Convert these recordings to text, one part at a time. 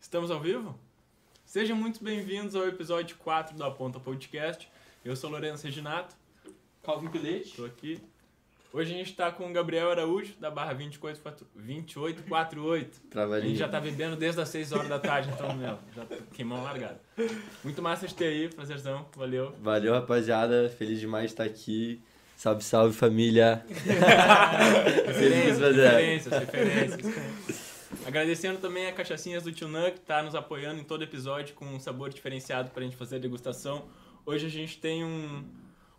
Estamos ao vivo? Sejam muito bem-vindos ao episódio 4 do Aponta Podcast. Eu sou Lourenço Reginato. Calvin Pilete. Estou aqui. Hoje a gente está com o Gabriel Araújo, da barra 2848. A gente já tá bebendo desde as 6 horas da tarde, então, meu, já queimou largado. Muito massa de ter aí, prazerzão, valeu. Valeu, rapaziada, feliz demais de estar aqui. Salve, salve, família. Feliz referências, referências. Agradecendo também a Cachaçinhas do Tio Nan, que está nos apoiando em todo episódio com um sabor diferenciado para a gente fazer a degustação. Hoje a gente tem um,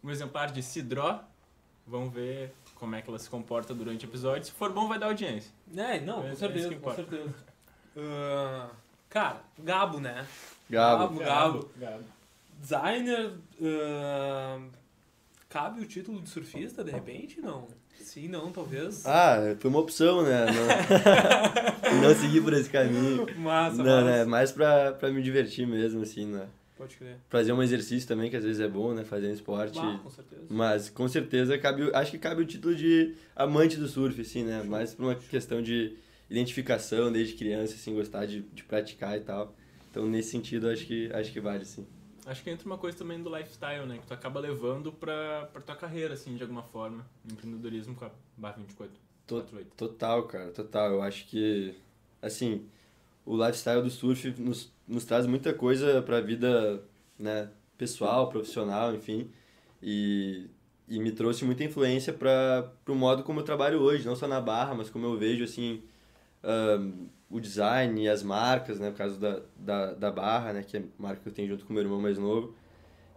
um exemplar de Cidró. Vamos ver como é que ela se comporta durante o episódio. Se for bom, vai dar audiência. É, não, É com isso certeza, com certeza. Ah, cara, Gabo, né? Gabo. Gabo. Gabo. Designer. ah, cabe o título de surfista, de repente? Não. Sim, não, talvez. Ah, foi uma opção, né? Não, não seguir por esse caminho. Massa, Não, massa. né? Mais pra, pra me divertir mesmo, assim, né? Pode crer. Fazer um exercício também, que às vezes é bom, né? Fazer um esporte. Ah, com certeza. Mas com certeza cabe, acho que cabe o título de amante do surf, assim, né? Mais por uma questão de identificação desde criança, assim, gostar de, de praticar e tal. Então, nesse sentido, acho que, acho que vale, sim. Acho que entra uma coisa também do lifestyle, né? Que tu acaba levando pra, pra tua carreira, assim, de alguma forma. Empreendedorismo com a barra 24. Tô- 48. Total, cara, total. Eu acho que, assim, o lifestyle do surf nos, nos traz muita coisa pra vida, né, pessoal, profissional, enfim. E, e me trouxe muita influência para o modo como eu trabalho hoje, não só na barra, mas como eu vejo, assim, ahn, o design e as marcas, né, no caso da, da, da barra, né, que é a marca que eu tenho junto com meu irmão mais novo.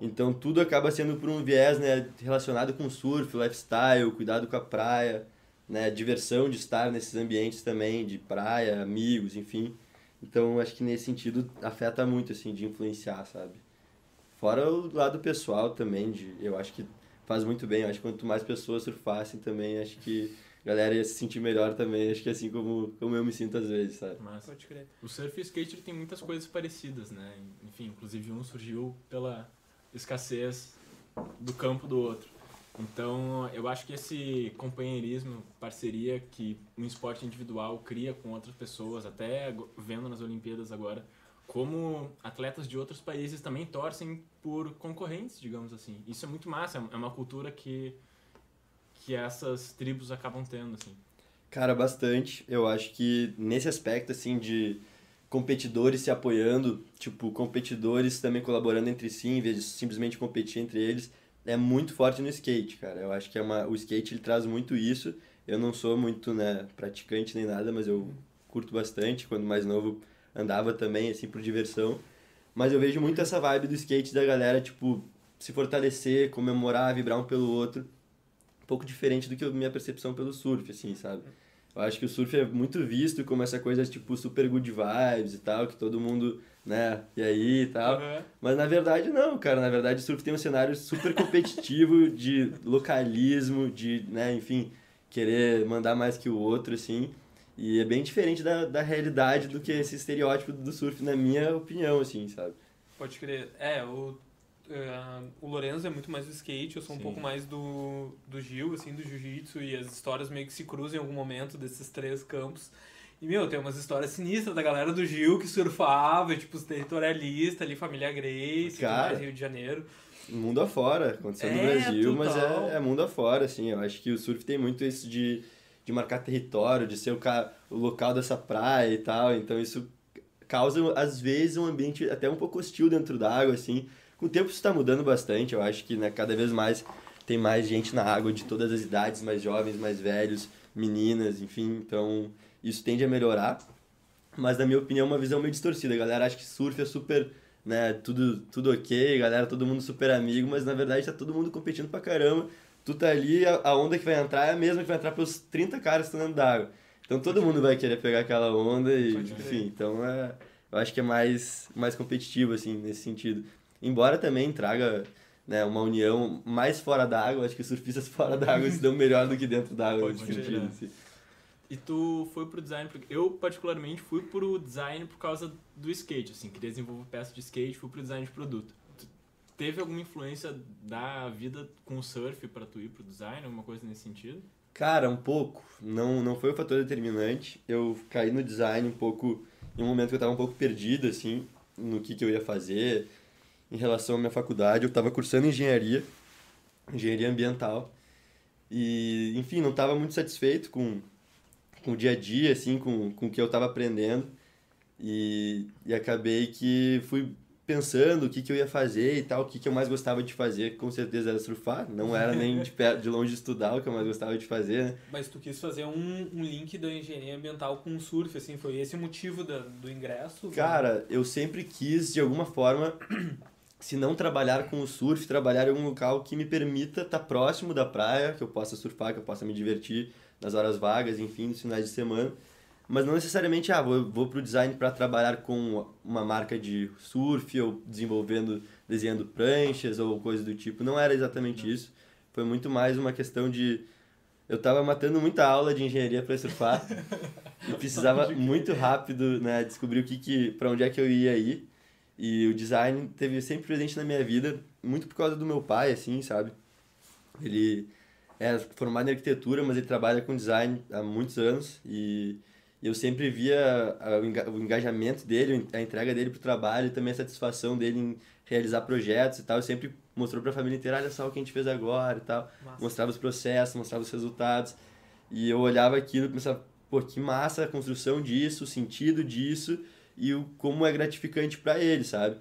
Então, tudo acaba sendo por um viés, né, relacionado com surf, lifestyle, cuidado com a praia, né, diversão de estar nesses ambientes também, de praia, amigos, enfim. Então, acho que nesse sentido afeta muito, assim, de influenciar, sabe? Fora o lado pessoal também, de, eu acho que faz muito bem. Eu acho que quanto mais pessoas surfassem também, acho que a galera ia se sentir melhor também. Acho que assim como, como eu me sinto às vezes, sabe? Mas Pode crer. o surf e o skate tem muitas coisas parecidas, né? Enfim, inclusive um surgiu pela escassez do campo do outro. Então, eu acho que esse companheirismo, parceria que um esporte individual cria com outras pessoas, até vendo nas Olimpíadas agora, como atletas de outros países também torcem por concorrentes, digamos assim. Isso é muito massa, é uma cultura que que essas tribos acabam tendo, assim. Cara, bastante. Eu acho que nesse aspecto, assim, de competidores se apoiando, tipo, competidores também colaborando entre si, em vez de simplesmente competir entre eles, é muito forte no skate, cara. Eu acho que é uma, o skate ele traz muito isso. Eu não sou muito, né, praticante nem nada, mas eu curto bastante. Quando mais novo, andava também, assim, por diversão. Mas eu vejo muito essa vibe do skate da galera, tipo, se fortalecer, comemorar, vibrar um pelo outro. Pouco diferente do que a minha percepção pelo surf, assim, sabe? Eu acho que o surf é muito visto como essa coisa, tipo, super good vibes e tal, que todo mundo, né, e aí e tal. Mas na verdade não, cara. Na verdade o surf tem um cenário super competitivo de localismo, de, né, enfim, querer mandar mais que o outro, assim. E é bem diferente da, da realidade do que esse estereótipo do surf, na minha opinião, assim, sabe? Pode crer. É, o, eh, o Lorenzo é muito mais do skate, eu sou um Sim. pouco mais do, do Gil, assim, do jiu-jitsu, e as histórias meio que se cruzam em algum momento desses três campos. E, meu, tem umas histórias sinistras da galera do Gil que surfava, tipo, os territorialistas ali, família Grace, Cara. mais, Rio de Janeiro. mundo afora, aconteceu no É, Brasil, mas total. é, é mundo afora, assim, eu acho que o surf tem muito isso de, de marcar território, de ser o, ca, o local dessa praia e tal, então isso causa, às vezes, um ambiente até um pouco hostil dentro da água, assim, com o tempo isso está mudando bastante, eu acho que né, cada vez mais tem mais gente na água de todas as idades, mais jovens, mais velhos, meninas, enfim, então isso tende a melhorar, mas na minha opinião é uma visão meio distorcida, a galera acha que surf é super né, tudo, tudo ok, galera, todo mundo super amigo, mas na verdade tá todo mundo competindo pra caramba. Tu tá ali, a, a onda que vai entrar é a mesma que vai entrar pelos 30 caras que estão dentro d'água. Então todo mundo vai querer pegar aquela onda e, enfim, então é, eu acho que é mais, mais competitivo, assim, nesse sentido. Embora também traga né, uma união mais fora d'água, acho que os surfistas fora d'água se dão melhor do que dentro d'água Pode nesse crer, sentido. né? assim. E tu foi pro design, porque eu particularmente fui pro design por causa do skate, assim, queria desenvolver peça de skate, fui pro design de produto. Tu teve alguma influência da vida com o surf pra tu ir pro design, alguma coisa nesse sentido? Cara, um pouco. Não, não foi o fator determinante. Eu caí no design um pouco em um momento que eu estava um pouco perdido, assim, no que, que eu ia fazer em relação à minha faculdade. Eu estava cursando engenharia, engenharia ambiental. E, enfim, não estava muito satisfeito com, com o dia a dia, assim, com, com o que eu estava aprendendo. E, e acabei que fui pensando o que, que eu ia fazer e tal, o que, que eu mais gostava de fazer, com certeza era surfar, não era nem de, perto, de longe estudar o que eu mais gostava de fazer, né? Mas tu quis fazer um, um link da engenharia ambiental com o surf, assim, foi esse o motivo da, do ingresso? Cara, eu sempre quis, de alguma forma, se não trabalhar com o surf, trabalhar em um local que me permita estar próximo da praia, que eu possa surfar, que eu possa me divertir nas horas vagas, enfim, nos finais de semana, mas não necessariamente, ah, vou, vou para o design para trabalhar com uma marca de surf ou desenvolvendo, desenhando pranchas ou coisa do tipo. Não era exatamente não. isso. Foi muito mais uma questão de. Eu estava matando muita aula de engenharia para surfar e precisava muito rápido né, descobrir o que, que para onde é que eu ia ir. E o design teve sempre presente na minha vida, muito por causa do meu pai, assim, sabe? Ele é formado em arquitetura, mas ele trabalha com design há muitos anos e eu sempre via o engajamento dele, a entrega dele pro trabalho e também a satisfação dele em realizar projetos e tal. Eu sempre mostrou para a família inteira, olha só o que a gente fez agora e tal. Massa. Mostrava os processos, mostrava os resultados. E eu olhava aquilo e pensava, pô, que massa a construção disso, o sentido disso e o como é gratificante para ele, sabe?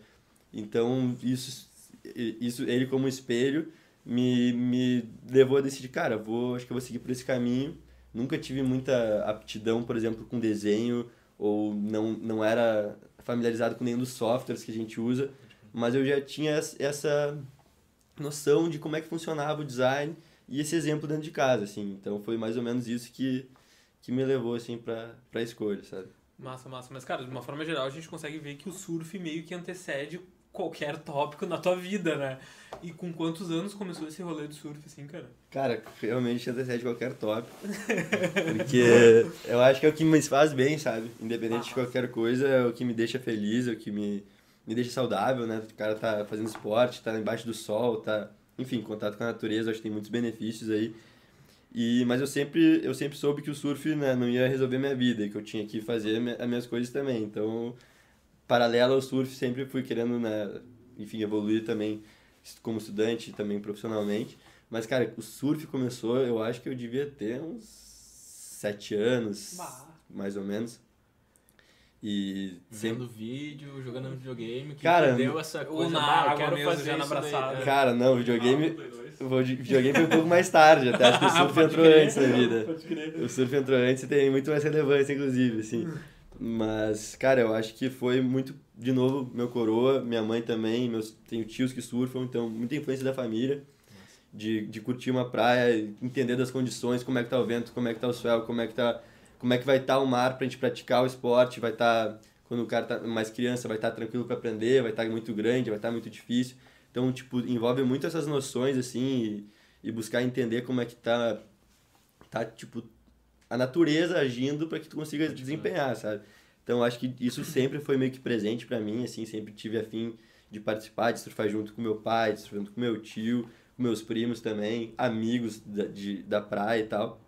Então, isso isso ele como espelho me, me levou a decidir, cara, vou, acho que eu vou seguir por esse caminho nunca tive muita aptidão, por exemplo, com desenho, ou não, não era familiarizado com nenhum dos softwares que a gente usa, mas eu já tinha essa noção de como é que funcionava o design e esse exemplo dentro de casa, assim. Então foi mais ou menos isso que, que me levou, assim, para a escolha, sabe? Massa, massa. Mas, cara, de uma forma geral, a gente consegue ver que o surf meio que antecede qualquer tópico na tua vida, né? E com quantos anos começou esse rolê de surf, assim, cara? Cara, realmente antecede qualquer tópico. Porque eu acho que é o que me faz bem, sabe? Independente ah, de qualquer coisa, é o que me deixa feliz, é o que me, me deixa saudável, né? O cara tá fazendo esporte, tá embaixo do sol, tá... Enfim, contato com a natureza, acho que tem muitos benefícios aí. E, mas eu sempre, eu sempre soube que o surf né, não ia resolver minha vida e que eu tinha que fazer as minhas coisas também. Então, paralelo ao surf, sempre fui querendo, né, enfim, evoluir também como estudante, também profissionalmente. Mas, cara, o surf começou, eu acho que eu devia ter uns sete anos, bah. mais ou menos. E Vendo sempre... vídeo, jogando videogame, que cara, deu essa coisa, na ah, eu quero fazer na abraçada. Cara, não, videogame... O videogame foi um pouco mais tarde, até acho que o surf entrou crer. antes na vida. O surf entrou antes e tem muito mais relevância, inclusive, assim. Mas, cara, eu acho que foi muito, de novo, meu coroa, minha mãe também, meus, tenho tios que surfam, então muita influência da família, de, de curtir uma praia, entender das condições, como é que tá o vento, como é que tá o céu, como é que tá, como é que vai estar tá o mar pra gente praticar o esporte, vai estar, tá, quando o cara tá mais criança, vai estar tá tranquilo para aprender, vai estar tá muito grande, vai estar tá muito difícil. Então, tipo, envolve muito essas noções, assim, e, e buscar entender como é que tá, tá, tipo, a natureza agindo para que tu consiga desempenhar, sabe? Então acho que isso sempre foi meio que presente para mim, assim, sempre tive a fim de participar, de surfar junto com meu pai, de surfar junto com meu tio, com meus primos também, amigos da, de, da praia e tal.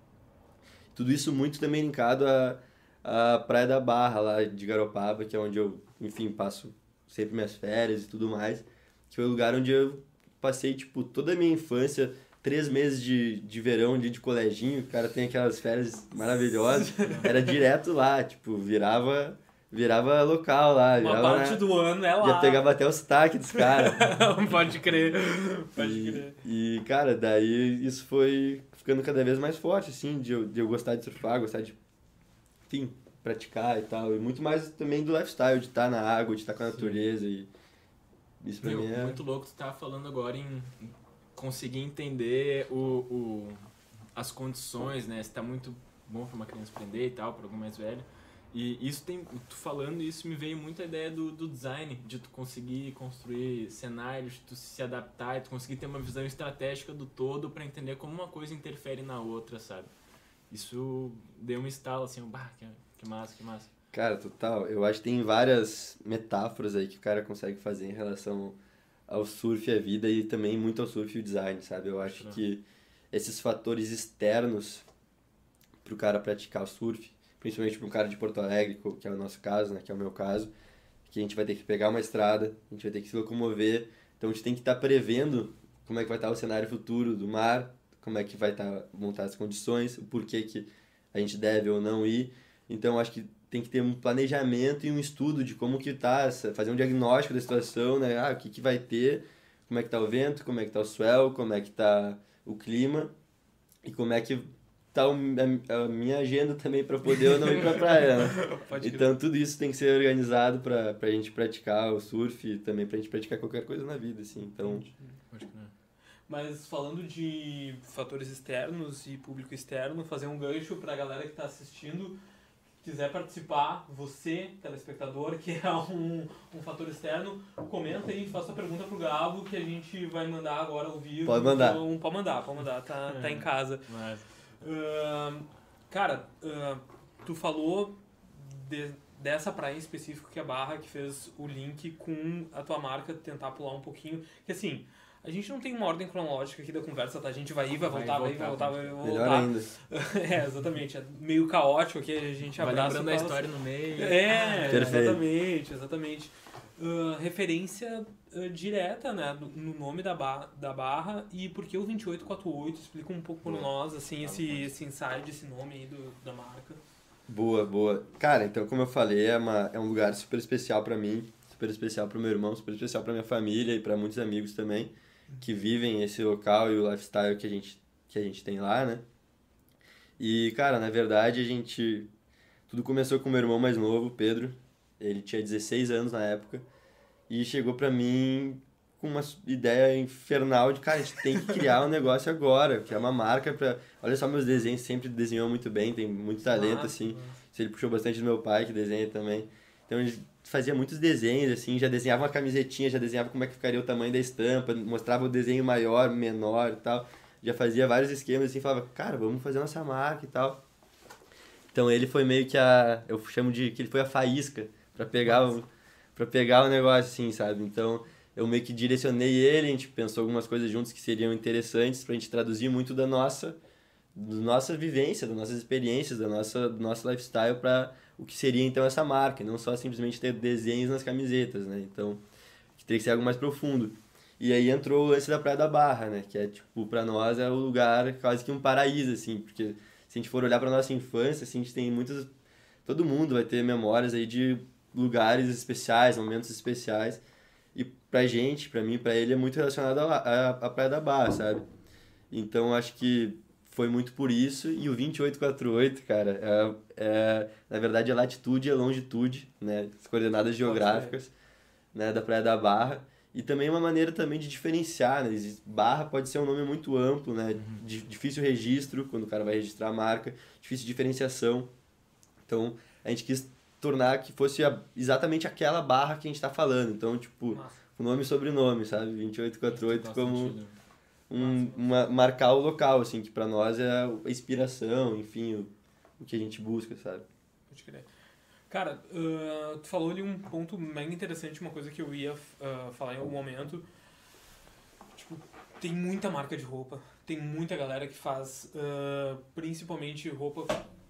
Tudo isso muito também linkado à, à Praia da Barra, lá de Garopaba, que é onde eu, enfim, passo sempre minhas férias e tudo mais, que foi o lugar onde eu passei, tipo, toda a minha infância, três meses de, de verão de, de coleginho, o cara tem aquelas férias maravilhosas, era direto lá, tipo, virava virava local lá. Virava, Uma parte do ano é lá. Já pegava até o sotaque dos caras. Pode crer, pode e, crer. E, cara, daí isso foi ficando cada vez mais forte, assim, de eu, de eu gostar de surfar, gostar de, enfim, praticar e tal. E muito mais também do lifestyle, de estar na água, de estar com a natureza Sim. e... Isso pra Meu, mim é... Muito louco, tu tava falando agora em conseguir entender o, o, as condições, né? Se tá muito bom para uma criança aprender e tal, para algum mais velho. E isso tem, tu falando isso me veio muito a ideia do, do design, de tu conseguir construir cenários, de tu se adaptar, e tu conseguir ter uma visão estratégica do todo para entender como uma coisa interfere na outra, sabe? Isso deu um estalo assim, bah, que, que massa, que massa. Cara, total. Eu acho que tem várias metáforas aí que o cara consegue fazer em relação ao surf e a vida e também muito ao surf e o design, sabe? Eu acho que esses fatores externos para o cara praticar o surf, principalmente para um cara de Porto Alegre, que é o nosso caso, né, que é o meu caso, que a gente vai ter que pegar uma estrada, a gente vai ter que se locomover, então a gente tem que estar tá prevendo como é que vai estar tá o cenário futuro do mar, como é que vai estar tá, montadas as condições, o porquê que a gente deve ou não ir. Então acho que tem que ter um planejamento e um estudo de como que tá, fazer um diagnóstico da situação, né? Ah, o que que vai ter, como é que tá o vento, como é que tá o swell, como é que tá o clima e como é que tá a minha agenda também para poder ou não ir para praia, né? então tudo isso tem que ser organizado para a gente praticar o surf e também para a gente praticar qualquer coisa na vida, assim. Então, mas falando de fatores externos e público externo, fazer um gancho para a galera que está assistindo, quiser participar, você, telespectador, que é um, um fator externo, comenta aí, faça a pergunta pro Gabo que a gente vai mandar agora ao vivo. Pode mandar. Então, pode mandar, pode mandar, tá, tá em casa. Mas... Uh, cara, uh, tu falou de, dessa praia em específico que é a Barra, que fez o link com a tua marca, tentar pular um pouquinho, que assim a gente não tem uma ordem cronológica aqui da conversa, tá? A gente vai ir, vai voltar, vai, voltar, vai voltar. Melhor ainda. é, exatamente. É meio caótico aqui, a gente vai abraça. lembrando a história no meio. É, ah, exatamente, exatamente. Uh, referência uh, direta, né, no nome da, ba da barra e por que o 2848, explica um pouco por boa. nós, assim, esse, esse inside, esse nome aí do, da marca. Boa, boa. Cara, então, como eu falei, é, uma, é um lugar super especial para mim, super especial para meu irmão, super especial para minha família e para muitos amigos também que vivem esse local e o lifestyle que a gente, que a gente tem lá, né? E, cara, na verdade, a gente... Tudo começou com o meu irmão mais novo, Pedro. Ele tinha 16 anos na época. E chegou pra mim com uma ideia infernal de, cara, a gente tem que criar um negócio agora, que é uma marca pra... Olha só meus desenhos, sempre desenhou muito bem, tem muito talento, nossa, assim. Nossa. Ele puxou bastante do meu pai, que desenha também. Então, fazia muitos desenhos, assim, já desenhava uma camisetinha, já desenhava como é que ficaria o tamanho da estampa, mostrava o desenho maior, menor e tal. Já fazia vários esquemas, assim, falava, cara, vamos fazer nossa marca e tal. Então ele foi meio que a. Eu chamo de que ele foi a faísca para pegar, o, pra pegar o negócio, assim, sabe? Então eu meio que direcionei ele, a gente pensou algumas coisas juntos que seriam interessantes pra gente traduzir muito da nossa, da nossa vivência, das nossas experiências, da nossa, do nosso lifestyle para o que seria então essa marca, não só simplesmente ter desenhos nas camisetas, né? Então, que teria que ser algo mais profundo. E aí entrou o lance da Praia da Barra, né? Que é, tipo, para nós é o lugar quase que um paraíso, assim, porque se a gente for olhar para nossa infância, assim, a gente tem muitas... Todo mundo vai ter memórias aí de lugares especiais, momentos especiais. E pra gente, pra mim, pra ele, é muito relacionado à, à Praia da Barra, sabe? Então, acho que foi muito por isso. E o 2848, cara, é, é, na verdade é latitude e é longitude, né? As coordenadas geográficas né, da Praia da Barra. E também uma maneira também de diferenciar, né? Barra pode ser um nome muito amplo, né? Uhum. Difícil registro, quando o cara vai registrar a marca, difícil diferenciação. Então, a gente quis tornar que fosse a, exatamente aquela barra que a gente está falando. Então, tipo, o nome e sobrenome, sabe? 2848 como... Sentido um, uma, marcar o local, assim, que para nós é a inspiração, enfim, o, o que a gente busca, sabe? Pode crer. Cara, uh, tu falou ali um ponto mega interessante, uma coisa que eu ia uh, falar em algum momento. Tipo, tem muita marca de roupa, tem muita galera que faz uh, principalmente roupa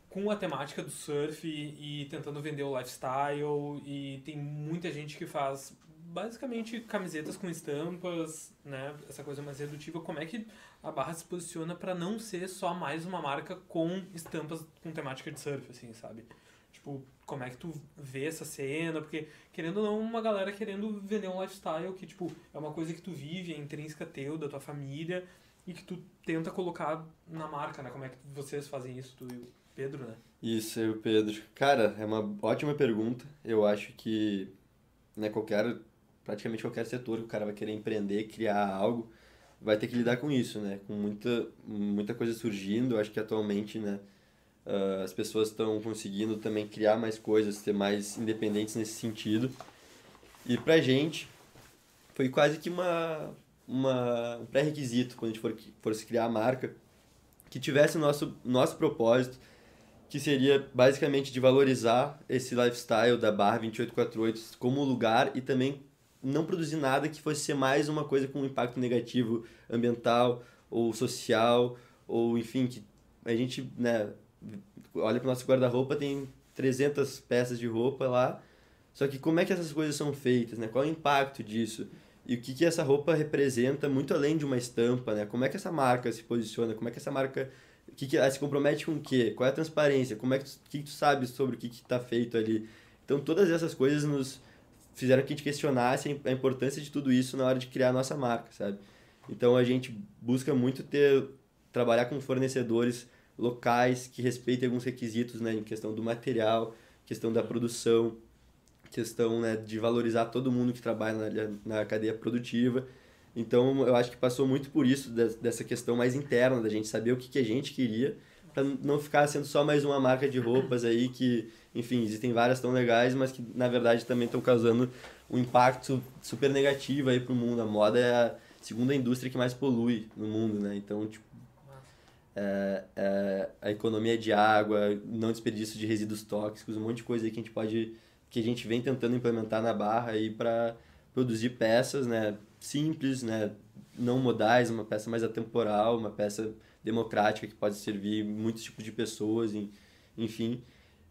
com a temática do surf e, e, tentando vender o lifestyle e tem muita gente que faz basicamente camisetas com estampas, né? Essa coisa mais redutiva. Como é que a Barra se posiciona para não ser só mais uma marca com estampas com temática de surf, assim, sabe? Tipo, como é que tu vê essa cena? Porque, querendo ou não, uma galera querendo vender um lifestyle que, tipo, é uma coisa que tu vive, é intrínseca teu, da tua família, e que tu tenta colocar na marca, né? Como é que vocês fazem isso, tu e Pedro, né? Isso, eu Pedro. Cara, é uma ótima pergunta. Eu acho que, né, qualquer praticamente qualquer setor que o cara vai querer empreender, criar algo, vai ter que lidar com isso, né? Com muita, muita coisa surgindo, eu acho que atualmente, né? Uh, as pessoas estão conseguindo também criar mais coisas, ser mais independentes nesse sentido. E pra gente, foi quase que uma, uma, um pré-requisito quando a gente for, fosse criar a marca, que tivesse o nosso, nosso propósito, que seria basicamente de valorizar esse lifestyle da Barra 2848 como lugar e também não produzir nada que fosse ser mais uma coisa com um impacto negativo ambiental ou social ou enfim que a gente né olha pro nosso guarda-roupa, tem 300 peças de roupa lá. Só que como é que essas coisas são feitas, né? Qual é o impacto disso? E o que, que essa roupa representa muito além de uma estampa, né? Como é que essa marca se posiciona? Como é que essa marca que, que se compromete com o quê? Qual é a transparência? Como é que tu, que tu sabe sobre o que está feito ali? Então todas essas coisas nos fizeram que a gente questionasse a importância de tudo isso na hora de criar a nossa marca, sabe? Então a gente busca muito ter trabalhar com fornecedores locais que respeitem alguns requisitos, né, em questão do material, questão da produção, questão né, de valorizar todo mundo que trabalha na, na cadeia produtiva. Então eu acho que passou muito por isso, dessa questão mais interna, da gente saber o que, que a gente queria, para não ficar sendo só mais uma marca de roupas aí que, enfim, existem várias tão legais, mas que na verdade também estão causando um impacto super negativo aí para o mundo. A moda é a segunda indústria que mais polui no mundo, né? Então, tipo, é, é, a economia de água, não desperdício de resíduos tóxicos, um monte de coisa aí que a gente pode que a gente vem tentando implementar na barra aí para produzir peças, né, simples, né, não modais, uma peça mais atemporal, uma peça democrática que pode servir muitos tipos de pessoas, enfim,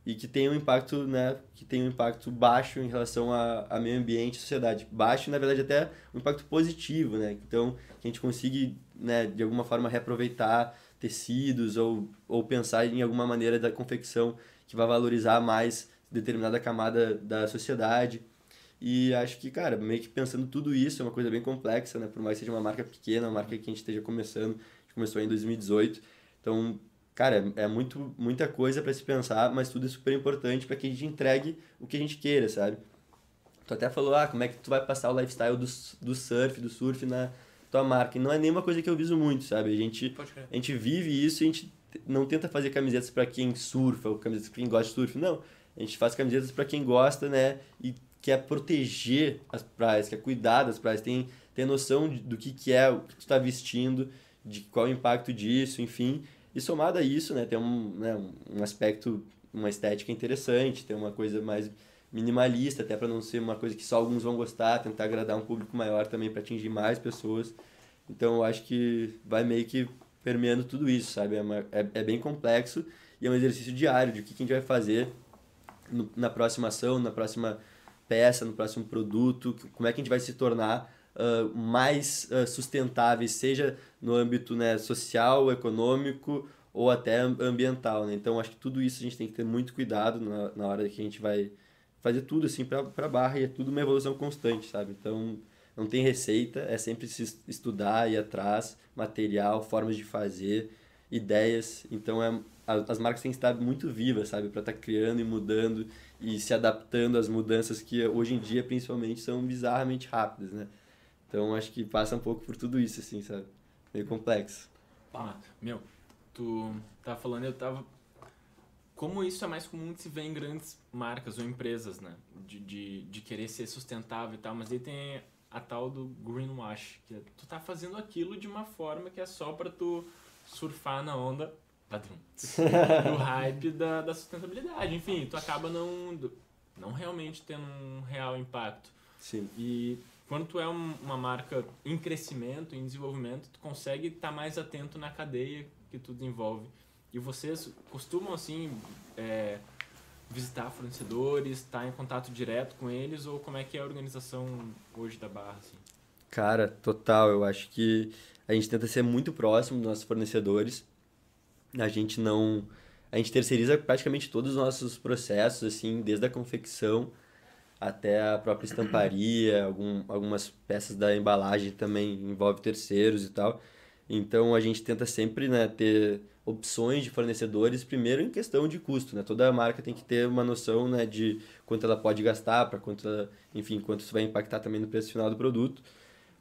e que tem um impacto, né, que tem um impacto baixo em relação a, a meio ambiente e sociedade. Baixo, na verdade, até um impacto positivo, né? Então, que a gente consiga, né, de alguma forma reaproveitar tecidos ou, ou pensar em alguma maneira da confecção que vai valorizar mais determinada camada da sociedade. E acho que, cara, meio que pensando tudo isso, é uma coisa bem complexa, né? Por mais que seja uma marca pequena, uma marca que a gente esteja começando, a gente começou em 2018. Então, cara, é muito, muita coisa para se pensar, mas tudo é super importante para que a gente entregue o que a gente queira, sabe? Tu até falou, ah, como é que tu vai passar o lifestyle do, do surf, do surf na tua marca. E não é nenhuma coisa que eu viso muito, sabe? A gente, a gente vive isso e a gente não tenta fazer camisetas para quem surfa ou camisetas para quem gosta de surf, não. A gente faz camisetas para quem gosta, né? E quer proteger as praias, quer cuidar das praias, tem, tem noção do que, que é o que tu está vestindo, de qual é o impacto disso, enfim. E somado a isso, né, tem um, né, um aspecto, uma estética interessante, tem uma coisa mais minimalista, até para não ser uma coisa que só alguns vão gostar, tentar agradar um público maior também para atingir mais pessoas. Então eu acho que vai meio que permeando tudo isso, sabe? É, uma, é, é bem complexo e é um exercício diário de o que, que a gente vai fazer no, na próxima ação, na próxima peça, no próximo produto, como é que a gente vai se tornar uh, mais uh, seja no âmbito né, social, econômico ou até ambiental. Né? Então, acho que tudo isso a gente tem que ter muito cuidado na, na hora que a gente vai fazer tudo assim para barra e é tudo uma evolução constante, sabe? Então, não tem receita, é sempre se estudar, ir atrás, material, formas de fazer, ideias. Então, é, as marcas têm que estar muito vivas, sabe? Para estar tá criando e mudando e se adaptando às mudanças que hoje em dia, principalmente, são bizarramente rápidas, né? Então acho que passa um pouco por tudo isso, assim, sabe? Meio complexo. Ah, meu, tu tá falando, eu tava. Como isso é mais comum de se ver em grandes marcas ou empresas, né? De, de, de querer ser sustentável e tal, mas aí tem a tal do greenwash, que é, tu tá fazendo aquilo de uma forma que é só para tu surfar na onda padrão, do hype da, da sustentabilidade. Enfim, tu acaba não, não realmente tendo um real impacto. Sim. E quando tu é um, uma marca em crescimento, em desenvolvimento, tu consegue estar tá mais atento na cadeia que tu desenvolve. E vocês costumam, assim, é, visitar fornecedores, estar tá em contato direto com eles, ou como é que é a organização hoje da Barra, assim? Cara, total. Eu acho que a gente tenta ser muito próximo dos nossos fornecedores a gente não a gente terceiriza praticamente todos os nossos processos assim desde a confecção até a própria estamparia algum, algumas peças da embalagem também envolve terceiros e tal. Então a gente tenta sempre né, ter opções de fornecedores primeiro em questão de custo né? Toda marca tem que ter uma noção né de quanto ela pode gastar para quanto ela, enfim quanto isso vai impactar também no preço final do produto.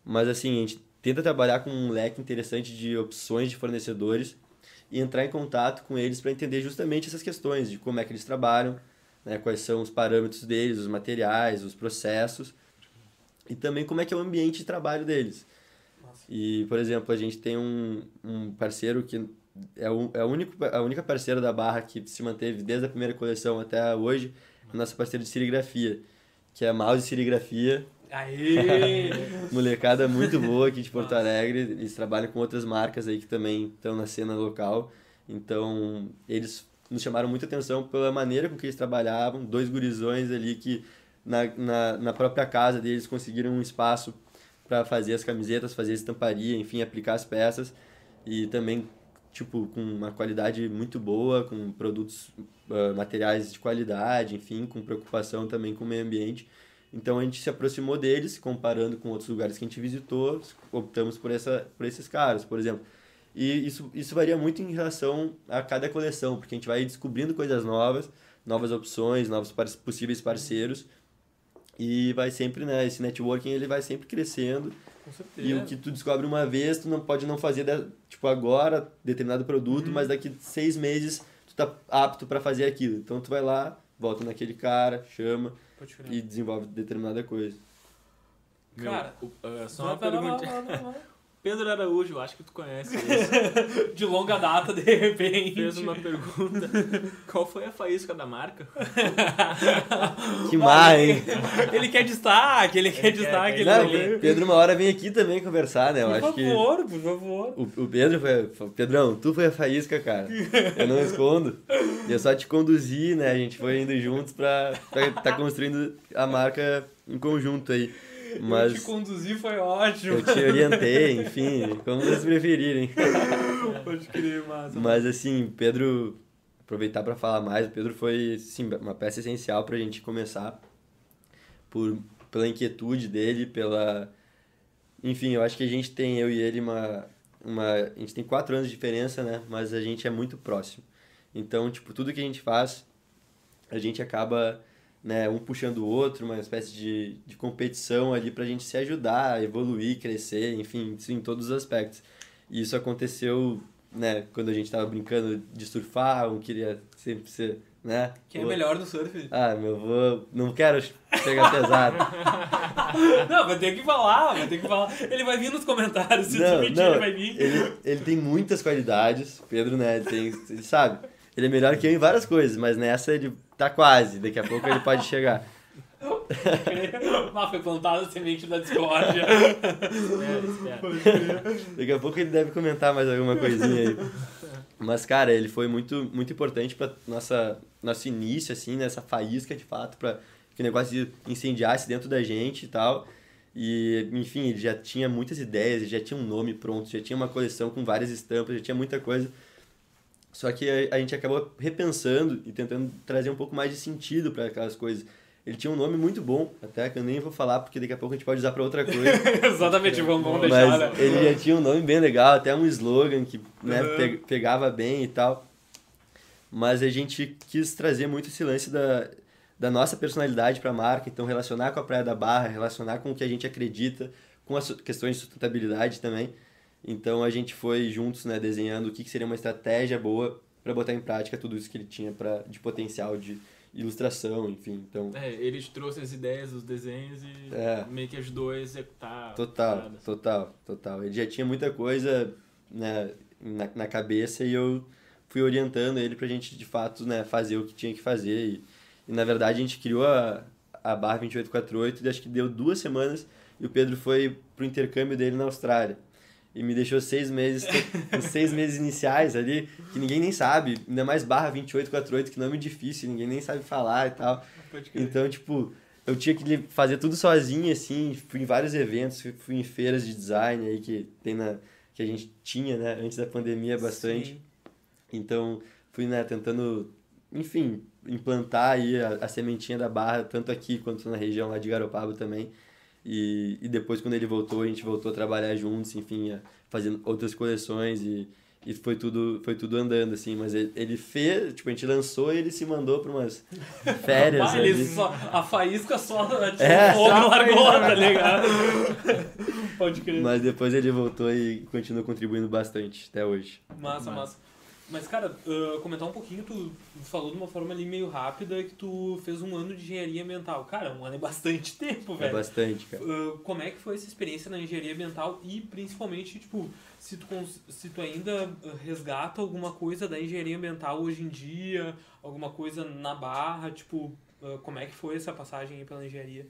Mas assim a gente tenta trabalhar com um leque interessante de opções de fornecedores e entrar em contato com eles para entender justamente essas questões de como é que eles trabalham, né, quais são os parâmetros deles, os materiais, os processos e também como é que é o ambiente de trabalho deles. Nossa. E, por exemplo, a gente tem um, um parceiro que é, o, é a, único, a única parceira da Barra que se manteve desde a primeira coleção até hoje, a nossa parceira de serigrafia, que é a Mouse Serigrafia. Aê! Molecada muito boa aqui de Porto Alegre. Eles trabalham com outras marcas aí que também estão na cena local. Então, eles nos chamaram muita atenção pela maneira com que eles trabalhavam, dois gurizões ali que na, na, na própria casa deles conseguiram um espaço para fazer as camisetas, fazer a estamparia, enfim, aplicar as peças e também tipo com uma qualidade muito boa, com produtos uh, materiais de qualidade, enfim, com preocupação também com o meio ambiente. Então a gente se aproximou deles, comparando com outros lugares que a gente visitou, optamos por essa por esses caras, por exemplo. E isso, isso varia muito em relação a cada coleção, porque a gente vai descobrindo coisas novas, novas opções, novos par possíveis parceiros. E vai sempre, né? Esse networking ele vai sempre crescendo. Com certeza. E o que tu descobre uma vez, tu não pode não fazer, tipo, agora, determinado produto, Uhum. mas daqui seis meses tu tá apto para fazer aquilo. Então tu vai lá, volta naquele cara, chama. E desenvolve determinada coisa. Meu, Cara, o- ah, só Vai, uma lá, pergunta. lá, lá. Pedro Araújo, eu acho que tu conhece isso. De longa data, de repente. Fez uma pergunta. Qual foi a faísca da marca? Que mar, hein? Ele quer destaque, ele quer quer, destaque. quer. Ele Não. Pedro uma hora vem aqui também conversar, né? Eu Por acho que favor, por favor. o, o Pedro foi. Pedrão, tu foi a faísca, cara. Eu não escondo. E eu só te conduzi, né? A gente foi indo juntos pra estar tá construindo a marca em conjunto aí. Eu te Mas conduzir foi ótimo. eu te orientei, enfim, como vocês preferirem. Pode crer, massa. Mas assim, Pedro, aproveitar para falar mais, o Pedro foi sim, uma peça essencial para a gente começar por pela inquietude dele, pela enfim, eu acho que a gente tem eu e ele uma uma a gente tem quatro anos de diferença, né? Mas a gente é muito próximo. Então, tipo, tudo que a gente faz, a gente acaba né, um puxando o outro, uma espécie de, de competição ali pra gente se ajudar, evoluir, crescer, enfim, isso em todos os aspectos. E isso aconteceu, né, quando a gente tava brincando de surfar, um queria sempre ser, né? Quem é o- melhor no surf? Ah, meu avô, não quero pegar pesado. Não, vai ter que falar, vai ter que falar. Ele vai vir nos comentários, se não, mentir, não, ele vai vir. ele, ele tem muitas qualidades, Pedro, né, ele tem, ele sabe, ele é melhor que eu em várias coisas, mas nessa ele tá quase, daqui a pouco ele pode chegar. Ah, foi plantada a semente da discórdia. Daqui a pouco ele deve comentar mais alguma coisinha aí. Mas, cara, ele foi muito, muito importante para nossa nosso início, assim, nessa faísca, de fato, para que o negócio incendiasse dentro da gente e tal. E, enfim, ele já tinha muitas ideias, ele já tinha um nome pronto, já tinha uma coleção com várias estampas, já tinha muita coisa. Só que a, a gente acabou repensando e tentando trazer um pouco mais de sentido para aquelas coisas. Ele tinha um nome muito bom, até que eu nem vou falar, porque daqui a pouco a gente pode usar para outra coisa. Exatamente, vamos, vamos deixar, Mas né? ele já tinha um nome bem legal, até um slogan que né, Uhum. pe- pegava bem e tal. Mas a gente quis trazer muito esse lance da, da nossa personalidade para a marca, então relacionar com a Praia da Barra, relacionar com o que a gente acredita, com as questões de sustentabilidade também. Então a gente foi juntos né, desenhando o que, que seria uma estratégia boa para botar em prática tudo isso que ele tinha pra, de potencial de ilustração, enfim. Então, É, ele trouxe as ideias, os desenhos e É. meio que ajudou a executar. Total, total, total. Ele já tinha muita coisa né, na, na cabeça e eu fui orientando ele pra gente, de fato, né, fazer o que tinha que fazer. E, e na verdade, a gente criou a, a barra 2848 e acho que deu duas semanas e o Pedro foi pro intercâmbio dele na Austrália. E me deixou seis meses, os seis meses iniciais ali, que ninguém nem sabe, ainda mais barra 2848, que nome difícil, ninguém nem sabe falar e tal. Então, tipo, eu tinha que fazer tudo sozinho, assim, fui em vários eventos, fui- fui em feiras de design aí que tem na que a gente tinha, né, antes da pandemia bastante. Sim. Então, fui, né, tentando, enfim, implantar aí a, a sementinha da barra, tanto aqui quanto na região lá de Garopaba também. E, e depois, quando ele voltou, a gente voltou a trabalhar juntos, enfim, a, fazendo outras coleções e, e foi tudo, foi tudo andando, assim. Mas ele, ele fez, tipo, a gente lançou e ele se mandou para umas férias Ah, ele ali. só, a faísca só tirou É, fogo largou, tá ligado? Pode crer. Mas depois ele voltou e continuou contribuindo bastante até hoje. Massa, Massa. Mas, cara, uh, comentar um pouquinho, tu falou de uma forma ali meio rápida que tu fez um ano de engenharia ambiental. Cara, um ano é bastante tempo, É velho. bastante, cara. Uh, como é que foi essa experiência na engenharia ambiental e principalmente, tipo, se tu, se tu ainda uh, resgata alguma coisa da engenharia ambiental hoje em dia, alguma coisa na barra, tipo, uh, como é que foi essa passagem aí pela engenharia?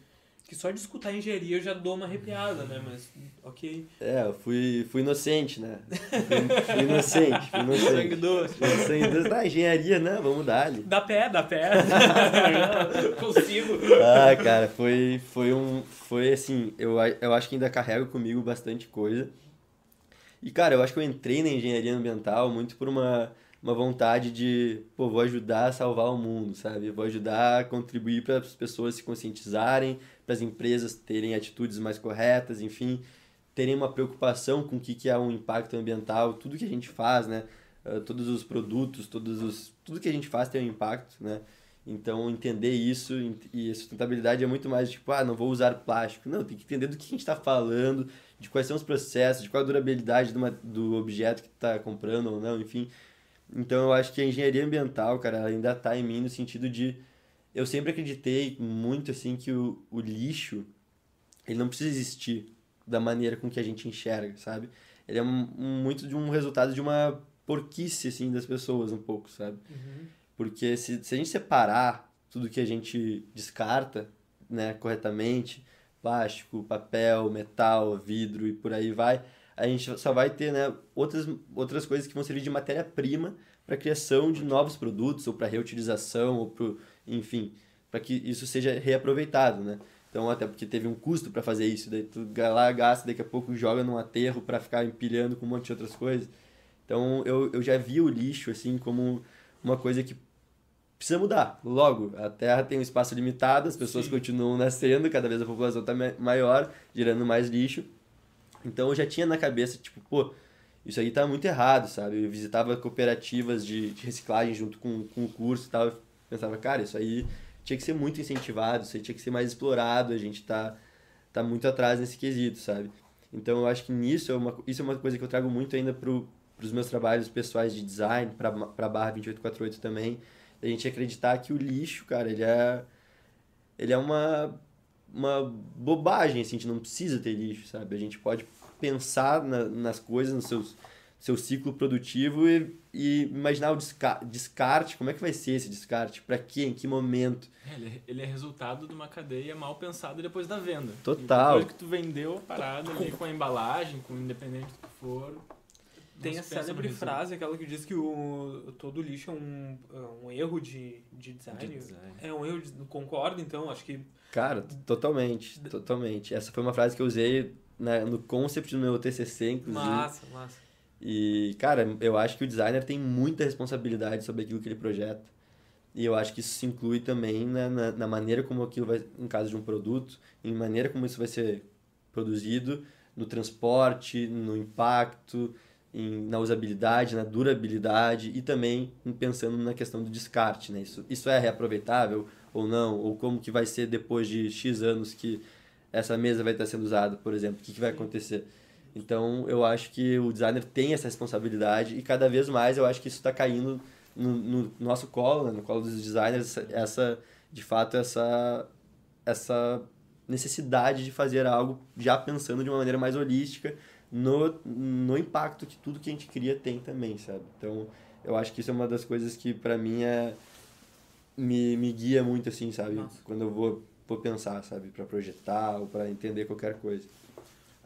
Que só de escutar engenharia eu já dou uma arrepiada, né? Mas, ok. É, eu fui, fui inocente, né? Fui, fui inocente, fui inocente. Sangue doce. Sangue doce. Ah, engenharia, né? Vamos dar ali. Dá pé, dá pé. Consigo. Ah, cara, foi, foi um. Foi assim, eu, eu acho que ainda carrego comigo bastante coisa. E, cara, eu acho que eu entrei na engenharia ambiental muito por uma, uma vontade de, pô, vou ajudar a salvar o mundo, sabe? Vou ajudar a contribuir para as pessoas se conscientizarem, para as empresas terem atitudes mais corretas, enfim, terem uma preocupação com o que, que é um impacto ambiental, tudo que a gente faz, né? Ah, todos os produtos, todos os, tudo que a gente faz tem um impacto, né? Então, entender isso e sustentabilidade é muito mais tipo, ah, não vou usar plástico. Não, tem que entender do que a gente está falando, de quais são os processos, de qual a durabilidade do, do objeto que está comprando ou não, enfim. Então, eu acho que a engenharia ambiental, cara, ela ainda está em mim no sentido de... Eu sempre acreditei muito, assim, que o, o lixo, ele não precisa existir da maneira com que a gente enxerga, sabe? Ele é um, um- muito de um resultado de uma porquice, assim, das pessoas, um pouco, sabe? Porque se, se a gente separar tudo que a gente descarta, né, corretamente, plástico, papel, metal, vidro e por aí vai, a gente só vai ter, né, outras, outras coisas que vão servir de matéria-prima para a criação de novos produtos ou para reutilização ou para, enfim, para que isso seja reaproveitado, né? Então, até porque teve um custo para fazer isso, daí tu lá gasta, daqui a pouco joga num aterro para ficar empilhando com um monte de outras coisas. Então, eu, eu já vi o lixo, assim, como uma coisa que precisa mudar. Logo, a Terra tem um espaço limitado, as pessoas Sim. continuam nascendo, cada vez a população está maior, gerando mais lixo. Então eu já tinha na cabeça, tipo, pô, isso aí tá muito errado, sabe? Eu visitava cooperativas de, de reciclagem junto com, com o curso e tal, pensava, cara, isso aí tinha que ser muito incentivado, isso aí tinha que ser mais explorado, a gente tá, tá muito atrás nesse quesito, sabe? Então eu acho que nisso é uma, isso é uma coisa que eu trago muito ainda pro, pros meus trabalhos pessoais de design, pra, pra barra 2848 também, a gente acreditar que o lixo, cara, ele é ele é uma uma bobagem, assim, a gente não precisa ter lixo, sabe? A gente pode pensar na, nas coisas, no seus, seu ciclo produtivo e, e imaginar o desca descarte, como é que vai ser esse descarte, para quê, em que momento. Ele, ele é resultado de uma cadeia mal pensada depois da venda. Total. Depois que tu vendeu a parada ali com a embalagem, com independente do que for. Tem a célebre frase, aquela que diz que o, todo lixo é um, é um erro de, de design. De design. É um erro de. Concordo, então, acho que. Cara, totalmente, totalmente. Essa foi uma frase que eu usei na, no concept do meu TCC, inclusive. Massa, massa. E, cara, eu acho que o designer tem muita responsabilidade sobre aquilo que ele projeta. E eu acho que isso se inclui também na, na, na maneira como aquilo vai, em caso de um produto, em maneira como isso vai ser produzido, no transporte, no impacto, em, na usabilidade, na durabilidade e também pensando na questão do descarte, né? Isso, isso é reaproveitável ou não? Ou como que vai ser depois de X anos que essa mesa vai estar sendo usada, por exemplo? O que, que vai acontecer? Então, eu acho que o designer tem essa responsabilidade e cada vez mais eu acho que isso está caindo no, no nosso colo, né? no colo dos designers, essa, essa, de fato, essa, essa necessidade de fazer algo já pensando de uma maneira mais holística no, no impacto que tudo que a gente cria tem também, sabe? Então, eu acho que isso é uma das coisas que para mim é me, me guia muito assim, sabe? Nossa. Quando eu vou, vou pensar, sabe, para projetar ou para entender qualquer coisa.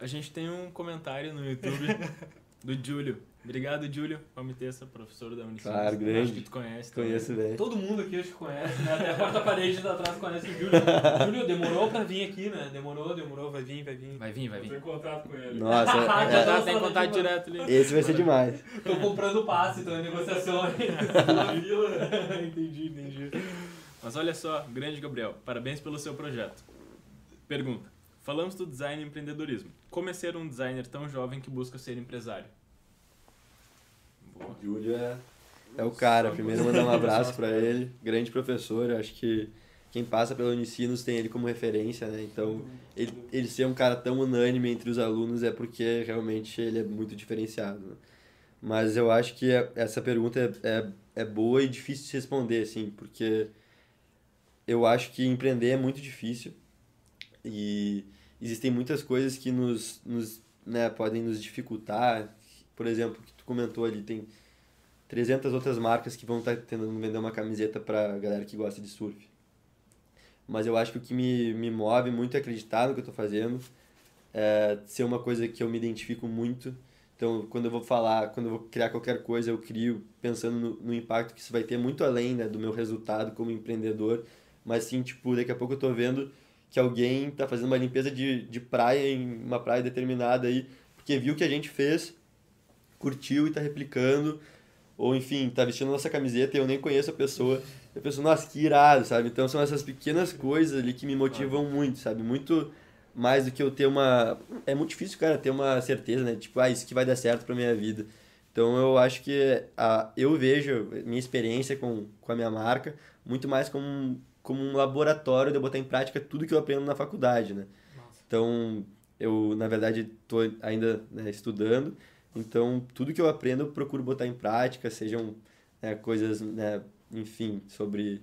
A gente tem um comentário no YouTube do Júlio. Obrigado, Júlio Palmitessa, professor da Unicinos. Claro, grande. Acho que tu conhece. Conheço bem. Todo mundo aqui acho que conhece, né? Até a quarta parede da atrás conhece o Júlio. Júlio, demorou pra vir aqui, né? Demorou, demorou, vai vir, vai vir. Vai vir, vai Eu tô vir. em contato com ele. Nossa, Já Já é- tá- tem contato direto ali. esse vai ser demais. Tô comprando passe, tô em negociações. Entendi, entendi. Mas olha só, grande Gabriel, parabéns pelo seu projeto. Pergunta: Falamos do design e empreendedorismo. Como é ser um designer tão jovem que busca ser empresário? Boa. Júlio é, é o cara. Primeiro mandar um abraço para ele. Grande professor, acho que quem passa pelo Unicinos tem ele como referência, né? Então, ele, ele ser um cara tão unânime entre os alunos é porque realmente ele é muito diferenciado. né? Mas eu acho que é- essa pergunta é, é, é boa e difícil de responder, assim, porque eu acho que empreender é muito difícil e existem muitas coisas que nos, nos né, podem nos dificultar. Por exemplo, que tu comentou ali, tem 300 outras marcas que vão estar tentando vender uma camiseta para galera que gosta de surf. mas eu acho que o que me, me move muito é acreditar no que eu estou fazendo, é ser uma coisa que eu me identifico muito. Então, quando eu vou falar, quando eu vou criar qualquer coisa, eu crio pensando no, no impacto que isso vai ter muito além né, do meu resultado como empreendedor, mas sim, tipo, daqui a pouco eu estou vendo que alguém está fazendo uma limpeza de, de praia em uma praia determinada aí, porque viu que a gente fez, curtiu e está replicando, ou enfim, está vestindo a nossa camiseta e eu nem conheço a pessoa, e a pessoa, nossa, que irado, sabe? Então são essas pequenas coisas ali que me motivam muito, sabe? Muito mais do que eu ter uma... É muito difícil, cara, ter uma certeza, né? Tipo, ah, isso que vai dar certo para minha vida. Então eu acho que a, eu vejo minha experiência com, com a minha marca muito mais como como um laboratório de eu botar em prática tudo que eu aprendo na faculdade, né? Nossa. Então, eu, na verdade, estou ainda né, estudando, então tudo que eu aprendo eu procuro botar em prática, sejam né, coisas, né, enfim, sobre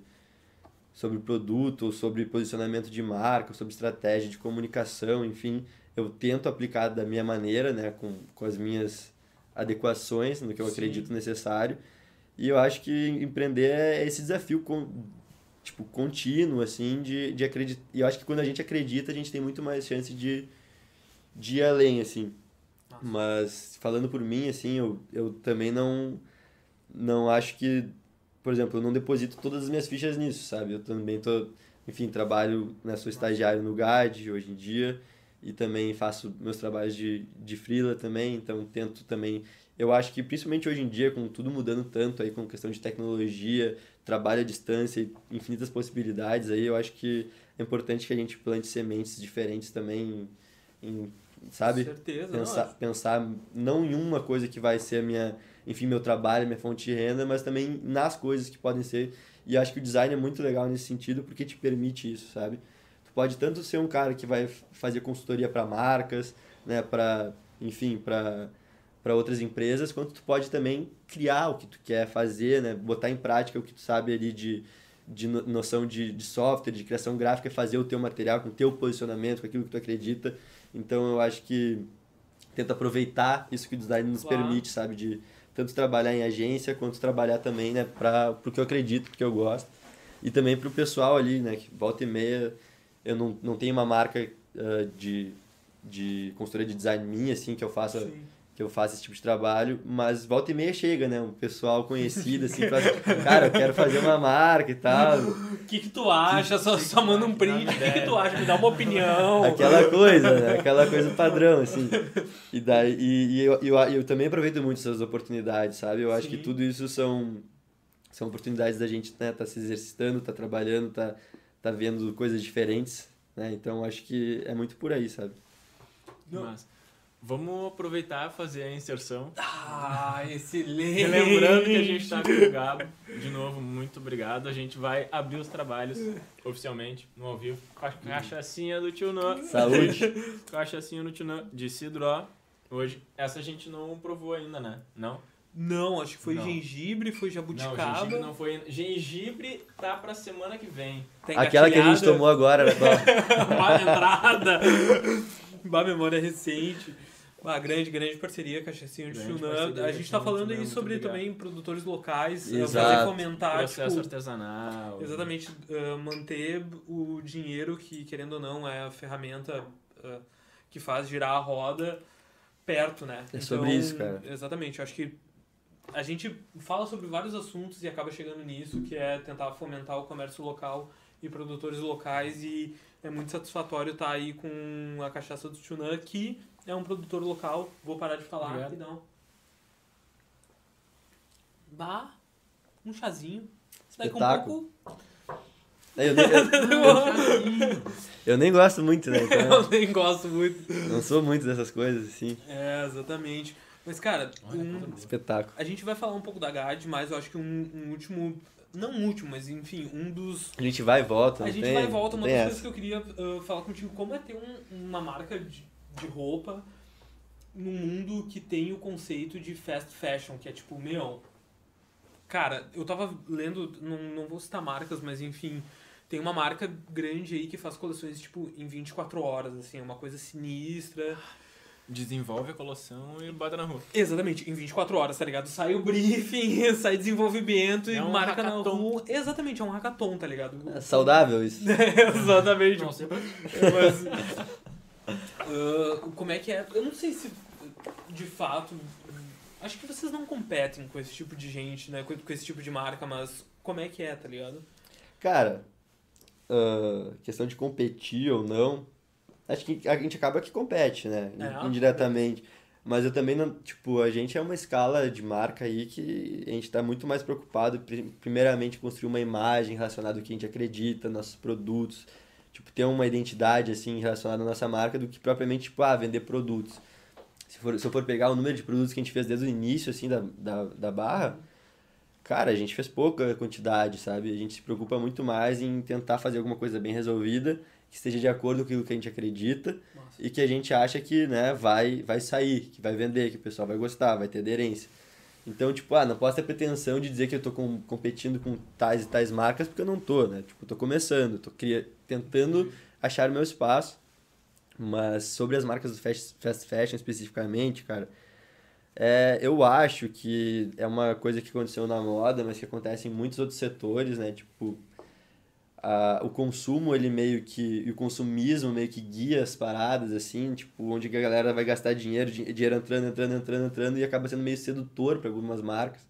sobre produto, ou sobre posicionamento de marca, sobre estratégia de comunicação, enfim, eu tento aplicar da minha maneira, né, com, com as minhas adequações no que eu Sim. acredito necessário. E eu acho que empreender é esse desafio com, tipo, contínuo, assim, de, de acreditar. E eu acho que quando a gente acredita, a gente tem muito mais chance de, de ir além, assim. Nossa. Mas, falando por mim, assim, eu, eu também não, não acho que... Por exemplo, eu não deposito todas as minhas fichas nisso, sabe? Eu também tô... Enfim, trabalho, né, sou estagiário no GAD hoje em dia e também faço meus trabalhos de, de freela também, então tento também... Eu acho que, principalmente hoje em dia, com tudo mudando tanto aí, com questão de tecnologia, trabalho à distância e infinitas possibilidades aí, eu acho que é importante que a gente plante sementes diferentes também em, sabe? Com certeza, Pensar, não, pensar não em uma coisa que vai ser a minha, enfim, meu trabalho, minha fonte de renda, mas também nas coisas que podem ser. E acho que o design é muito legal nesse sentido porque te permite isso, sabe? Tu pode tanto ser um cara que vai fazer consultoria para marcas, né, para, enfim, para para outras empresas, quanto tu pode também criar o que tu quer fazer, né? botar em prática o que tu sabe ali de, de no- noção de, de software, de criação gráfica, fazer o teu material com o teu posicionamento, com aquilo que tu acredita. Então eu acho que tenta aproveitar isso que o design nos Claro. permite, sabe? De tanto trabalhar em agência, quanto trabalhar também, né? Para o que eu acredito, porque eu gosto. E também para o pessoal ali, né? Que volta e meia, eu não, não tenho uma marca ah, de, de consultoria de design minha, assim, que eu faça Sim. Que eu faço esse tipo de trabalho, mas volta e meia chega, né? Um pessoal conhecido, assim, fala, cara, eu quero fazer uma marca e tal. O que que tu acha? Só, só manda um print. O que que tu acha? Me dá uma opinião. Aquela coisa, né? Aquela coisa padrão, assim. E, daí, e, e eu, eu, eu também aproveito muito essas oportunidades, sabe? Eu acho Sim. que tudo isso são, são oportunidades da gente né, tá se exercitando, tá trabalhando, tá, tá vendo coisas diferentes, né? Então acho que é muito por aí, sabe? Não. Mas vamos aproveitar e fazer a inserção. Ah, excelente. Lembrando que a gente tá com o Gabo. De novo, muito obrigado. A gente vai abrir os trabalhos oficialmente, no ao vivo, com a cachaçinha do tio Nã. Saúde! Cachaçinha do tio Nã, de cidro, ó. Hoje. Essa a gente não provou ainda, né? Não? Não, acho que foi Não. gengibre, foi Não, jabuticaba. gengibre não foi. Gengibre tá pra semana que vem. tá Aquela que a gente tomou agora, qual? Uma entrada. Bah, memória recente. Uma grande, grande parceria, Cachacinho de parceria, A gente tá Cachacinho falando aí sobre obrigado. também produtores locais, eh, Exato. fazer fomentar, Processo tipo, artesanal. exatamente, eh, manter o dinheiro que, querendo ou não, é a ferramenta eh, que faz girar a roda perto, né? É sobre isso, cara. Exatamente, eu acho que a gente fala sobre vários assuntos e acaba chegando nisso, que é tentar fomentar o comércio local e produtores locais e é muito satisfatório estar aí com a cachaça do Tchunã, que é um produtor local. Vou parar de falar Obrigado. rapidão. Bah, um chazinho. Daqui um Espetáculo. pouco Eu nem, eu, eu nem gosto muito, né? Então, eu nem gosto muito. não sou muito dessas coisas, assim. É, exatamente. Mas, cara, Olha, um-. Espetáculo. a gente vai falar um pouco da GAD, mas eu acho que um, um último. Não um último, mas enfim, um dos A gente vai e volta, A gente tem, vai e volta. Uma das coisas que eu queria uh, falar contigo, como é ter um- uma marca de, de roupa num mundo que tem o conceito de fast fashion, que é tipo, meu... Cara, eu tava lendo, não, não vou citar marcas, mas enfim, tem uma marca grande aí que faz coleções, tipo, em 24 horas, assim, é uma coisa sinistra. Desenvolve a coleção e bota na rua. Exatamente, em 24 horas, tá ligado? Sai o briefing, sai desenvolvimento e É um marca na hackathon. rua. Exatamente, é um hackathon, tá ligado? É saudável isso. Exatamente. Não sei pra Mas, ah, como é que é? Eu não sei se, de fato, acho que vocês não competem com esse tipo de gente, né? Com, com esse tipo de marca, mas como é que é, tá ligado? Cara, ah, questão de competir ou não, acho que a gente acaba que compete, né? É, Indiretamente. Mas eu também não. Tipo, a gente é uma escala de marca aí que a gente tá muito mais preocupado, pri- primeiramente, construir uma imagem relacionada ao que a gente acredita, nossos produtos. Tipo, ter uma identidade, assim, relacionada à nossa marca, do que propriamente, tipo, ah, vender produtos. Se, for, se eu for pegar o número de produtos que a gente fez desde o início, assim, da, da, da barra, cara, a gente fez pouca quantidade, sabe? A gente se preocupa muito mais em tentar fazer alguma coisa bem resolvida, que esteja de acordo com aquilo que a gente acredita Nossa. e que a gente acha que, né, vai, vai sair, que vai vender, que o pessoal vai gostar, vai ter aderência. Então, tipo, ah, não posso ter pretensão de dizer que eu tô com, competindo com tais e tais marcas, porque eu não tô, né? Tipo, eu tô começando, tô cria, tentando achar o meu espaço. Mas sobre as marcas do fast, fast fashion especificamente, cara, é, eu acho que é uma coisa que aconteceu na moda, mas que acontece em muitos outros setores, né? Tipo, a, o consumo, ele meio que... E o consumismo meio que guia as paradas, assim, tipo, onde a galera vai gastar dinheiro, di- dinheiro entrando, entrando, entrando, entrando, e acaba sendo meio sedutor para algumas marcas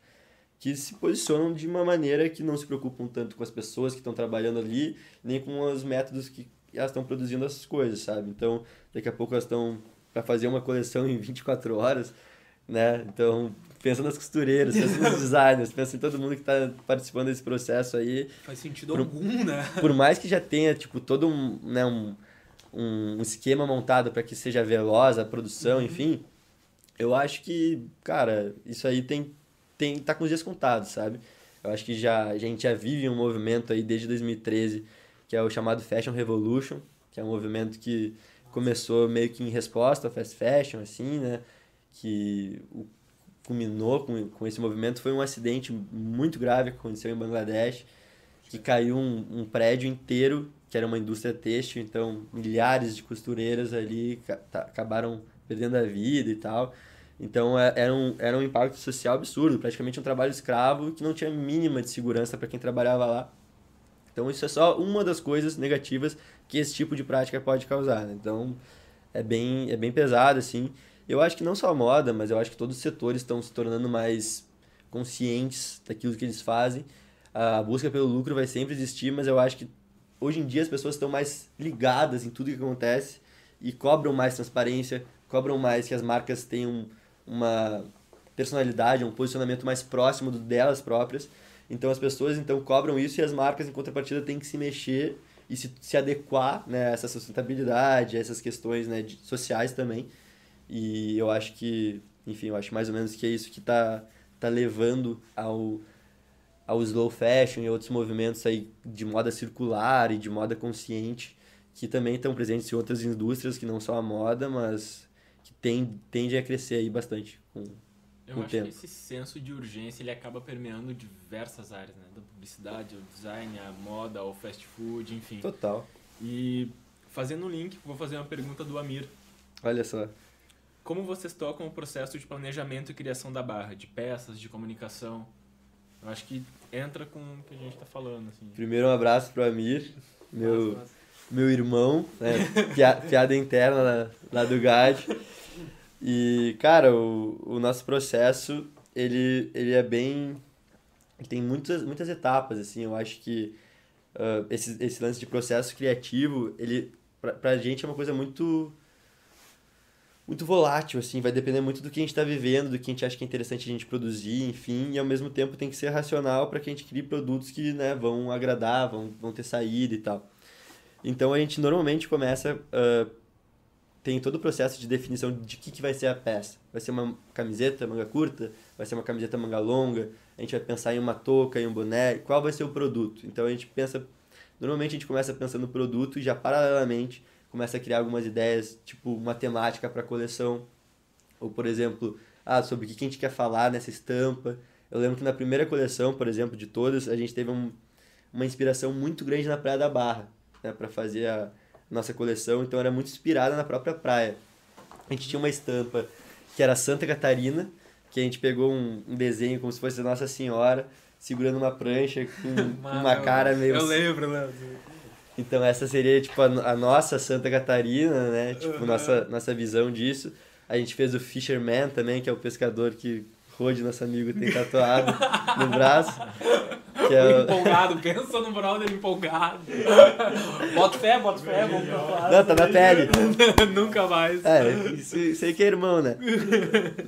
que se posicionam de uma maneira que não se preocupam tanto com as pessoas que estão trabalhando ali, nem com os métodos que elas estão produzindo essas coisas, sabe? Então, daqui a pouco elas estão para fazer uma coleção em 24 horas, né? Então, pensa nas costureiras, pensa nos designers, pensa em todo mundo que está participando desse processo aí. Faz sentido Pro- algum, né? Por mais que já tenha, tipo, todo um, né, um, um esquema montado para que seja veloz a produção, enfim, eu acho que, cara, isso aí tem, tem tá com os dias contados, sabe? Eu acho que já, a gente já vive um movimento aí desde 2013, que é o chamado Fashion Revolution, que é um movimento que começou meio que em resposta ao fast fashion, assim, né? Que o, culminou com, com esse movimento foi um acidente muito grave que aconteceu em Bangladesh, que caiu um, um prédio inteiro, que era uma indústria têxtil, então milhares de costureiras ali ca- acabaram perdendo a vida e tal. Então é- era um, era um impacto social absurdo, praticamente um trabalho escravo que não tinha mínima de segurança para quem trabalhava lá. Então isso é só uma das coisas negativas que esse tipo de prática pode causar. né? Então é bem, é bem pesado, assim. Eu acho que não só a moda, mas eu acho que todos os setores estão se tornando mais conscientes daquilo que eles fazem. A busca pelo lucro vai sempre existir, mas eu acho que hoje em dia as pessoas estão mais ligadas em tudo que acontece e cobram mais transparência, cobram mais que as marcas tenham uma personalidade, um posicionamento mais próximo do delas próprias. Então as pessoas então cobram isso e as marcas em contrapartida têm que se mexer e se, se adequar né, a essa sustentabilidade, a essas questões né, de- sociais também. E eu acho que, enfim, eu acho mais ou menos que é isso que está tá levando ao, ao slow fashion e outros movimentos aí de moda circular e de moda consciente que também estão presentes em outras indústrias que não só a moda, mas que tem, tendem a crescer aí bastante. Com, Eu acho tempo. que esse senso de urgência ele acaba permeando diversas áreas, né? Da publicidade, ao design, à moda, ao fast food, enfim. total. E fazendo um link, vou fazer uma pergunta do Amir. Olha só. Como vocês tocam o processo de planejamento e criação da barra, de peças, de comunicação? Eu acho que entra com o que a gente tá falando, assim. Primeiro um abraço pro Amir, meu, Nossa, nossa. meu irmão, né? Pia- piada interna lá, lá do GAD. E, cara, o, o nosso processo, ele, ele é bem... Ele tem muitas, muitas etapas, assim. Eu acho que ah, esse, esse lance de processo criativo, ele, pra, pra gente, é uma coisa muito... Muito volátil, assim, vai depender muito do que a gente está vivendo, do que a gente acha que é interessante a gente produzir, enfim, e ao mesmo tempo tem que ser racional para que a gente crie produtos que né, vão agradar, vão, vão ter saída e tal. Então a gente normalmente começa. ah, tem todo o processo de definição de que, que vai ser a peça. Vai ser uma camiseta manga curta? Vai ser uma camiseta manga longa? A gente vai pensar em uma touca, em um boné? Qual vai ser o produto? Então a gente pensa. Normalmente a gente começa pensando no produto e já paralelamente começa a criar algumas ideias, tipo uma temática para a coleção. Ou, por exemplo, ah, sobre o que a gente quer falar nessa estampa. Eu lembro que na primeira coleção, por exemplo, de todas, a gente teve um, uma inspiração muito grande na Praia da Barra, né, para fazer a nossa coleção, então era muito inspirada na própria praia. a gente tinha uma estampa que era Santa Catarina, que a gente pegou um, um desenho como se fosse a Nossa Senhora, segurando uma prancha com Mano, uma cara meio... Eu lembro, Léo. Então essa seria, tipo, a, a nossa Santa Catarina, né? Tipo, Uhum. nossa, nossa visão disso. A gente fez o Fisherman também, que é o pescador que Rode, nosso amigo, tem tatuado no braço. Que é, o- Empolgado, pensa no brother empolgado. Bota fé, bota fé, vamos pra não, tá na pele. Nunca mais. É, isso, isso aí que é irmão, né?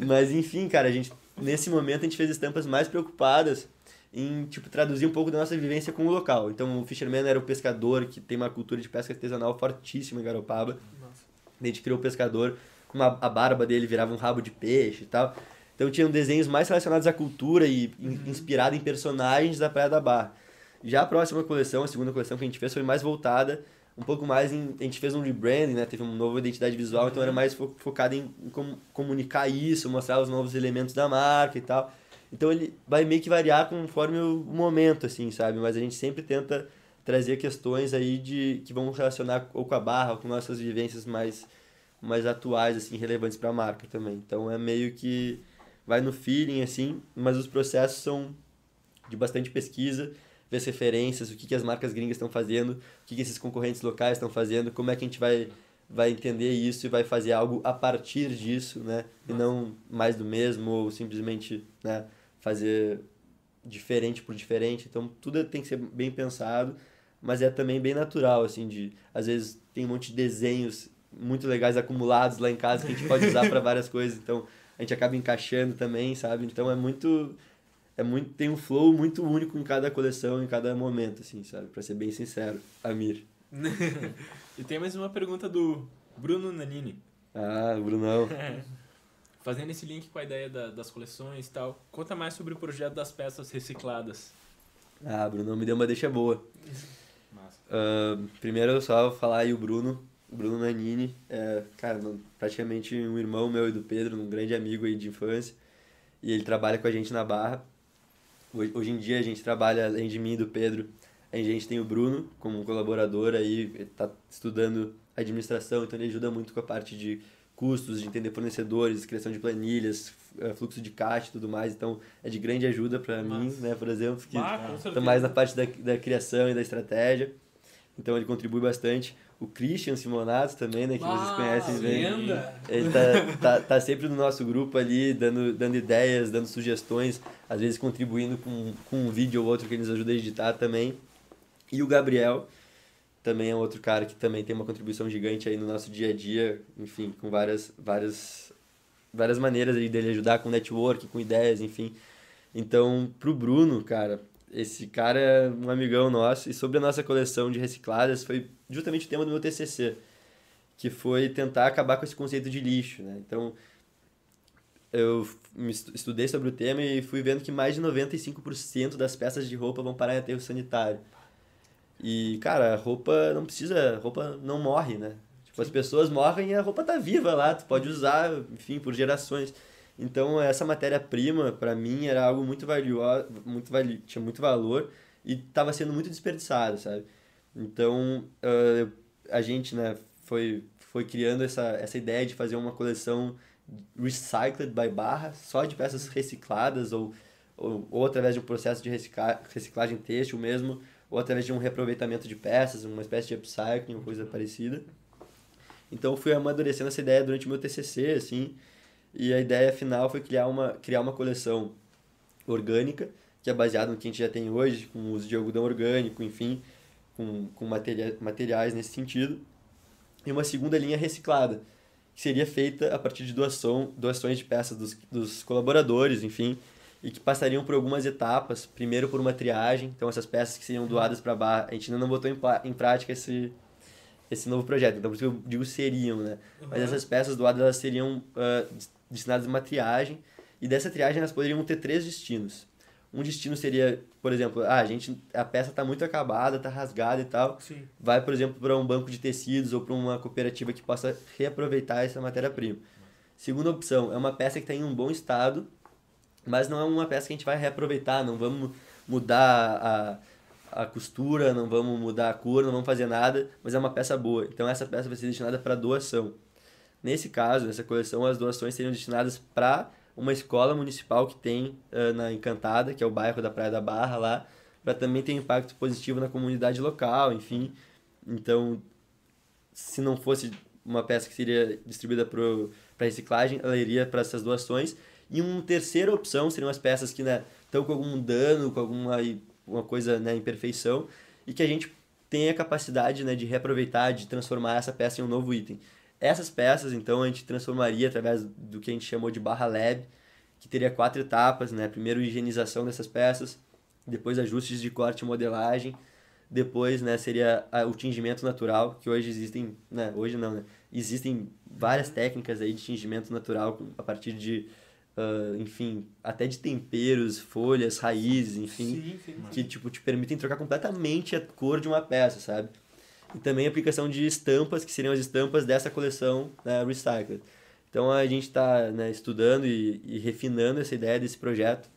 Mas enfim, cara, a gente, nesse momento a gente fez estampas mais preocupadas em, tipo, traduzir um pouco da nossa vivência com o local. Então o Fisherman era o pescador que tem uma cultura de pesca artesanal fortíssima em Garopaba. Nossa. A gente criou o pescador, com uma, a barba dele virava um rabo de peixe e tal. Então tinham desenhos mais relacionados à cultura e in- inspirado em personagens da Praia da Barra. Já a próxima coleção, a segunda coleção que a gente fez foi mais voltada, um pouco mais em... A gente fez um rebranding, né? Teve uma nova identidade visual, então era mais fo- focado em, em com- comunicar isso, mostrar os novos elementos da marca e tal. Então ele vai meio que variar conforme o momento, assim, sabe? Mas a gente sempre tenta trazer questões aí de que vão relacionar ou com a barra, ou com nossas vivências mais mais atuais assim, relevantes para a marca também. Então é meio que vai no feeling assim, mas os processos são de bastante pesquisa, ver as referências, o que, que as marcas gringas estão fazendo, o que, que esses concorrentes locais estão fazendo, como é que a gente vai vai entender isso e vai fazer algo a partir disso, né? E não mais do mesmo ou simplesmente, né, fazer diferente por diferente. Então tudo tem que ser bem pensado, mas é também bem natural assim de às vezes tem um monte de desenhos muito legais acumulados lá em casa que a gente pode usar para várias coisas, então a gente acaba encaixando também, sabe? Então é muito é muito tem um flow muito único em cada coleção, em cada momento assim, sabe? Para ser bem sincero, Amir. E tem mais uma pergunta do Bruno Nanini. Ah, Brunão. Fazendo esse link com a ideia da- das coleções e tal, conta mais sobre o projeto das peças recicladas. Ah, Brunão me deu uma deixa boa. Ah, primeiro eu só vou falar aí o Bruno, Bruno Nanini, é, cara, praticamente um irmão meu e do Pedro, um grande amigo aí de infância, e ele trabalha com a gente na Barra. Hoje, hoje em dia a gente trabalha, além de mim e do Pedro, a gente tem o Bruno como um colaborador aí, ele tá estudando administração, então ele ajuda muito com a parte de custos, de entender fornecedores, criação de planilhas, eh, fluxo de caixa e tudo mais, então é de grande ajuda para mim, né, por exemplo, que. Tô mais na parte da, da criação e da estratégia. Então ele contribui bastante. O Christian Simonato também, né? Que vocês conhecem bem. Ele tá, tá, tá sempre no nosso grupo ali, dando, dando ideias, dando sugestões, às vezes contribuindo com, com um vídeo ou outro que ele nos ajuda a editar também. E o Gabriel também é outro cara que também tem uma contribuição gigante aí no nosso dia a dia, enfim, com várias, várias, várias maneiras aí dele ajudar com network, com ideias, enfim. Então, pro Bruno, cara, esse cara é um amigão nosso e sobre a nossa coleção de recicladas foi justamente o tema do meu TCC, que foi tentar acabar com esse conceito de lixo, né? Então, eu estudei sobre o tema e fui vendo que mais de 95% das peças de roupa vão parar em aterro sanitário. E, cara, a roupa não precisa, a roupa não morre, né? Tipo, as pessoas morrem e a roupa tá viva lá, tu pode usar, enfim, por gerações. Então, essa matéria-prima, para mim, era algo muito valioso, muito vali tinha muito valor e estava sendo muito desperdiçado, sabe? Então, ah, a gente, né, foi, foi criando essa, essa ideia de fazer uma coleção recycled by barra, só de peças recicladas ou, ou, ou através de um processo de recicla, reciclagem têxtil mesmo, ou através de um reaproveitamento de peças, uma espécie de upcycling, ou coisa parecida. Então, fui amadurecendo essa ideia durante o meu TCC, assim, e a ideia final foi criar uma, criar uma coleção orgânica, que é baseada no que a gente já tem hoje, com o uso de algodão orgânico, enfim, com, com materia, materiais nesse sentido. E uma segunda linha reciclada, que seria feita a partir de doação, doações de peças dos, dos colaboradores, enfim, e que passariam por algumas etapas. Primeiro por uma triagem, então essas peças que seriam doadas para a barra, a gente ainda não botou em, em prática esse, esse novo projeto, então por isso que eu digo seriam, né? Mas Uhum. essas peças doadas elas seriam des- destinadas a uma triagem, e dessa triagem elas poderiam ter três destinos. Um destino seria, por exemplo, ah, a, gente, a peça está muito acabada, está rasgada e tal, Sim. vai, por exemplo, para um banco de tecidos ou para uma cooperativa que possa reaproveitar essa matéria-prima. Segunda opção, é uma peça que está em um bom estado, mas não é uma peça que a gente vai reaproveitar, não vamos mudar a, a costura, não vamos mudar a cor, não vamos fazer nada, mas é uma peça boa. Então essa peça vai ser destinada para doação. Nesse caso, nessa coleção, as doações seriam destinadas para uma escola municipal que tem uh, na Encantada, que é o bairro da Praia da Barra lá, para também ter impacto positivo na comunidade local, enfim. Então, se não fosse uma peça que seria distribuída para reciclagem, ela iria para essas doações. E uma terceira opção seriam as peças que né, estão com algum dano, com alguma uma coisa, né, imperfeição, e que a gente tem a capacidade né, de reaproveitar, de transformar essa peça em um novo item. Essas peças, então, a gente transformaria através do que a gente chamou de barra lab, que teria quatro etapas, né? Primeiro, higienização dessas peças, depois ajustes de corte e modelagem, depois, né, seria o tingimento natural, que hoje existem, né, hoje não, né? Existem várias técnicas aí de tingimento natural a partir de Uh, enfim, até de temperos, folhas, raízes, enfim, Sim, sim. que tipo te permitem trocar completamente a cor de uma peça, sabe? E também a aplicação de estampas, que seriam as estampas dessa coleção né, Recycled. Então a gente está né, estudando e, e, refinando essa ideia desse projeto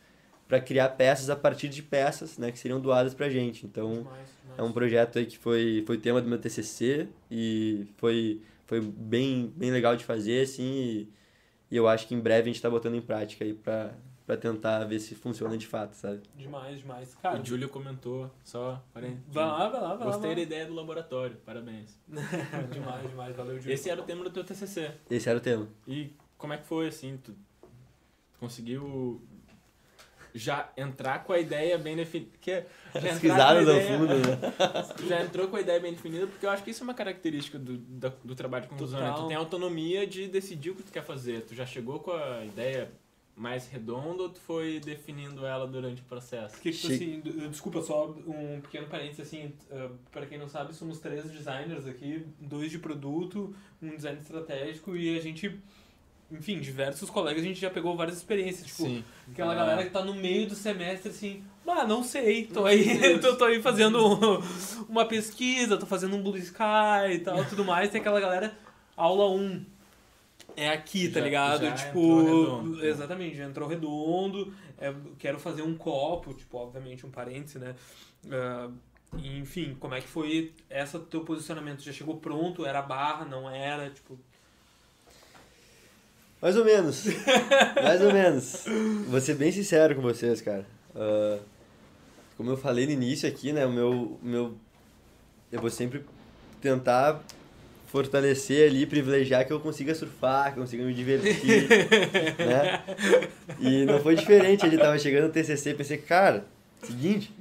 para criar peças a partir de peças né, que seriam doadas para a gente. Então Demais, demais. é um projeto aí que foi, foi tema do meu TCC e foi, foi bem, bem legal de fazer, assim, e, e eu acho que em breve a gente está botando em prática aí para para tentar ver se funciona de fato, sabe? Demais, demais. Cara, O Júlio comentou, só, vai lá, vai lá, vai lá. Gostei da vai ideia do laboratório, parabéns. demais, demais. Valeu, Júlio. Esse era o tema do teu TCC. Esse era o tema. E como é que foi, assim, tu conseguiu já entrar com a ideia bem definida? Que já As entrar com a risadas ao ideia- fundo, né? já entrou com a ideia bem definida, porque eu acho que isso é uma característica do, da- do trabalho de conclusão, né? Tu tem autonomia de decidir o que tu quer fazer. Tu já chegou com a ideia mais redonda ou tu foi definindo ela durante o processo? Que, tipo assim, desculpa, só um pequeno parênteses, assim, uh, para quem não sabe, somos três designers aqui, dois de produto, um design estratégico e a gente, enfim, diversos colegas, a gente já pegou várias experiências, tipo, aquela Ah. galera que tá no meio do semestre, assim, ah, não sei, tô aí, tô, tô aí fazendo uma pesquisa, tô fazendo um Blue Sky e tal, tudo mais, tem aquela galera, aula 1, é aqui, tá Já- ligado? já tipo, entrou redondo. exatamente, já entrou redondo. é, quero fazer um copo, tipo, obviamente um parêntese, né? E, enfim, como é que foi essa teu posicionamento? Já chegou pronto? Era barra? Não era? Tipo, Mais ou menos. Mais ou menos. Vou ser bem sincero com vocês, cara. Ah, como eu falei no início aqui, né? O meu, meu. Eu vou sempre tentar fortalecer ali, privilegiar que eu consiga surfar, que eu consiga me divertir, né? E não foi diferente. Ele tava chegando no TCC e pensei, cara, seguinte,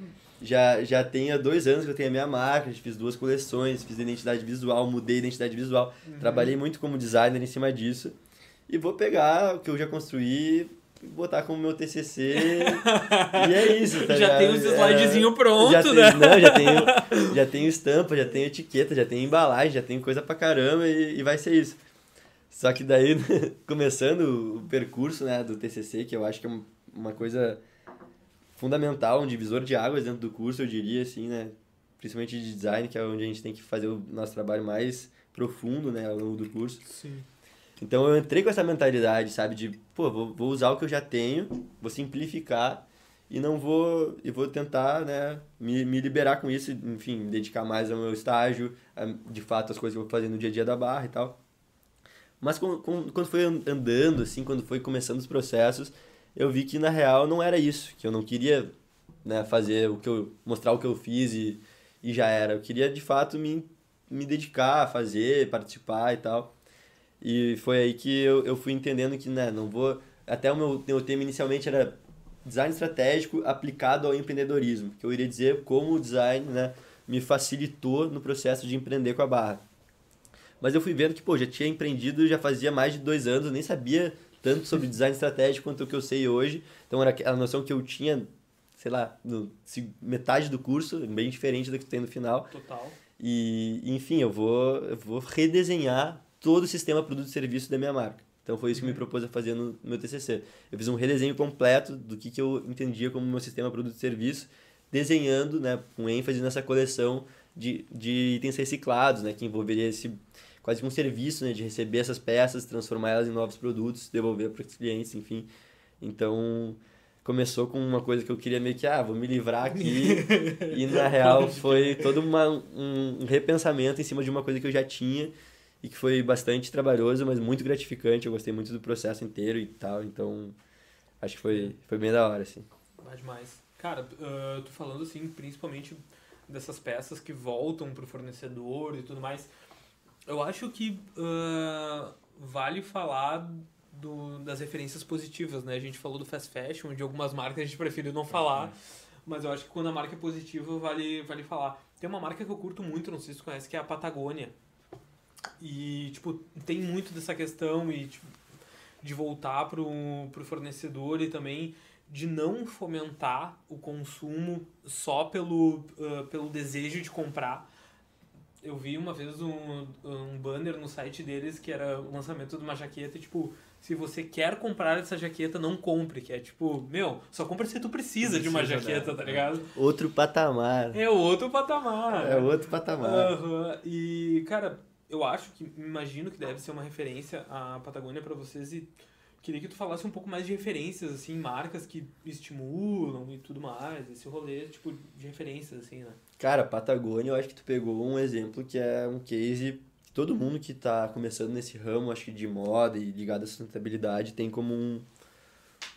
já, já tem há dois anos que eu tenho a minha marca, fiz duas coleções, fiz identidade visual, mudei identidade visual, trabalhei muito como designer em cima disso. E vou pegar o que eu já construí e botar como meu TCC. e é isso, tá já ligado? tem os slidezinho pronto, já tem, né? Não, já tenho, já tenho estampa, já tenho etiqueta, já tenho embalagem, já tenho coisa pra caramba e, e vai ser isso. Só que daí, começando o percurso né, do TCC, que eu acho que é um- uma coisa fundamental, um divisor de águas dentro do curso, eu diria assim, né? Principalmente de design, que é onde a gente tem que fazer o nosso trabalho mais profundo, né, ao longo do curso. Sim. Então eu entrei com essa mentalidade, sabe, de, pô, vou, vou usar o que eu já tenho, vou simplificar e não vou e vou tentar, né, me, me liberar com isso, enfim, me dedicar mais ao meu estágio, a, de fato as coisas que eu vou fazer no dia a dia da barra e tal. Mas com, com, quando foi an- andando assim, quando foi começando os processos, eu vi que na real não era isso, que eu não queria, né, fazer o que eu mostrar o que eu fiz e, e já era. Eu queria de fato me me dedicar a fazer, participar e tal. E foi aí que eu, eu fui entendendo que, né, não vou... Até o meu, meu tema inicialmente era design estratégico aplicado ao empreendedorismo, que eu iria dizer como o design, né, me facilitou no processo de empreender com a barra. Mas eu fui vendo que, pô, já tinha empreendido já fazia mais de dois anos, nem sabia tanto sobre design estratégico quanto o que eu sei hoje. Então era a noção que eu tinha, sei lá, no, metade do curso, bem diferente da que tem no final. Total. E, enfim, eu vou, eu vou redesenhar todo o sistema produto e serviço da minha marca. Então foi isso que eu me propus a fazer no, meu TCC. Eu fiz um redesenho completo do que, que eu entendia como meu sistema produto e serviço, desenhando, né, com ênfase nessa coleção de, de itens reciclados, né, que envolveria esse quase que um serviço, né, de receber essas peças, transformar elas em novos produtos, devolver para os clientes, enfim. Então, começou com uma coisa que eu queria meio que, ah, vou me livrar aqui. e na real foi todo uma, um, um repensamento em cima de uma coisa que eu já tinha e que foi bastante trabalhoso, mas muito gratificante. Eu gostei muito do processo inteiro e tal, então acho que foi, foi bem da hora, assim. Vai demais. Cara, uh, tô falando assim, principalmente dessas peças que voltam pro fornecedor e tudo mais. Eu acho que uh, vale falar do, das referências positivas, né? A gente falou do fast fashion, de algumas marcas a gente preferiu não falar, mas eu acho que quando a marca é positiva vale, vale falar. Tem uma marca que eu curto muito, não sei se você conhece, que é a Patagônia. E, tipo, tem muito dessa questão e, tipo, de voltar pro, pro fornecedor e também de não fomentar o consumo só pelo, uh, pelo desejo de comprar. Eu vi uma vez um, um banner no site deles que era o lançamento de uma jaqueta, tipo, se você quer comprar essa jaqueta, não compre, que é tipo, meu, só compra se tu precisa de uma Precisa jaqueta, dela. tá ligado? Outro patamar. É outro patamar. É outro patamar. Aham. E, cara, eu acho que, imagino que deve ser uma referência a Patagônia pra vocês e queria que tu falasse um pouco mais de referências, assim, marcas que estimulam e tudo mais, esse rolê, tipo, de referências, assim, né? Cara, Patagônia, eu acho que tu pegou um exemplo que é um case que todo mundo que tá começando nesse ramo, acho que de moda e ligado à sustentabilidade, tem como um,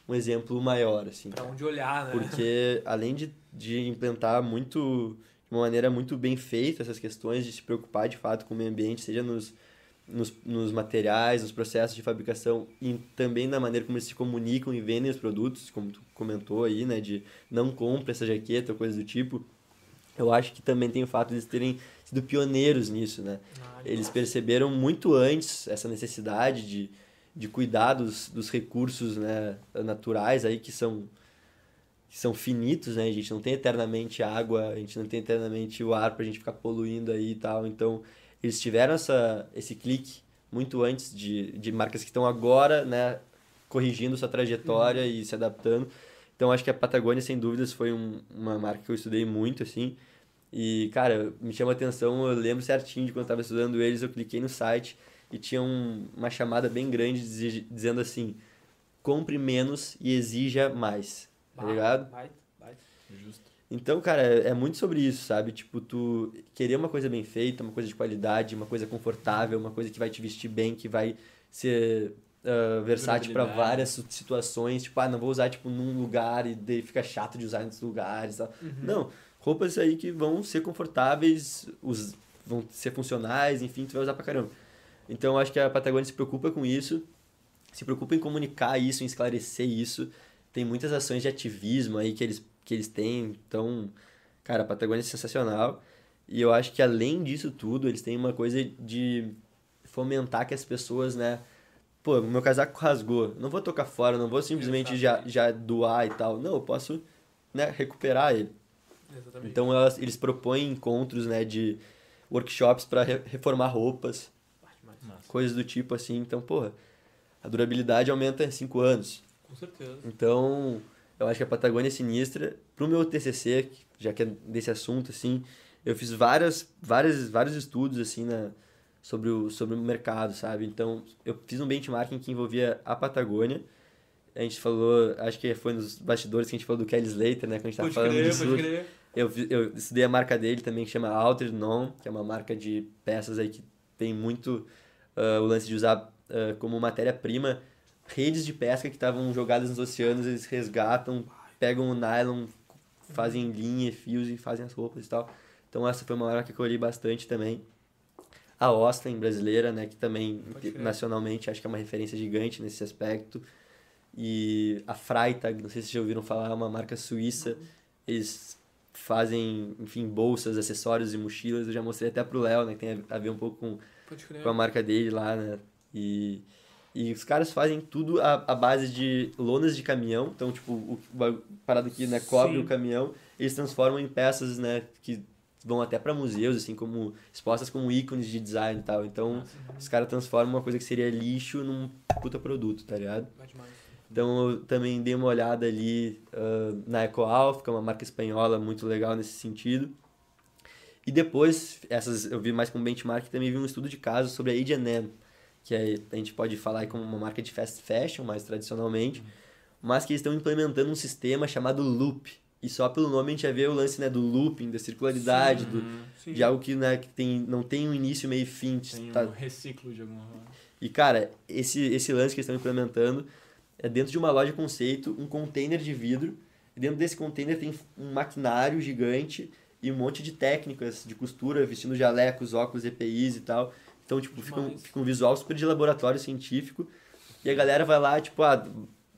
um exemplo maior, assim. Pra onde olhar, né? Porque além de, de implantar muito, de uma maneira muito bem feita essas questões, de se preocupar de fato com o meio ambiente, seja nos, nos, nos materiais, nos processos de fabricação e também na maneira como eles se comunicam e vendem os produtos, como tu comentou aí, né, de não compra essa jaqueta ou coisa do tipo, eu acho que também tem o fato de eles terem sido pioneiros nisso, né? Ah, Eles perceberam muito antes essa necessidade de, de cuidar dos, dos recursos né, naturais aí que são, que são finitos, né? A gente não tem eternamente água, a gente não tem eternamente o ar pra gente ficar poluindo aí e tal. Então, eles tiveram essa, esse clique muito antes de, de marcas que estão agora, né, corrigindo sua trajetória e se adaptando. Então, acho que a Patagônia, sem dúvidas, foi um, uma marca que eu estudei muito, assim. E, cara, me chama a atenção, eu lembro certinho de quando eu estava estudando eles, eu cliquei no site e tinha um, uma chamada bem grande dizendo assim, compre menos e exija mais, tá ligado? vai, vai. Justo. Então, cara, é muito sobre isso, sabe? Tipo, tu querer uma coisa bem feita, uma coisa de qualidade, uma coisa confortável, uma coisa que vai te vestir bem, que vai ser ah, versátil para várias situações. Tipo, ah, não vou usar, tipo, num lugar e daí fica chato de usar em outros lugares tal. Não, roupas aí que vão ser confortáveis, os, vão ser funcionais, enfim, tu vai usar pra caramba. Então, eu acho que a Patagônia se preocupa com isso, se preocupa em comunicar isso, em esclarecer isso. Tem muitas ações de ativismo aí que eles, que eles têm. Então, cara, a Patagônia é sensacional. E eu acho que além disso tudo, eles têm uma coisa de fomentar que as pessoas, né? Pô, meu casaco rasgou. Não vou tocar fora, não vou simplesmente já, Exatamente. já doar e tal. Não, eu posso né, recuperar ele. Exatamente. Então elas, eles propõem encontros, né, de workshops para reformar roupas, coisas do tipo assim. Então, porra, a durabilidade aumenta em 5 anos. Com certeza. Então, eu acho que a Patagônia é sinistra. Pro meu TCC, já que é desse assunto, assim, eu fiz várias, várias, vários estudos, assim, na, sobre, o, sobre o mercado, sabe? Então, eu fiz um benchmarking que envolvia a Patagônia. A gente falou, acho que foi nos bastidores que a gente falou do Kelly Slater, né? Quando a gente tava Pode falando crer, de pode crer. Eu, eu estudei a marca dele também, que chama Altered Non, que é uma marca de peças aí que tem muito ah, o lance de usar ah, como matéria-prima redes de pesca que estavam jogadas nos oceanos, eles resgatam, pegam o nylon, fazem linha, fios e fazem as roupas e tal. Então essa foi uma marca que eu olhei bastante também. A Austin brasileira, né, que também nacionalmente acho que é uma referência gigante nesse aspecto. E a Freitag, não sei se já ouviram falar, é uma marca suíça. Eles fazem, enfim, bolsas, acessórios e mochilas. Eu já mostrei até pro Léo, né, que tem a ver um pouco com, com a marca dele lá, né? E, e os caras fazem tudo à, base de lonas de caminhão. Então, tipo, o, o parado que né, cobre Sim. o caminhão, eles transformam em peças, né, que vão até para museus, assim, como expostas como ícones de design e tal. Então, os caras transformam uma coisa que seria lixo num puta produto, tá ligado? Então eu também dei uma olhada ali ah, na EcoAlf, que é uma marca espanhola muito legal nesse sentido. E depois, essas eu vi mais como benchmark, também vi um estudo de caso sobre a H&M, que é, a gente pode falar como uma marca de fast fashion, mais tradicionalmente, mas que eles estão implementando um sistema chamado Loop, E só pelo nome a gente já vê o lance né, do looping, da circularidade, do, Sim. de algo que, né, que tem, não tem um início, meio e fim. Tem tá- um reciclo de alguma forma. E, cara, esse, esse lance que eles estão implementando é dentro de uma loja conceito, um container de vidro. E dentro desse container tem um maquinário gigante e um monte de técnicas de costura, vestindo jalecos, óculos, EPIs e tal. Então, tipo, fica um, fica um visual super de laboratório científico. E a galera vai lá, tipo, ah,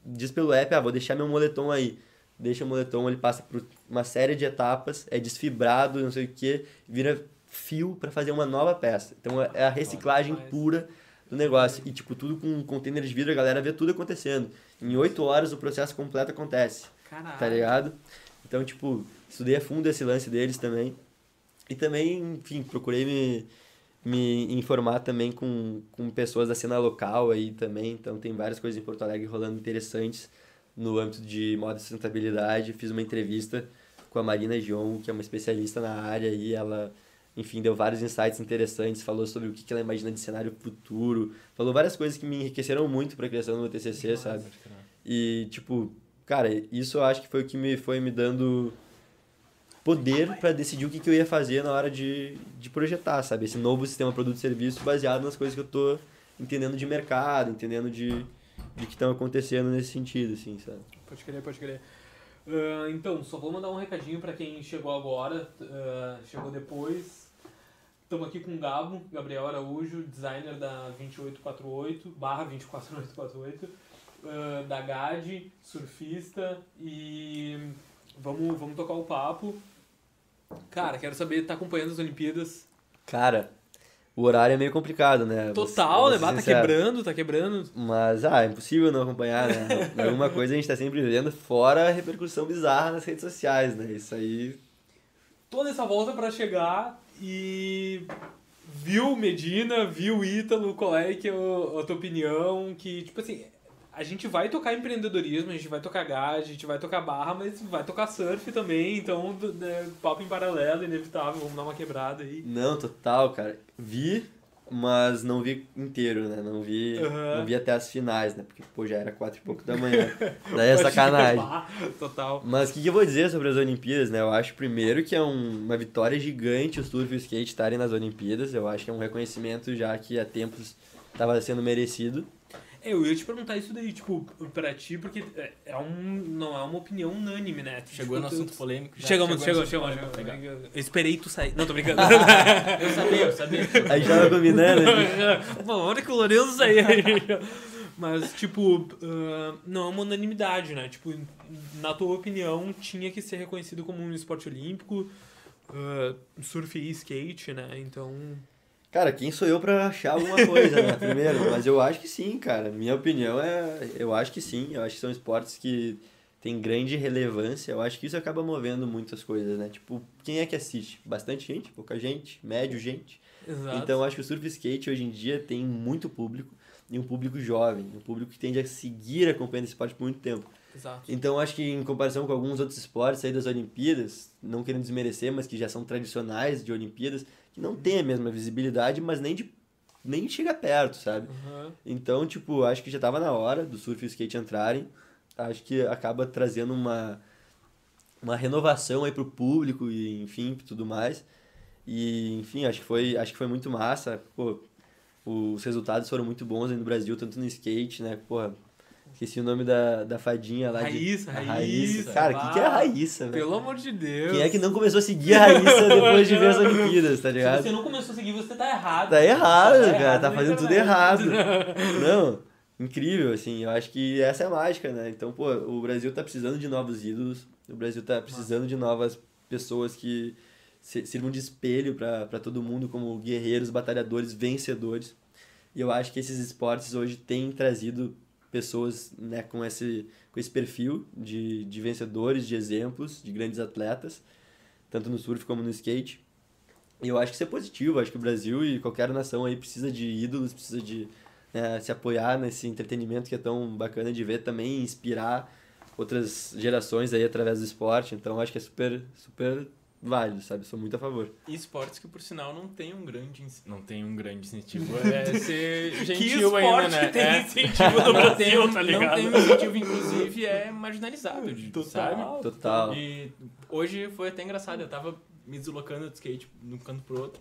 diz pelo app, ah, vou deixar meu moletom aí. Deixa o moletom, ele passa por uma série de etapas, é desfibrado, não sei o que, vira fio para fazer uma nova peça. Então é a reciclagem pura do negócio. E, tipo, tudo com um container de vidro, a galera vê tudo acontecendo. Em oito horas o processo completo acontece, Caralho. tá ligado? Então, tipo, estudei a fundo esse lance deles também. E também, enfim, procurei me, me informar também com, com pessoas da cena local aí também. Então, tem várias coisas em Porto Alegre rolando interessantes no âmbito de moda e sustentabilidade. Fiz uma entrevista com a Marina Gion, que é uma especialista na área e ela enfim, deu vários insights interessantes, falou sobre o que ela imagina de cenário futuro, falou várias coisas que me enriqueceram muito para a criação do meu TCC, sabe? E, tipo, cara, isso eu acho que foi o que me foi me dando poder para decidir o que, que eu ia fazer na hora de, de projetar, sabe? Esse novo sistema produto e serviço baseado nas coisas que eu tô entendendo de mercado, entendendo de, de que estão acontecendo nesse sentido, assim, sabe? Pode crer, pode crer. Ah, então, só vou mandar um recadinho pra quem chegou agora, ah, chegou depois. Estamos aqui com o Gabo, Gabriel Araújo, designer da 2848, barra 24848, ah, da GAD, surfista e vamos, vamos tocar o papo. Cara, quero saber, tá acompanhando as Olimpíadas? Cara, o horário é meio complicado, né? Total, né? Tá sincero. quebrando, tá quebrando. Mas, ah, é impossível não acompanhar, né? Alguma coisa a gente tá sempre vendo, fora a repercussão bizarra nas redes sociais, né? Isso aí. toda essa volta pra chegar e viu Medina, viu Ítalo, qual é que é a tua opinião, que tipo assim, a gente vai tocar empreendedorismo, a gente vai tocar gás, a gente vai tocar barra, mas vai tocar surf também, então né, papo em paralelo, inevitável, vamos dar uma quebrada aí. Não, total, cara. Vi, mas não vi inteiro, né? Não vi, Aham. não vi até as finais, né? Porque, pô, já era quatro e pouco da manhã. Daí é sacanagem. Total. Mas o que, que eu vou dizer sobre as Olimpíadas, né? Eu acho, primeiro, que é um- uma vitória gigante o surf e o skate estarem nas Olimpíadas. Eu acho que é um reconhecimento já que há tempos estava sendo merecido. Eu ia te perguntar isso daí, tipo, pra ti, porque é- é um, não é uma opinião unânime, né? Chegou Tipo, no tu- assunto polêmico. já Chegamos, no chegou, chegou, polêmico, chegou. legal. Eu esperei tu sair. Não, tô brincando. Eu sabia, eu sabia. Aí já vai combinando, né? Mano, hora que o Lourenço sair. Mas, tipo, ah, não é uma unanimidade, né? Tipo, na tua opinião, tinha que ser reconhecido como um esporte olímpico, ah, surf e skate, né? Então. Cara, quem sou eu pra achar alguma coisa, né? Primeiro, mas eu acho que sim, cara. Minha opinião é. Eu acho que sim. Eu acho que são esportes que têm grande relevância. Eu acho que isso acaba movendo muitas coisas, né? Tipo, quem é que assiste? Bastante gente, pouca gente, médio gente. Exato. Então eu acho que o surf skate hoje em dia tem muito público. E um público jovem, um público que tende a seguir acompanhando esse esporte por muito tempo. Exato. Então acho que em comparação com alguns outros esportes aí das Olimpíadas, não querendo desmerecer, mas que já são tradicionais de Olimpíadas, que não tem a mesma visibilidade, mas nem de nem chega perto, sabe? Aham. Então, tipo, acho que já tava na hora do surf e skate entrarem. Acho que acaba trazendo uma uma renovação aí pro público e enfim, tudo mais. E, enfim, acho que foi, acho que foi muito massa. Pô, os resultados foram muito bons aí no Brasil, tanto no skate, né? Porra, esqueci o nome da, da fadinha lá. Raíssa, de... a Raíssa, Cara, o que, que é a. Raíssa, velho? Pelo amor de Deus. Quem é que não começou a seguir a Raíssa depois de ver as Olimpíadas, tá Se ligado? você não começou a seguir, você tá errado. Tá errado, Tá cara. errado Tá fazendo tudo internet. errado. Não, incrível, assim. Eu acho que essa é a mágica, né? Então, pô, o Brasil tá precisando de novos ídolos. O Brasil tá precisando de novas pessoas que se- sirvam de espelho pra todo mundo como guerreiros, batalhadores, vencedores. E eu acho que esses esportes hoje têm trazido pessoas né, com, esse, com esse perfil de, de vencedores, de exemplos, de grandes atletas, tanto no surf como no skate. E eu acho que isso é positivo, acho que o Brasil e qualquer nação aí precisa de ídolos, precisa de né, se apoiar nesse entretenimento que é tão bacana de ver também, inspirar outras gerações aí através do esporte. Então acho que é super, super válido, sabe? Sou muito a favor. E esportes que, por sinal, não tem um grande... Não tem um grande incentivo. É ser Que gentil esporte ainda, né? que tem É. incentivo no Não tem, Brasil, um- tá não ligado? tem um incentivo, inclusive, é marginalizado, de- Total. sabe? Total. E hoje foi até engraçado, eu tava me deslocando de skate de um canto pro outro.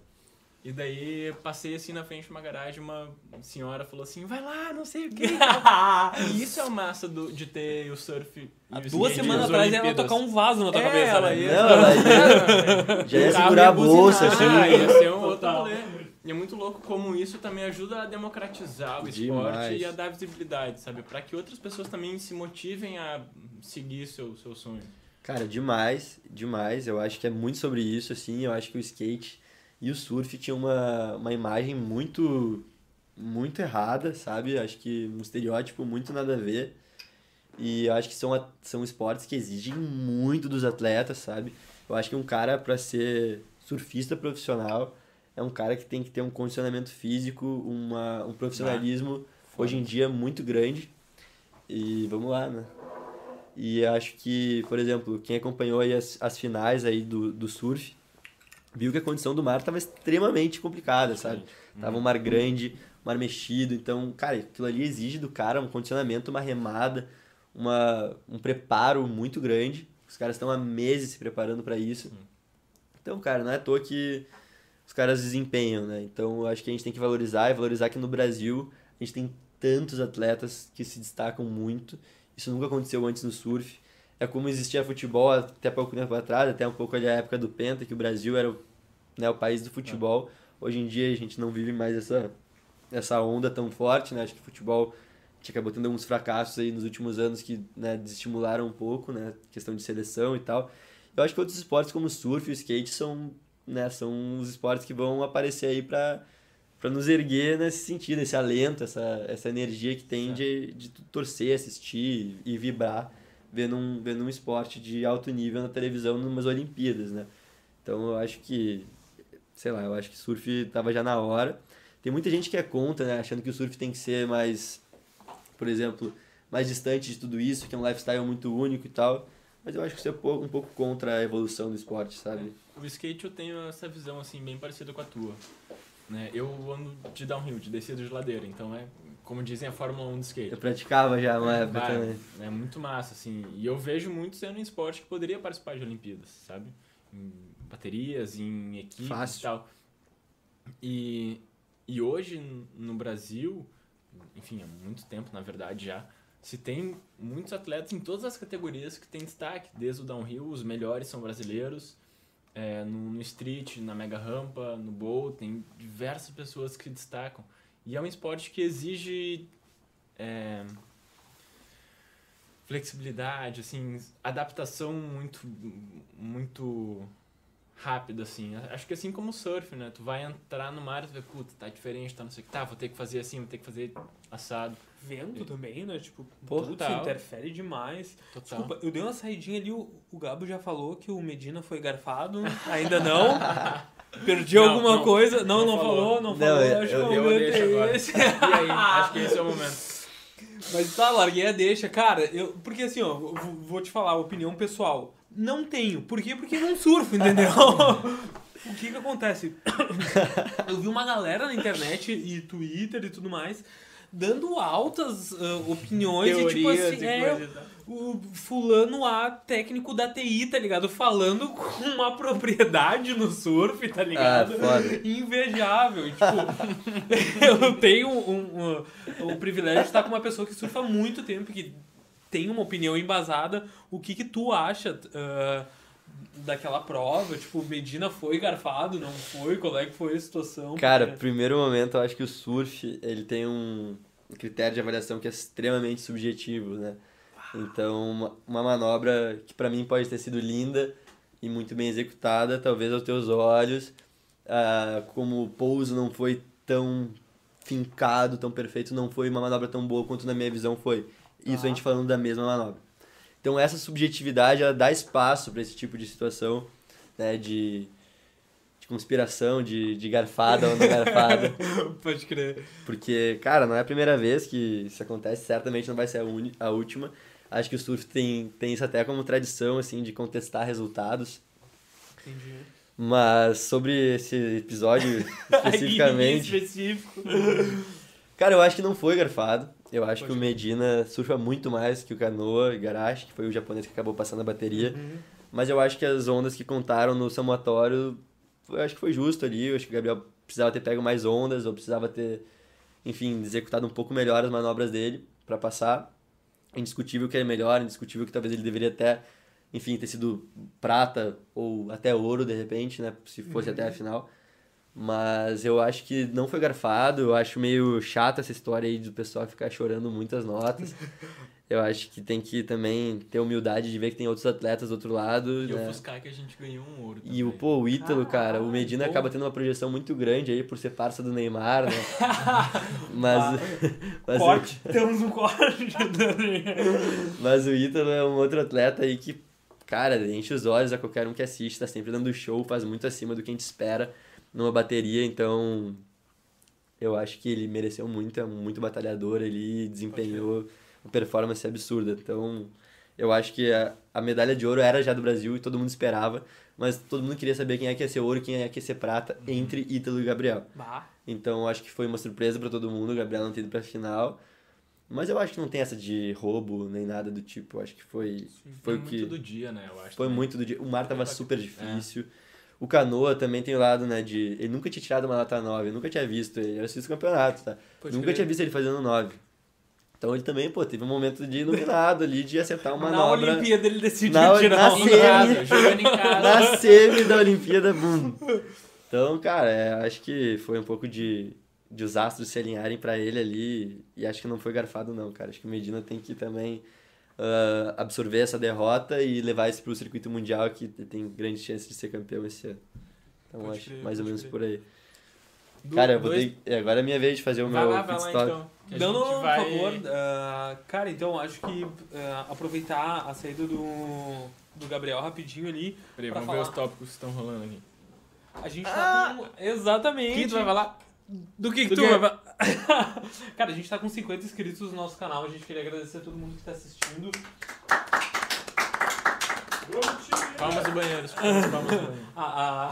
E daí passei assim na frente de uma garagem, uma senhora falou assim, vai lá, não sei o que. e isso é o massa do, de ter o surf Há duas semanas nas atrás ela ia tocar um vaso na tua É, cabeça, ela né? ia- Não, ela ia- já ia segurar a bolsa, assim. Ia ser um outro rolê. E é muito louco como isso também ajuda a democratizar o Demais. esporte e a dar visibilidade, sabe? Pra que outras pessoas também se motivem a seguir seu, seu sonho. Cara, demais, demais. Eu acho que é muito sobre isso, assim. Eu acho que o skate e o surf tinham uma, uma imagem muito, muito errada, sabe? Acho que um estereótipo muito nada a ver. E eu acho que são, são esportes que exigem muito dos atletas, sabe? Eu acho que um cara, para ser surfista profissional, é um cara que tem que ter um condicionamento físico, uma, um profissionalismo hoje em dia muito grande. E vamos lá, né? E acho que, por exemplo, quem acompanhou as, as finais aí do, do surf, viu que a condição do mar estava extremamente complicada, sabe? Tava um mar grande, um mar mexido, então, cara, aquilo ali exige do cara um condicionamento, uma remada, uma, um preparo muito grande. Os caras estão há meses se preparando para isso. Então, cara, não é à toa que os caras desempenham, né? Então, eu acho que a gente tem que valorizar e valorizar que no Brasil a gente tem tantos atletas que se destacam muito. Isso nunca aconteceu antes no surf. É como existia futebol até pouco tempo atrás, até um pouco ali a época do Penta, que o Brasil era o, né, o país do futebol. Hoje em dia a gente não vive mais essa, essa onda tão forte, né? Acho que o futebol acabou tendo alguns fracassos aí nos últimos anos que né, desestimularam um pouco, né? Questão de seleção e tal. Eu acho que outros esportes como o surf e o skate são, né, são os esportes que vão aparecer aí para para nos erguer nesse sentido, esse alento, essa, essa energia que tem de, de torcer, assistir e vibrar vendo um, vendo um esporte de alto nível na televisão numas Olimpíadas, né? Então eu acho que, sei lá, eu acho que surf tava já na hora. Tem muita gente que é contra, né? Achando que o surf tem que ser mais, por exemplo, mais distante de tudo isso, que é um lifestyle muito único e tal. Mas eu acho que isso é um pouco- contra a evolução do esporte, sabe? O skate eu tenho essa visão assim bem parecida com a tua. Né? Eu ando de downhill, de descida de ladeira, então é como dizem a Fórmula 1 do skate. Eu praticava já uma época Vai, também. é muito massa, assim. E eu vejo muito sendo um esporte que poderia participar de Olimpíadas, sabe? Em baterias, em equipes Fácil. e tal. E, e hoje, no Brasil, enfim, há muito tempo, na verdade, já, se tem muitos atletas em todas as categorias que têm destaque. Desde o downhill, os melhores são brasileiros. É, no, no street, na mega rampa, no bowl, tem diversas pessoas que destacam. E é um esporte que exige é, flexibilidade, assim, adaptação muito, muito rápida, assim. Acho que assim como o surf, né? Tu vai entrar no mar e tu vê, puta, tá diferente, tá não sei o que. Tá, vou ter que fazer assim, vou ter que fazer assado. Vento também, né? Tipo, Total. tudo interfere demais. Total. Desculpa, eu dei uma saidinha ali, o, o Gabo já falou que o Medina foi garfado. Ainda não. Perdi Não, alguma não. coisa. Não, Não não, falou. falou, não, falou. eu- acho eu- que o eu momento deixo é agora. esse. E aí? Acho que esse é o momento. Mas tá, larguei a deixa. Cara, eu, porque assim, ó, vou, vou te falar, opinião pessoal. Não tenho. Por quê? Porque não surfo, entendeu? o que que acontece? Eu vi uma galera na internet e Twitter e tudo mais dando altas ah, opiniões e tipo Teorias assim, é, o fulano A, técnico da TI, tá ligado? Falando com uma propriedade no surf, tá ligado? Ah, foda. Invejável. Tipo, eu tenho um, um- o privilégio de estar com uma pessoa que surfa há muito tempo, que tem uma opinião embasada. O que que tu acha ah, daquela prova? Tipo, Medina foi garfado, não foi? Qual é que foi a situação? Cara, Porque- primeiro momento, eu acho que o surf, ele tem um critério de avaliação que é extremamente subjetivo, né? Então, uma, uma manobra que pra mim pode ter sido linda e muito bem executada, talvez aos teus olhos, ah, como o pouso não foi tão fincado, tão perfeito, não foi uma manobra tão boa quanto na minha visão foi. Isso a gente falando da mesma manobra. Então, essa subjetividade, ela dá espaço para esse tipo de situação, né, de, de conspiração, de, de garfada ou não garfada. Pode crer. Porque, cara, não é a primeira vez que isso acontece, certamente não vai ser a, uni- a última. Acho que o surf tem, tem isso até como tradição, assim, de contestar resultados. Entendi. Mas sobre esse episódio especificamente. específico. Cara, eu acho que não foi garfado. Eu acho que o Medina surfa muito mais que o Canoa Igarashi, que foi o japonês que acabou passando a bateria. Uhum. Mas eu acho que as ondas que contaram no somatório, eu acho que foi justo ali. Eu acho que o Gabriel precisava ter pego mais ondas, ou precisava ter, enfim, executado um pouco melhor as manobras dele para passar. Indiscutível que ele é melhor, indiscutível que talvez ele deveria até, enfim, ter sido prata ou até ouro de repente, né? Se fosse até a final. Mas eu acho que não foi garfado, eu acho meio chata essa história aí do pessoal ficar chorando muitas notas. Eu acho que tem que também ter humildade de ver que tem outros atletas do outro lado, E né? ofuscar que a gente ganhou um ouro. E o, também. pô, o Ítalo, cara, o Medina pô. acaba tendo uma projeção muito grande aí por ser parça do Neymar, né? mas, mas, Corte. Temos um corte. O, mas o Ítalo é um outro atleta aí que, cara, enche os olhos a qualquer um que assiste, tá sempre dando show, faz muito acima do que a gente espera numa bateria, então eu acho que ele mereceu muito, é muito batalhador, ele desempenhou uma performance absurda. Então, eu acho que a, a medalha de ouro era já do Brasil e todo mundo esperava, mas todo mundo queria saber quem é que ia ser ouro quem é que ia ser prata entre Ítalo e Gabriel. Bah. Então, eu acho que foi uma surpresa para todo mundo, o Gabriel não ter ido pra final. Mas eu acho que não tem essa de roubo nem nada do tipo. Eu acho que foi, foi o muito que. do dia, né? Eu acho. Foi também. muito do dia. O mar tava Foi super difícil. O Canoa também tem o lado, né, de... Ele nunca tinha tirado uma nota 9, eu nunca tinha visto ele, eu assisto campeonato, tá? Pode nunca crer. tinha visto ele fazendo 9. Então ele também, pô, teve um momento de iluminado ali, de acertar uma Na manobra... Olimpíada ele decidiu Na- tirar na um Em semi- casa, jogando em casa. Na semi da Olimpíada, boom. Então, cara, é, acho que foi um pouco de, de os astros se alinharem pra ele ali. E acho que não foi garfado, não, cara. Acho que o Medina tem que também ah, absorver essa derrota e levar isso pro circuito mundial, que tem grande chance de ser campeão esse ano. Então, Pode acho crer, mais ou menos crer. por aí. Do- cara, eu vou dois- ter... é, agora é minha vez de fazer o Vai meu lá, vai lá então. que Não, não, não, vai... por favor. Ah, cara, então acho que ah, aproveitar a saída do, do Gabriel rapidinho ali. Peraí, vamos ver os falar. tópicos que estão rolando aqui. A gente tá com. Exatamente. Quem tu vai falar? Do que, que Do tu quê? vai falar? Cara, a gente tá com 50 inscritos no nosso canal. A gente queria agradecer a todo mundo que tá assistindo. Palmas do banheiro. Palmas do banheiro. A,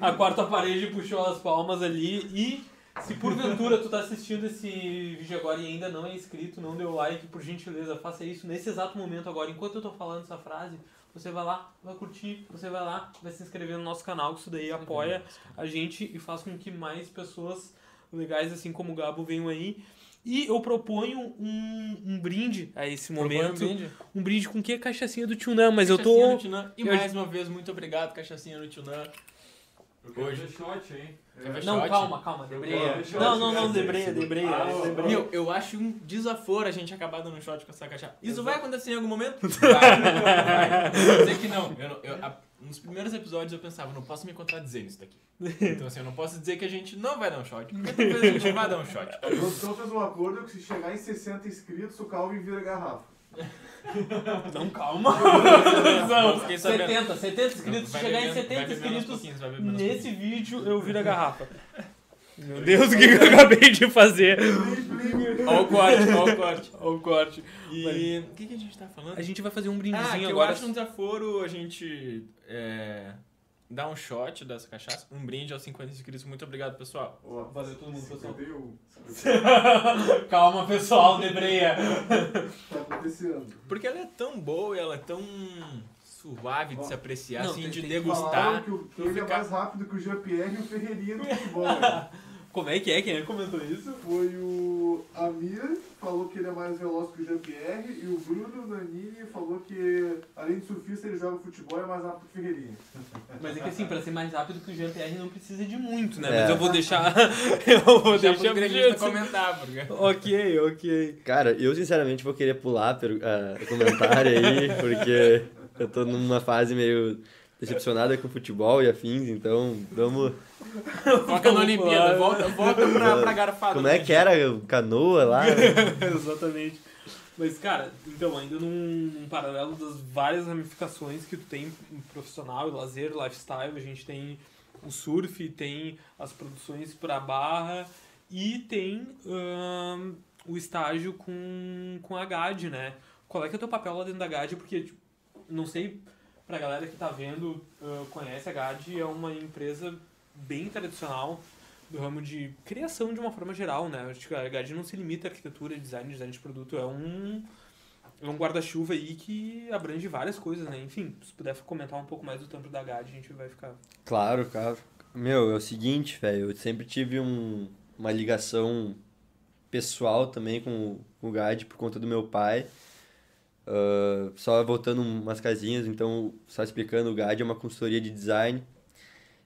a, a quarta parede puxou as palmas ali e se porventura tu tá assistindo esse vídeo agora e ainda não é inscrito, não deu like, por gentileza, faça isso nesse exato momento agora, enquanto eu tô falando essa frase, você vai lá, vai curtir, você vai lá, vai se inscrever no nosso canal, que isso daí apoia a gente e faz com que mais pessoas legais assim como o Gabo venham aí. E eu proponho um, um brinde a esse Propõe um momento. brinde. Um brinde com que? Cachaçinha do Tchunam, mas eu Cachaçinha tô... E eu- mais uma vez, muito obrigado, Cachaçinha no Tchunã. Hoje é shot, hein? Não, shot? calma, calma, debreia. Eu- Não, não, não, eu- debreia, debreia. Ah. Meu, eu acho um desaforo a gente acabar dando shot com essa cachaça. Isso vai acontecer em algum momento? Vai. vai. Vou dizer que não. Eu, eu- a- nos primeiros episódios eu pensava, não posso me contradizer nisso daqui. Então assim, eu não posso dizer que a gente não vai dar um shot. Porque talvez a gente não vai dar um shot. O produtor fez um acordo que se chegar em 60 inscritos, o Calvin vira garrafa. Não, calma. Não, fiquei sabendo. 70, 70 inscritos. Se chegar em bebendo- 70 vai bebendo aos inscritos nesse vídeo, eu viro a garrafa. Meu Deus, o que que eu acabei de fazer? Ó o corte, ó o corte. Olha o corte. E o que, que a gente tá falando? A gente vai fazer um Ah, brindezinho que eu agora. acho um desaforo a gente é, dar um shot dessa cachaça, um brinde aos 50 inscritos. Muito obrigado, pessoal. Valeu todo mundo, pessoal. 51. Calma, pessoal, debreia. Tá acontecendo. Porque ela é tão boa e ela é tão suave de se apreciar, Não, assim, tem- de tem que degustar. Que, o, que ele é ficar- mais rápido que o Jean-Pierre e o Ferreirinha no futebol. Como é que é? Quem é que comentou isso? Foi o Amir, falou que ele é mais veloz que o Jean-Pierre, e o Bruno Nanini falou que, além de surfista, ele joga futebol e é mais rápido que o Ferreirinha. Mas é que assim, pra ser mais rápido que o Jean-Pierre não precisa de muito, né? É. Mas eu vou deixar. eu vou Já deixar pro comentar, porque... Ok, ok. Cara, eu sinceramente vou querer pular per- ah, comentário aí, porque eu tô numa fase meio decepcionada com o futebol e afins, então vamos. Foca na Olimpíada, volta, volta pra, pra garfada. Como é que era o canoa lá? Exatamente. Mas, cara, então, ainda num, num paralelo das várias ramificações que tu tem em profissional, lazer, lifestyle, a gente tem o surf, tem as produções pra barra e tem ahn, o estágio com, com a GAD, né? Qual é que é o teu papel lá dentro da GAD? Porque, tipo, não sei pra galera que tá vendo, uh, conhece a GAD, é uma empresa bem tradicional do ramo de criação de uma forma geral, né? Acho que a GAD não se limita a arquitetura, design, design de produto, é um é um guarda-chuva aí que abrange várias coisas, né? Enfim, se puder comentar um pouco mais do tempo da GAD, a gente vai ficar... Claro, claro. Meu, é o seguinte, velho, eu sempre tive um, uma ligação pessoal também com, com o GAD por conta do meu pai. Uh, só voltando umas casinhas, então, só explicando, o GAD é uma consultoria de design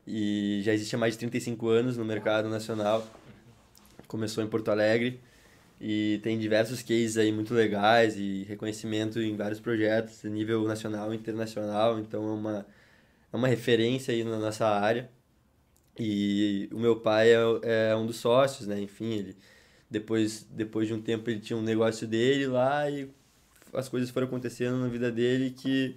e já existe há mais de 35 anos no mercado nacional. Começou em Porto Alegre e tem diversos cases aí muito legais e reconhecimento em vários projetos nível nacional e internacional, então é uma, é uma referência aí na nossa área. E o meu pai é, é um dos sócios, né? Enfim, ele depois, depois de um tempo ele tinha um negócio dele lá e as coisas foram acontecendo na vida dele que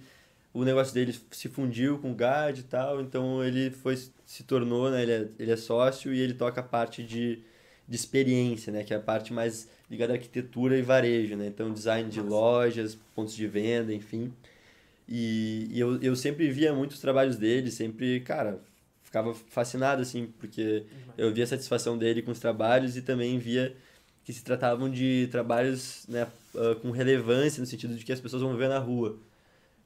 o negócio dele se fundiu com o GAD e tal, então ele foi se tornou, né, ele é, ele é sócio e ele toca a parte de, de experiência, né, que é a parte mais ligada à arquitetura e varejo, né, então design de lojas, pontos de venda, enfim. E, e eu, eu sempre via muitos trabalhos dele, sempre, cara, ficava fascinado, assim, porque eu via a satisfação dele com os trabalhos e também via que se tratavam de trabalhos né, uh, com relevância, no sentido de que as pessoas vão ver na rua.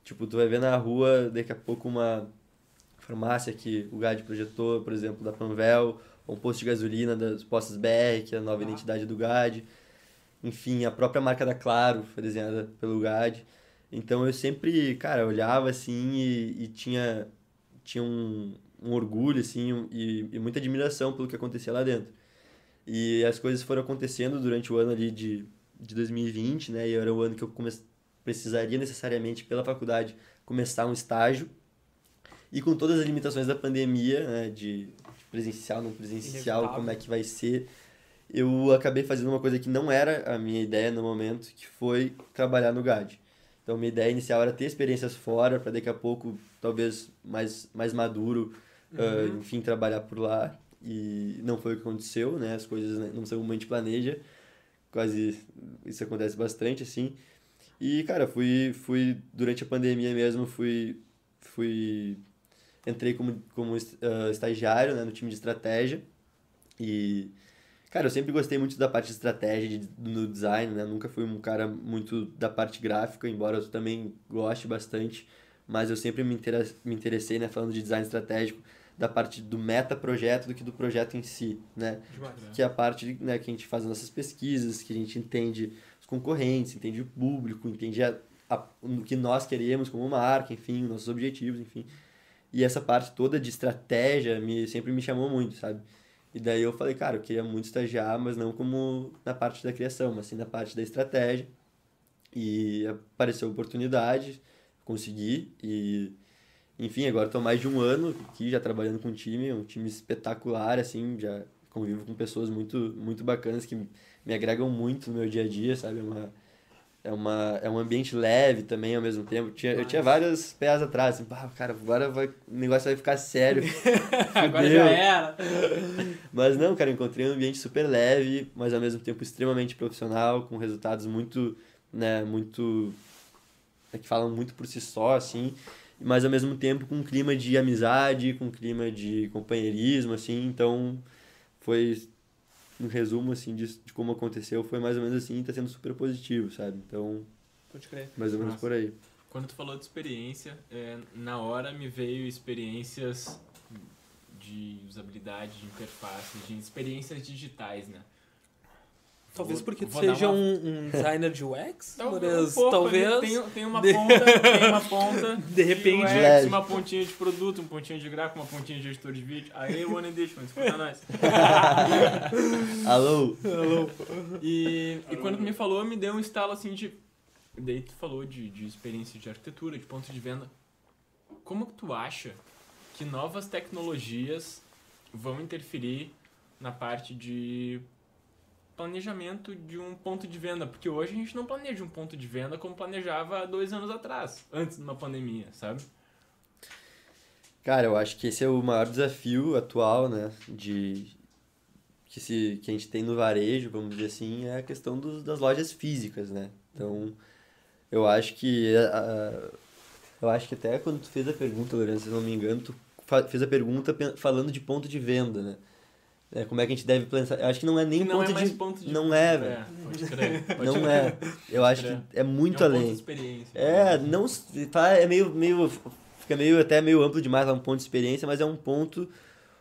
Tipo, tu vai ver na rua, daqui a pouco, uma farmácia que o GAD projetou, por exemplo, da Panvel, ou um posto de gasolina das Postas BR, que é a nova ah. identidade do GAD. Enfim, a própria marca da Claro foi desenhada pelo GAD. Então eu sempre, cara, olhava assim e, e tinha, tinha um, um orgulho, assim, e, e muita admiração pelo que acontecia lá dentro. E as coisas foram acontecendo durante o ano ali de, de 2020, né? E era o ano que eu come... precisaria necessariamente, pela faculdade, começar um estágio. E com todas as limitações da pandemia, né? De presencial, não presencial, Inevitável. como é que vai ser, eu acabei fazendo uma coisa que não era a minha ideia no momento, que foi trabalhar no GAD. Então, minha ideia inicial era ter experiências fora, para daqui a pouco, talvez mais, mais maduro, uhum. uh, enfim, trabalhar por lá e não foi o que aconteceu, né? As coisas né, não são como a gente planeja. Quase isso acontece bastante assim. E cara, fui fui durante a pandemia mesmo, fui fui entrei como como uh, estagiário, né, no time de estratégia. E cara, eu sempre gostei muito da parte de estratégia de, no design, né? Nunca fui um cara muito da parte gráfica, embora eu também goste bastante, mas eu sempre me, me interessei, né, falando de design estratégico da parte do meta-projeto do que do projeto em si, né? Demais, né? Que é a parte né, que a gente faz as nossas pesquisas, que a gente entende os concorrentes, entende o público, entende a, a, o que nós queremos como marca, enfim, nossos objetivos, enfim. E essa parte toda de estratégia me, sempre me chamou muito, sabe? E daí eu falei, cara, eu queria muito estagiar, mas não como na parte da criação, mas sim na parte da estratégia. E apareceu a oportunidade, consegui e enfim, agora estou mais de um ano aqui já trabalhando com o time, um time espetacular, assim, já convivo com pessoas muito, muito bacanas que me agregam muito no meu dia a dia, sabe? É, uma, é, uma, é um ambiente leve também ao mesmo tempo. Tinha, eu tinha vários pés atrás, assim, pá, cara, agora vai, o negócio vai ficar sério. agora já era. Mas não, cara, encontrei um ambiente super leve, mas ao mesmo tempo extremamente profissional, com resultados muito, né, muito... É que falam muito por si só, assim mas ao mesmo tempo com um clima de amizade, com um clima de companheirismo, assim, então foi um resumo, assim, de, de como aconteceu, foi mais ou menos assim, tá sendo super positivo, sabe, então... Pode crer. Mais ou menos Nossa. por aí. Quando tu falou de experiência, é, na hora me veio experiências de usabilidade, de interface, de experiências digitais, né? Talvez porque tu seja uma... um, um, designer de UX? Talvez. Um pouco, talvez. Tem, tem uma ponta, tem uma ponta. De repente. UX, uma pontinha de produto, um pontinho de gráfico, uma pontinha de editor de vídeo. Aí o One Edition, escuta nós. Alô? Alô. E, e quando me falou, me deu um estalo assim de. Daí tu falou de, de experiência de arquitetura, de ponto de venda. Como que tu acha que novas tecnologias vão interferir na parte de planejamento de um ponto de venda, porque hoje a gente não planeja um ponto de venda como planejava dois anos atrás, antes de uma pandemia, sabe? Cara, eu acho que esse é o maior desafio atual, né, de que se que a gente tem no varejo, vamos dizer assim, é a questão dos, das lojas físicas, né? Então, eu acho que Eu acho que até quando tu fez a pergunta, Lourenço, se não me engano, tu fez a pergunta falando de ponto de venda, né? É, como é que a gente deve pensar? Eu acho que não é nem não ponto é mais de... ponto de Não é, velho. pode crer. Pode Não crer. é. Eu acho que é muito é um ponto de além. experiência. É, não se- tá, é meio, meio fica meio até meio amplo demais lá um ponto de experiência, mas é um ponto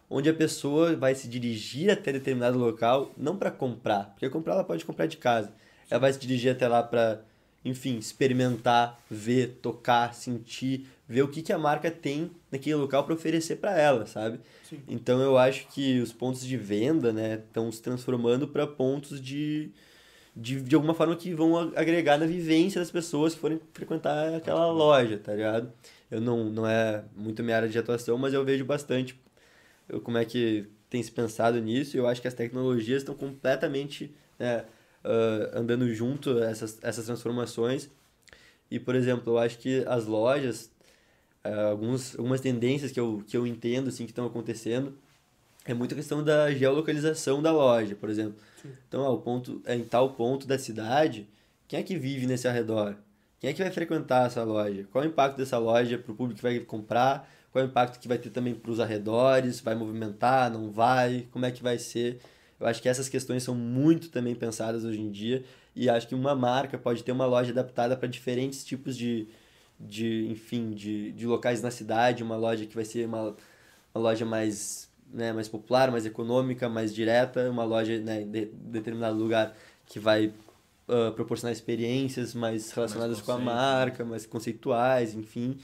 onde a pessoa vai se dirigir até determinado local, não para comprar, porque comprar ela pode comprar de casa. Ela vai se dirigir até lá para, enfim, experimentar, ver, tocar, sentir, ver o que que a marca tem naquele local para oferecer para ela, sabe? Sim. Então eu acho que os pontos de venda, né, estão se transformando para pontos de de, de alguma forma que vão agregar na vivência das pessoas que forem frequentar aquela loja, tá ligado? Eu não, não é muito minha área de atuação, mas eu vejo bastante como é que tem se pensado nisso e eu acho que as tecnologias estão completamente né, ah, andando junto a essas, essas transformações. E, por exemplo, eu acho que as lojas, ah, alguns, algumas tendências que eu, que eu entendo assim, que estão acontecendo, é muito a questão da geolocalização da loja, por exemplo. Sim. Então, ah, o ponto, é em tal ponto da cidade, quem é que vive nesse arredor? Quem é que vai frequentar essa loja? Qual é o impacto dessa loja para o público que vai comprar? Qual é o impacto que vai ter também para os arredores? Vai movimentar? Não vai? Como é que vai ser? Eu acho que essas questões são muito também pensadas hoje em dia e acho que uma marca pode ter uma loja adaptada para diferentes tipos de, de enfim, de, de locais na cidade, uma loja que vai ser uma, uma loja mais, né, mais popular, mais econômica, mais direta, uma loja né, de determinado lugar que vai ah, proporcionar experiências mais relacionadas com a né? marca, mais conceituais, enfim,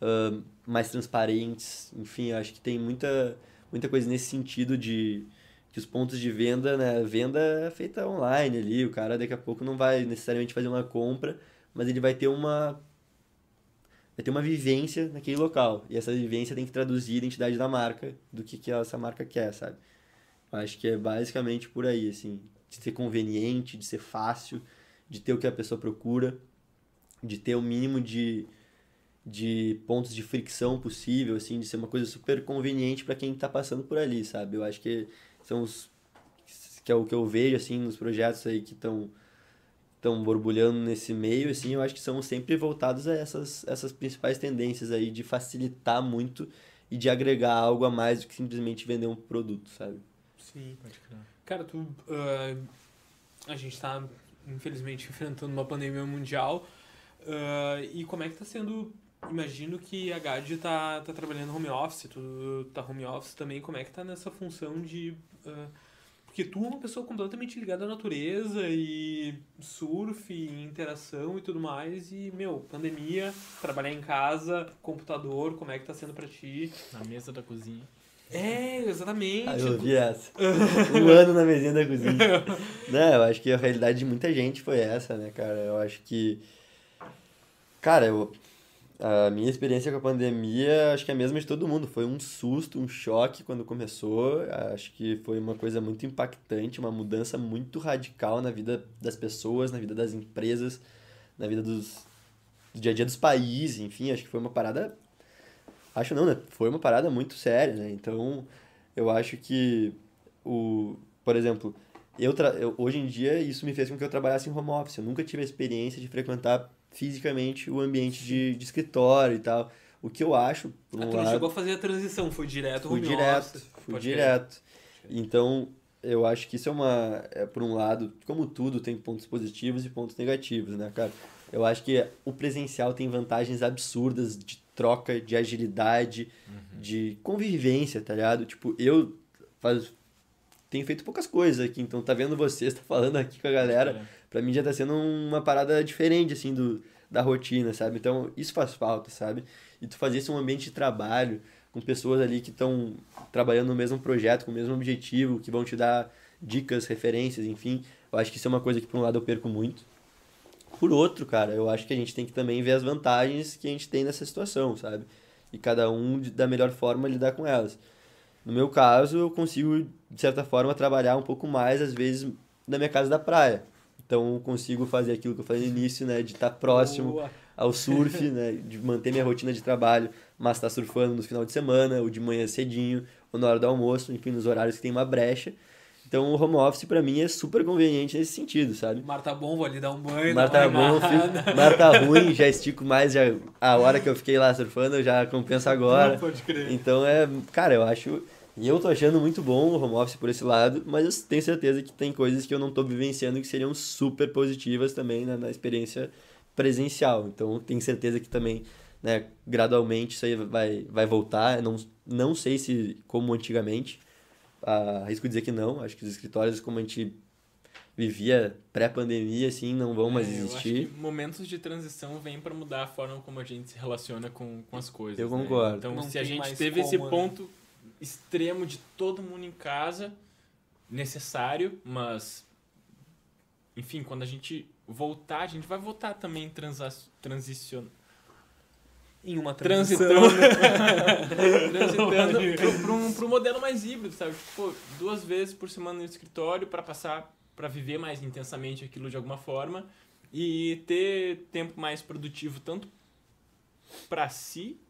ah, mais transparentes, enfim, acho que tem muita, muita coisa nesse sentido de que os pontos de venda, né, venda é feita online ali, o cara daqui a pouco não vai necessariamente fazer uma compra, mas ele vai ter uma vai ter uma vivência naquele local. E essa vivência tem que traduzir a identidade da marca, do que, que essa marca quer, sabe? Eu acho que é basicamente por aí, assim, de ser conveniente, de ser fácil, de ter o que a pessoa procura, de ter o mínimo de, de pontos de fricção possível, assim, de ser uma coisa super conveniente para quem está passando por ali, sabe? Eu acho que são os que é o que eu vejo assim nos projetos aí que estão estão borbulhando nesse meio, assim, eu acho que são sempre voltados a essas, essas principais tendências aí de facilitar muito e de agregar algo a mais do que simplesmente vender um produto, sabe? Sim. Pode crer. Cara, tu. ah, a gente tá, infelizmente, enfrentando uma pandemia mundial. ah, e como é que tá sendo. Imagino que a Gad tá, tá trabalhando home office, tu tá home office também. Como é que tá nessa função de. ah, porque tu é uma pessoa completamente ligada à natureza e surf, e interação e tudo mais. E, meu, pandemia, trabalhar em casa, computador, como é que tá sendo pra ti? Na mesa da cozinha. É, exatamente. Ah, eu ouvi essa. um ano na mesinha da cozinha. Não, eu acho que a realidade de muita gente foi essa, né, cara? Eu acho que. Cara, eu. A minha experiência com a pandemia, acho que é a mesma de todo mundo. Foi um susto, um choque quando começou. Acho que foi uma coisa muito impactante, uma mudança muito radical na vida das pessoas, na vida das empresas, na vida dos, do dia a dia dos países, enfim. Acho que foi uma parada. Acho não, né? Foi uma parada muito séria, né? Então, eu acho que o. Por exemplo, eu, tra... eu hoje em dia isso me fez com que eu trabalhasse em home office. Eu nunca tive a experiência de frequentar fisicamente o ambiente de, de escritório e tal. O que eu acho, por Ah, um tu não lado, chegou a fazer a transição, foi direto fui home direto, office. fui direto. Então, eu acho que isso é uma, é, por um lado, como tudo tem pontos positivos e pontos negativos, né, cara? Eu acho que o presencial tem vantagens absurdas de troca, de agilidade, de convivência, tá ligado? Tipo, eu faz, tenho feito poucas coisas aqui, então tá vendo vocês, tá falando aqui com a galera, pra mim já tá sendo uma parada diferente, assim, do, da rotina, sabe? Então, isso faz falta, sabe? E tu fazer isso um ambiente de trabalho, com pessoas ali que estão trabalhando no mesmo projeto, com o mesmo objetivo, que vão te dar dicas, referências, enfim. Eu acho que isso é uma coisa que, por um lado, eu perco muito. Por outro, cara, eu acho que a gente tem que também ver as vantagens que a gente tem nessa situação, sabe? E cada um, da melhor forma, lidar com elas. No meu caso, eu consigo, de certa forma, trabalhar um pouco mais, às vezes, na minha casa da praia. Então, eu consigo fazer aquilo que eu falei no início, né? De estar próximo Boa. ao surf, né? De manter minha rotina de trabalho, mas estar surfando no final de semana, ou de manhã cedinho, ou na hora do almoço, enfim, nos horários que tem uma brecha. Então o home office pra mim é super conveniente nesse sentido, sabe? Mar tá bom, vou ali dar um banho. Mar não tá bom, mar tá ruim, já estico mais, já, a hora que eu fiquei lá surfando eu já compensa agora. Pode crer. Então é, cara, eu acho. E eu tô achando muito bom o home office por esse lado, mas eu tenho certeza que tem coisas que eu não tô vivenciando que seriam super positivas também na, na experiência presencial. Então tenho certeza que também, né, gradualmente isso aí vai, vai voltar. Eu Não, não sei se como antigamente. Ah, arrisco dizer que não. Acho que os escritórios como a gente vivia pré-pandemia, assim, não vão mais É, eu acho existir. que momentos de transição vêm para mudar a forma como a gente se relaciona com, com as coisas. Eu né? concordo. Então, Não se a gente mais teve esse como, né? ponto extremo de todo mundo em casa, necessário, mas. Enfim, quando a gente voltar, a gente vai voltar também transa transicionando. Em uma transição. Transitando, transitando pro, um, pro modelo mais híbrido, sabe? Tipo, duas vezes por semana no escritório para passar, para viver mais intensamente aquilo de alguma forma e ter tempo mais produtivo tanto para si,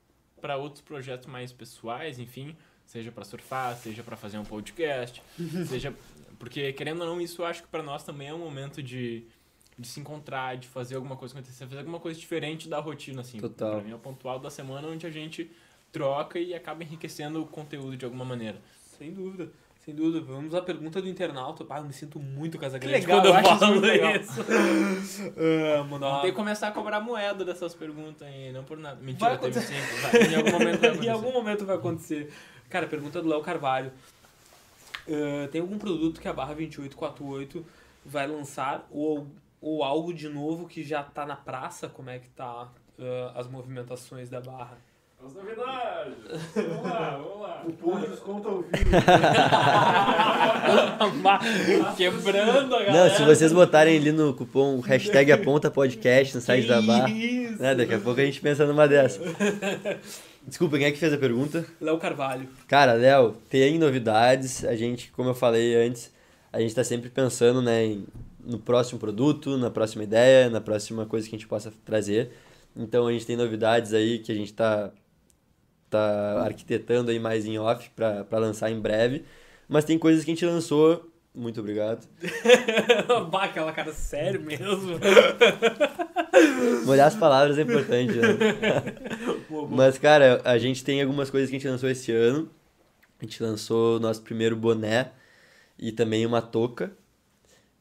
para outros projetos mais pessoais, enfim, seja para surfar, seja para fazer um podcast, seja porque querendo ou não isso eu acho que para nós também é um momento de de se encontrar, de fazer alguma coisa acontecer, fazer alguma coisa diferente da rotina, assim. Total. Pra mim é o pontual da semana onde a gente troca e acaba enriquecendo o conteúdo de alguma maneira. Sem dúvida. Sem dúvida. Vamos à pergunta do internauta. Ah, eu me sinto muito casa Que grande legal, quando eu, eu isso falo isso. Ah, mandar uma- Tem que começar a cobrar moeda dessas perguntas aí, não por nada. Mentira, Vai teve acontecer. sempre. Vai, em algum momento vai em acontecer. algum momento vai acontecer. Cara, pergunta do Léo Carvalho. Ah, tem algum produto que a barra 2848 vai lançar ou, ou algo de novo que já tá na praça? Como é que tá ah, as movimentações da barra? As novidades! Vamos lá, vamos lá. Cupom de desconto ao vivo. Quebrando a galera. Não, se vocês botarem ali no cupom hashtag aponta podcast no site da barra, Isso. né, daqui a pouco a gente pensa numa dessa. Desculpa, quem é que fez a pergunta? Léo Carvalho. Cara, Léo, tem novidades. A gente, como eu falei antes, a gente tá sempre pensando, né, em- no próximo produto, na próxima ideia, na próxima coisa que a gente possa trazer. Então a gente tem novidades aí que a gente tá, tá arquitetando aí mais em off pra lançar em breve. Mas tem coisas que a gente lançou. Muito obrigado. bah, aquela cara sério mesmo. Molhar as palavras é importante, né? Mas, cara, a gente tem algumas coisas que a gente lançou esse ano. A gente lançou o nosso primeiro boné e também uma touca.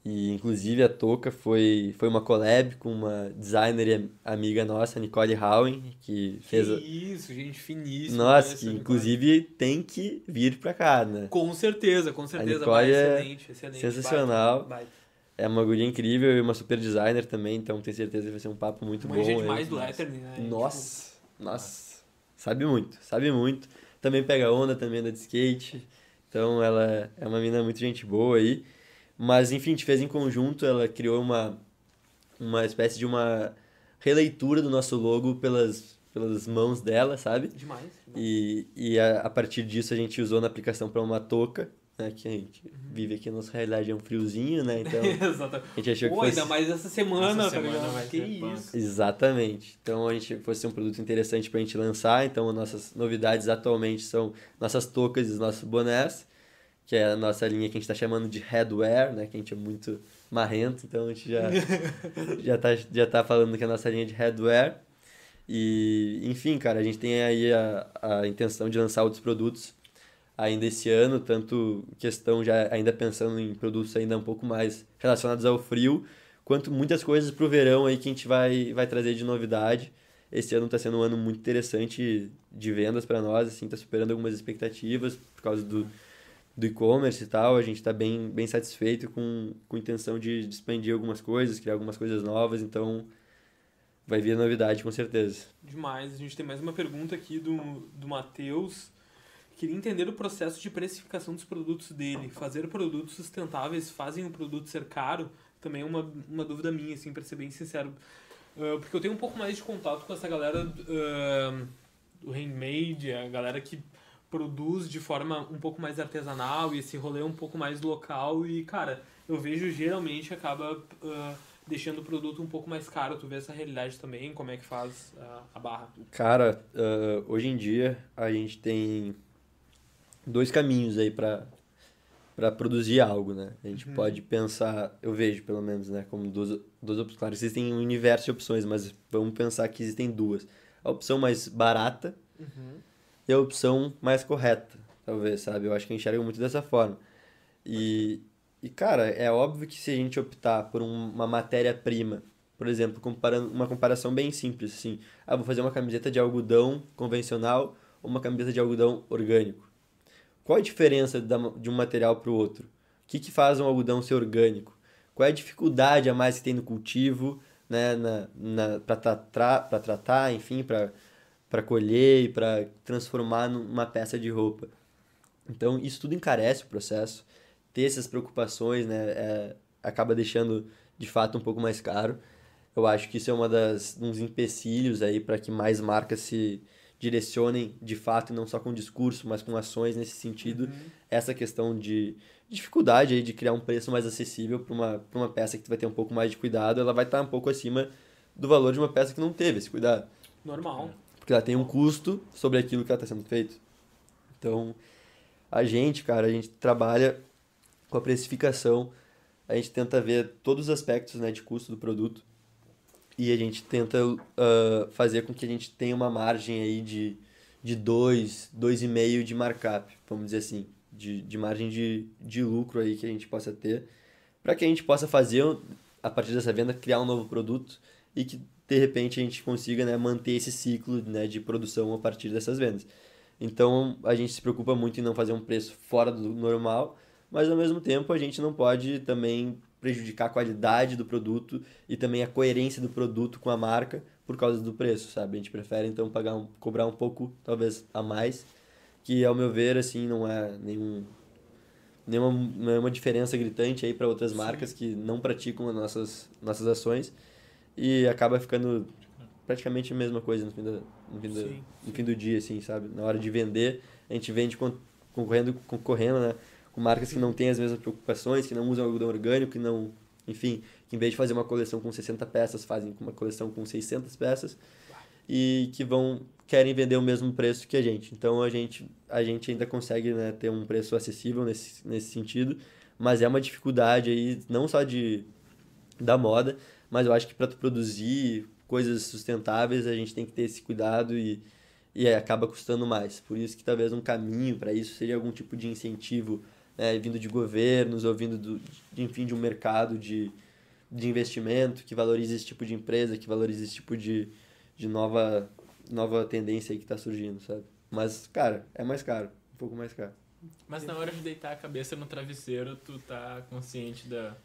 E, inclusive, a touca foi, foi uma collab com uma designer e am- amiga nossa, Nicole Howen, que fez... Que a- isso, gente finíssima. Nossa, que Nicole. inclusive tem que vir pra cá, né? Com certeza, com certeza. Nicole bah, é excelente, excelente. sensacional. baita, baita. É uma guria incrível e uma super designer também, então tenho certeza que vai ser um papo muito bom. Manja aí. demais do Letterman, né? Nossa, nossa. Sabe muito, sabe muito. Também pega onda, também anda de skate. Então ela é uma mina muito gente boa aí. Mas enfim, a gente fez em conjunto, ela criou uma, uma espécie de uma releitura do nosso logo pelas, pelas mãos dela, sabe? Demais. demais. E, e a, a partir disso a gente usou na aplicação para uma touca, né? Que a gente vive aqui, a nossa realidade é um friozinho, né? Então Exatamente. a gente achou que Pô, fosse... ainda mais essa semana, Essa tá semana vai Que isso. Exatamente. Então a gente fosse um produto interessante pra gente lançar. Então as nossas novidades atualmente são nossas toucas e os nossos bonés, que é a nossa linha que a gente tá chamando de headwear, né? Que a gente é muito marrento, então a gente já, já, tá, já tá falando que é a nossa linha de headwear. E, enfim, cara, a gente tem aí a, a intenção de lançar outros produtos ainda esse ano, tanto questão já ainda pensando em produtos ainda um pouco mais relacionados ao frio, quanto muitas coisas pro verão aí que a gente vai, vai trazer de novidade. Esse ano está sendo um ano muito interessante de vendas para nós, assim, tá superando algumas expectativas por causa do, do e-commerce e tal. A gente está bem, bem satisfeito com, com a intenção de, de expandir algumas coisas, criar algumas coisas novas, então vai vir novidade com certeza. Demais. A gente tem mais uma pergunta aqui do, do Matheus. Queria entender o processo de precificação dos produtos dele. Fazer produtos sustentáveis fazem o produto ser caro? Também é uma, uma dúvida minha, assim, pra ser bem sincero. Ah, porque eu tenho um pouco mais de contato com essa galera ah, do handmade, a galera que produz de forma um pouco mais artesanal e esse rolê um pouco mais local. E, cara, eu vejo geralmente acaba ah, deixando o produto um pouco mais caro. Tu vê essa realidade também? Como é que faz ah, a barra? Cara, ah, hoje em dia a gente tem dois caminhos aí para para produzir algo, né? A gente pode pensar, eu vejo pelo menos, né, como duas, duas opções. Claro, existem um universo de opções, mas vamos pensar que existem duas. A opção mais barata e a opção mais correta, talvez, sabe? Eu acho que enxergo muito dessa forma. E, e cara, é óbvio que se a gente optar por um- uma matéria-prima, por exemplo, comparando uma comparação bem simples, assim, ah, vou fazer uma camiseta de algodão convencional ou uma camiseta de algodão orgânico. Qual a diferença de um material para o outro? O que, que faz um algodão ser orgânico? Qual é a dificuldade a mais que tem no cultivo, né, na, na, para tratar, pra tratar, enfim, para para colher e para transformar numa peça de roupa. Então, isso tudo encarece o processo. Ter essas preocupações, né, é, acaba deixando de fato um pouco mais caro. Eu acho que isso é uma das uns empecilhos aí para que mais marcas se direcionem de fato, não só com discurso, mas com ações nesse sentido. Essa questão de dificuldade aí de criar um preço mais acessível para uma, pra uma peça que tu vai ter um pouco mais de cuidado, ela vai estar um pouco acima do valor de uma peça que não teve esse cuidado. Normal. Porque ela tem um custo sobre aquilo que está sendo feito. Então, a gente, cara, a gente trabalha com a precificação, a gente tenta ver todos os aspectos né, de custo do produto e a gente tenta ah, fazer com que a gente tenha uma margem aí de, de 2, 2,5 de markup, vamos dizer assim, de, de margem de, de lucro aí que a gente possa ter, para que a gente possa fazer, a partir dessa venda, criar um novo produto e que de repente a gente consiga né, manter esse ciclo né, de produção a partir dessas vendas. Então a gente se preocupa muito em não fazer um preço fora do normal, mas ao mesmo tempo a gente não pode também prejudicar a qualidade do produto e também a coerência do produto com a marca por causa do preço, sabe? A gente prefere então pagar um, cobrar um pouco, talvez a mais, que ao meu ver assim não é nenhum nenhuma, não é uma diferença gritante aí para outras marcas que não praticam as nossas nossas ações e acaba ficando praticamente a mesma coisa no fim, da, no, fim do, Sim, no fim do dia, assim, sabe? Na hora de vender, a gente vende con- concorrendo, concorrendo, né? Com marcas que não têm as mesmas preocupações, que não usam algodão orgânico, que não... Enfim, que em vez de fazer uma coleção com 60 peças, fazem uma coleção com 600 peças e que vão querem vender o mesmo preço que a gente. Então a gente a gente ainda consegue né, ter um preço acessível nesse, nesse sentido, mas é uma dificuldade aí não só de da moda, mas eu acho que para tu produzir coisas sustentáveis a gente tem que ter esse cuidado e e acaba custando mais. Por isso que talvez um caminho para isso seria algum tipo de incentivo né, vindo de governos ou vindo do, de, enfim de um mercado de, de investimento que valorize esse tipo de empresa, que valorize esse tipo de, de nova nova tendência que está surgindo, sabe? Mas, cara, é mais caro, um pouco mais caro. Mas na hora de deitar a cabeça no travesseiro, tu tá consciente da,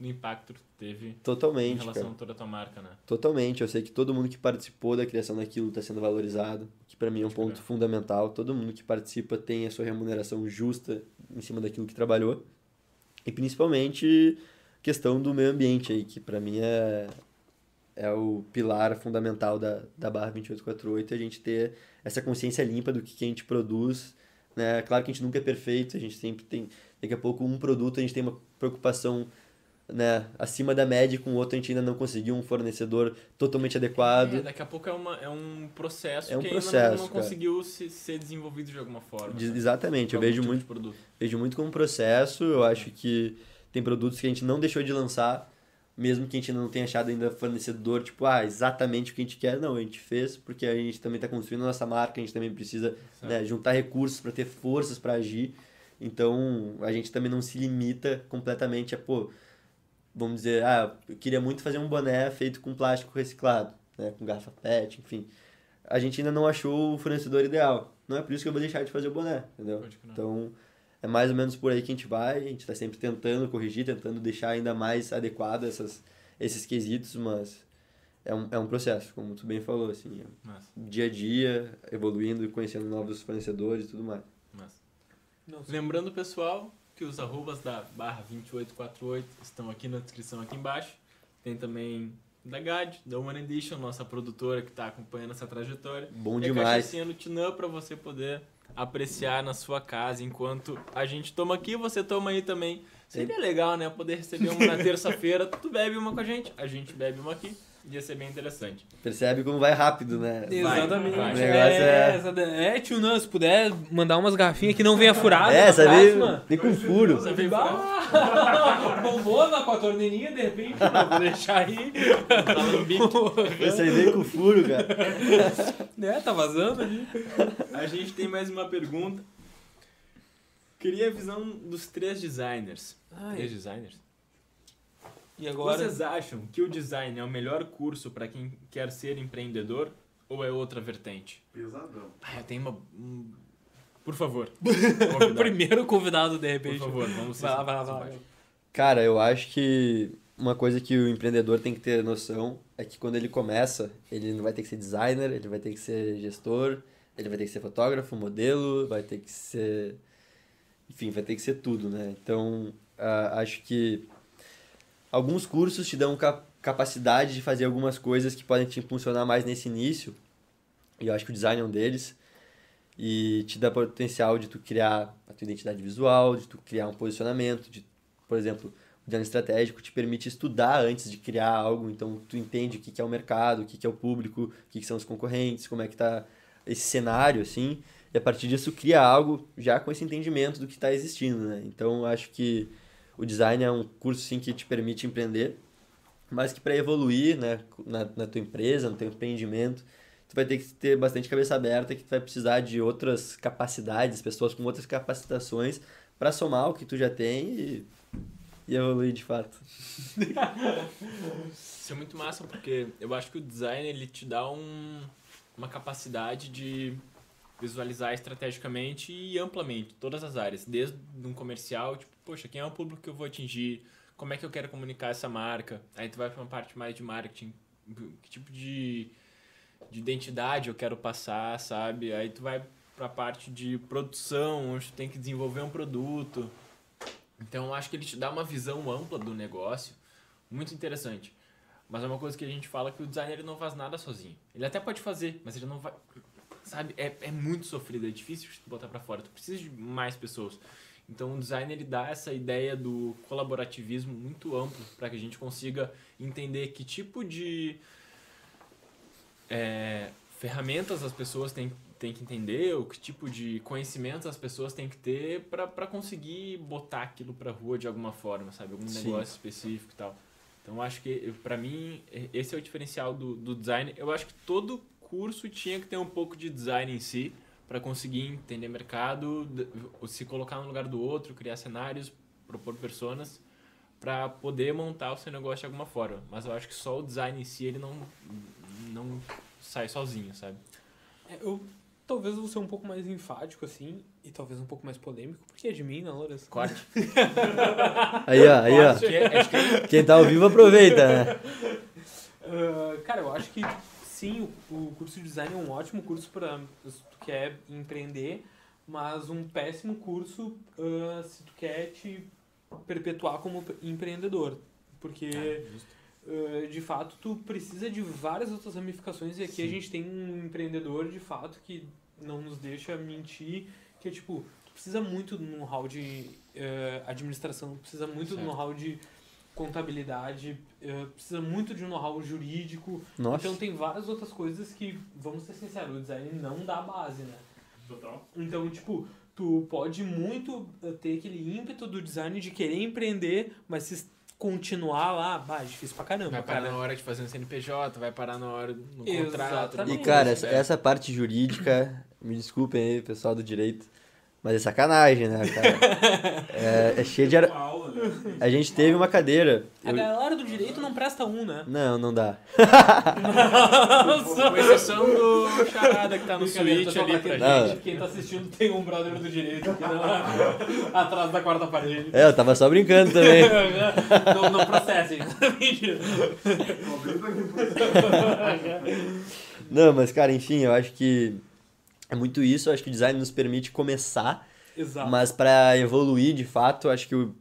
do impacto que teve em Totalmente, relação cara. a toda a tua marca, né? Totalmente. Eu sei que todo mundo que participou da criação daquilo está sendo valorizado, que para mim é um ponto crer. fundamental. Todo mundo que participa tem a sua remuneração justa em cima daquilo que trabalhou. E principalmente questão do meio ambiente aí, que para mim é é o pilar fundamental da, da barra 2848, a gente ter essa consciência limpa do que, que a gente produz, né? Claro que a gente nunca é perfeito, a gente sempre tem, daqui a pouco um produto a gente tem uma preocupação né, acima da média, com o outro a gente ainda não conseguiu um fornecedor totalmente adequado. É, daqui a pouco é, uma, é um processo É um que processo, ainda não, não conseguiu se, ser desenvolvido de alguma forma. De- sabe? exatamente, eu vejo tipo muito. Vejo muito como processo, eu acho que tem produtos que a gente não deixou de lançar, mesmo que a gente não tenha achado ainda fornecedor, tipo, ah, exatamente o que a gente quer. Não, a gente fez porque a gente também está construindo a nossa marca, a gente também precisa né, juntar recursos para ter forças para agir. Então, a gente também não se limita completamente a, pô, vamos dizer, ah, eu queria muito fazer um boné feito com plástico reciclado, né, com garrafa PET, enfim. A gente ainda não achou o fornecedor ideal. Não é por isso que eu vou deixar de fazer o boné, entendeu? Então, é mais ou menos por aí que a gente vai. A gente está sempre tentando corrigir, tentando deixar ainda mais adequado essas, esses quesitos, mas é um, é um processo, como tu bem falou, assim, é dia a dia, evoluindo e conhecendo novos fornecedores e tudo mais. Lembrando, pessoal, que os arrobas da barra 2848 estão aqui na descrição aqui embaixo. Tem também da GAD, da One Edition, nossa produtora que está acompanhando essa trajetória. Bom e a demais. no Tinã para você poder apreciar na sua casa enquanto a gente toma aqui, você toma aí também. Seria legal, né? Poder receber uma na terça-feira, tu bebe uma com a gente, a gente bebe uma aqui. Ia ser bem interessante. Percebe como vai rápido, né? Exatamente. vai. O negócio é- É, é, tio, não, se puder mandar umas garrafinhas que não venha furada. É, sabe? Nem com furo. Você Ah, bombona com a torneirinha, de repente, não, vou deixar aí. Aí veio com furo, cara. É, tá vazando ali. A gente tem mais uma pergunta. Queria a visão dos três designers. Três designers? E agora? Vocês acham que o design é o melhor curso para quem quer ser empreendedor ou é outra vertente? Pesadão. Ah, eu tenho uma. um- Por favor. o convidado. primeiro convidado, de Por repente. favor, vamos ser Vai lá, vai lá, vai. Cara, eu acho que uma coisa que o empreendedor tem que ter noção é que quando ele começa, ele não vai ter que ser designer, ele vai ter que ser gestor, ele vai ter que ser fotógrafo, modelo, vai ter que ser. Enfim, vai ter que ser tudo, né? Então, ah, acho que alguns cursos te dão cap- capacidade de fazer algumas coisas que podem te impulsionar mais nesse início, e eu acho que o design é um deles, e te dá potencial de tu criar a tua identidade visual, de tu criar um posicionamento, de por exemplo, o design estratégico te permite estudar antes de criar algo, então tu entende o que é o mercado, o que é o público, o que são os concorrentes, como é que tá esse cenário, assim, e a partir disso cria algo já com esse entendimento do que está existindo, né? Então, acho que o design é um curso, sim, que te permite empreender, mas que para evoluir, né, na, na tua empresa, no teu empreendimento, tu vai ter que ter bastante cabeça aberta, que tu vai precisar de outras capacidades, pessoas com outras capacitações para somar o que tu já tem e, e evoluir de fato. Isso é muito massa porque eu acho que o design ele te dá um, uma capacidade de visualizar estrategicamente e amplamente todas as áreas, desde um comercial, tipo, poxa, quem é o público que eu vou atingir? Como é que eu quero comunicar essa marca? Aí tu vai para uma parte mais de marketing, que tipo de, de identidade eu quero passar, sabe? Aí tu vai para a parte de produção, onde tu tem que desenvolver um produto. Então eu acho que ele te dá uma visão ampla do negócio, muito interessante. Mas é uma coisa que a gente fala que o designer não faz nada sozinho. Ele até pode fazer, mas ele não vai. Sabe? É, é muito sofrido, é difícil de botar pra fora. Tu precisa de mais pessoas. Então o design ele dá essa ideia do colaborativismo muito amplo para que a gente consiga entender que tipo de é, ferramentas as pessoas têm, têm que entender, ou que tipo de conhecimentos as pessoas têm que ter para conseguir botar aquilo pra rua de alguma forma, sabe? Algum Sim. negócio específico e tal. Então acho que, para mim, esse é o diferencial do, do design. Eu acho que todo curso tinha que ter um pouco de design em si, para conseguir entender mercado, se colocar no lugar do outro, criar cenários, propor personas, para poder montar o seu negócio de alguma forma. Mas eu acho que só o design em si, ele não, não sai sozinho, sabe? É, eu talvez vou ser um pouco mais enfático, assim, e talvez um pouco mais polêmico, porque é de mim, né, Lourenço? Corte. Aí, ó, aí, ó. É- Quem tá ao vivo aproveita, né? Ah, cara, eu acho que sim, o, o curso de design é um ótimo curso para se tu quer empreender, mas um péssimo curso ah, se tu quer te perpetuar como empreendedor. Porque, ah, de fato, tu precisa de várias outras ramificações e aqui a gente tem um empreendedor, de fato, que não nos deixa mentir, que é tipo, tu precisa muito do know-how de eh, administração, precisa muito do Certo. know-how de contabilidade, eh, precisa muito de um know-how jurídico. Nossa. Então tem várias outras coisas que, vamos ser sinceros, o design não dá base, né? Total. Então, tipo, tu pode muito eh, ter aquele ímpeto do design de querer empreender, mas se continuar lá, bah, é difícil pra caramba, Vai parar cara. na hora de fazer um CNPJ, vai parar na hora no Exatamente. contrato. E cara, essa, essa parte jurídica, me desculpem aí, pessoal do direito, mas é sacanagem, né, cara? É, é cheio de. Ar... né? A gente teve uma cadeira. A eu- galera do direito não presta um, né? Não, não dá. Com exceção do charada que tá no switch ali pra que Não. gente. Quem tá assistindo tem um brother do direito aqui na- atrás da quarta parede. É, eu tava só brincando também. não, não processem. Mentira. Não, mas cara, enfim, eu acho que é muito isso. Eu acho que o design nos permite começar, Exato. mas para evoluir de fato, eu acho que o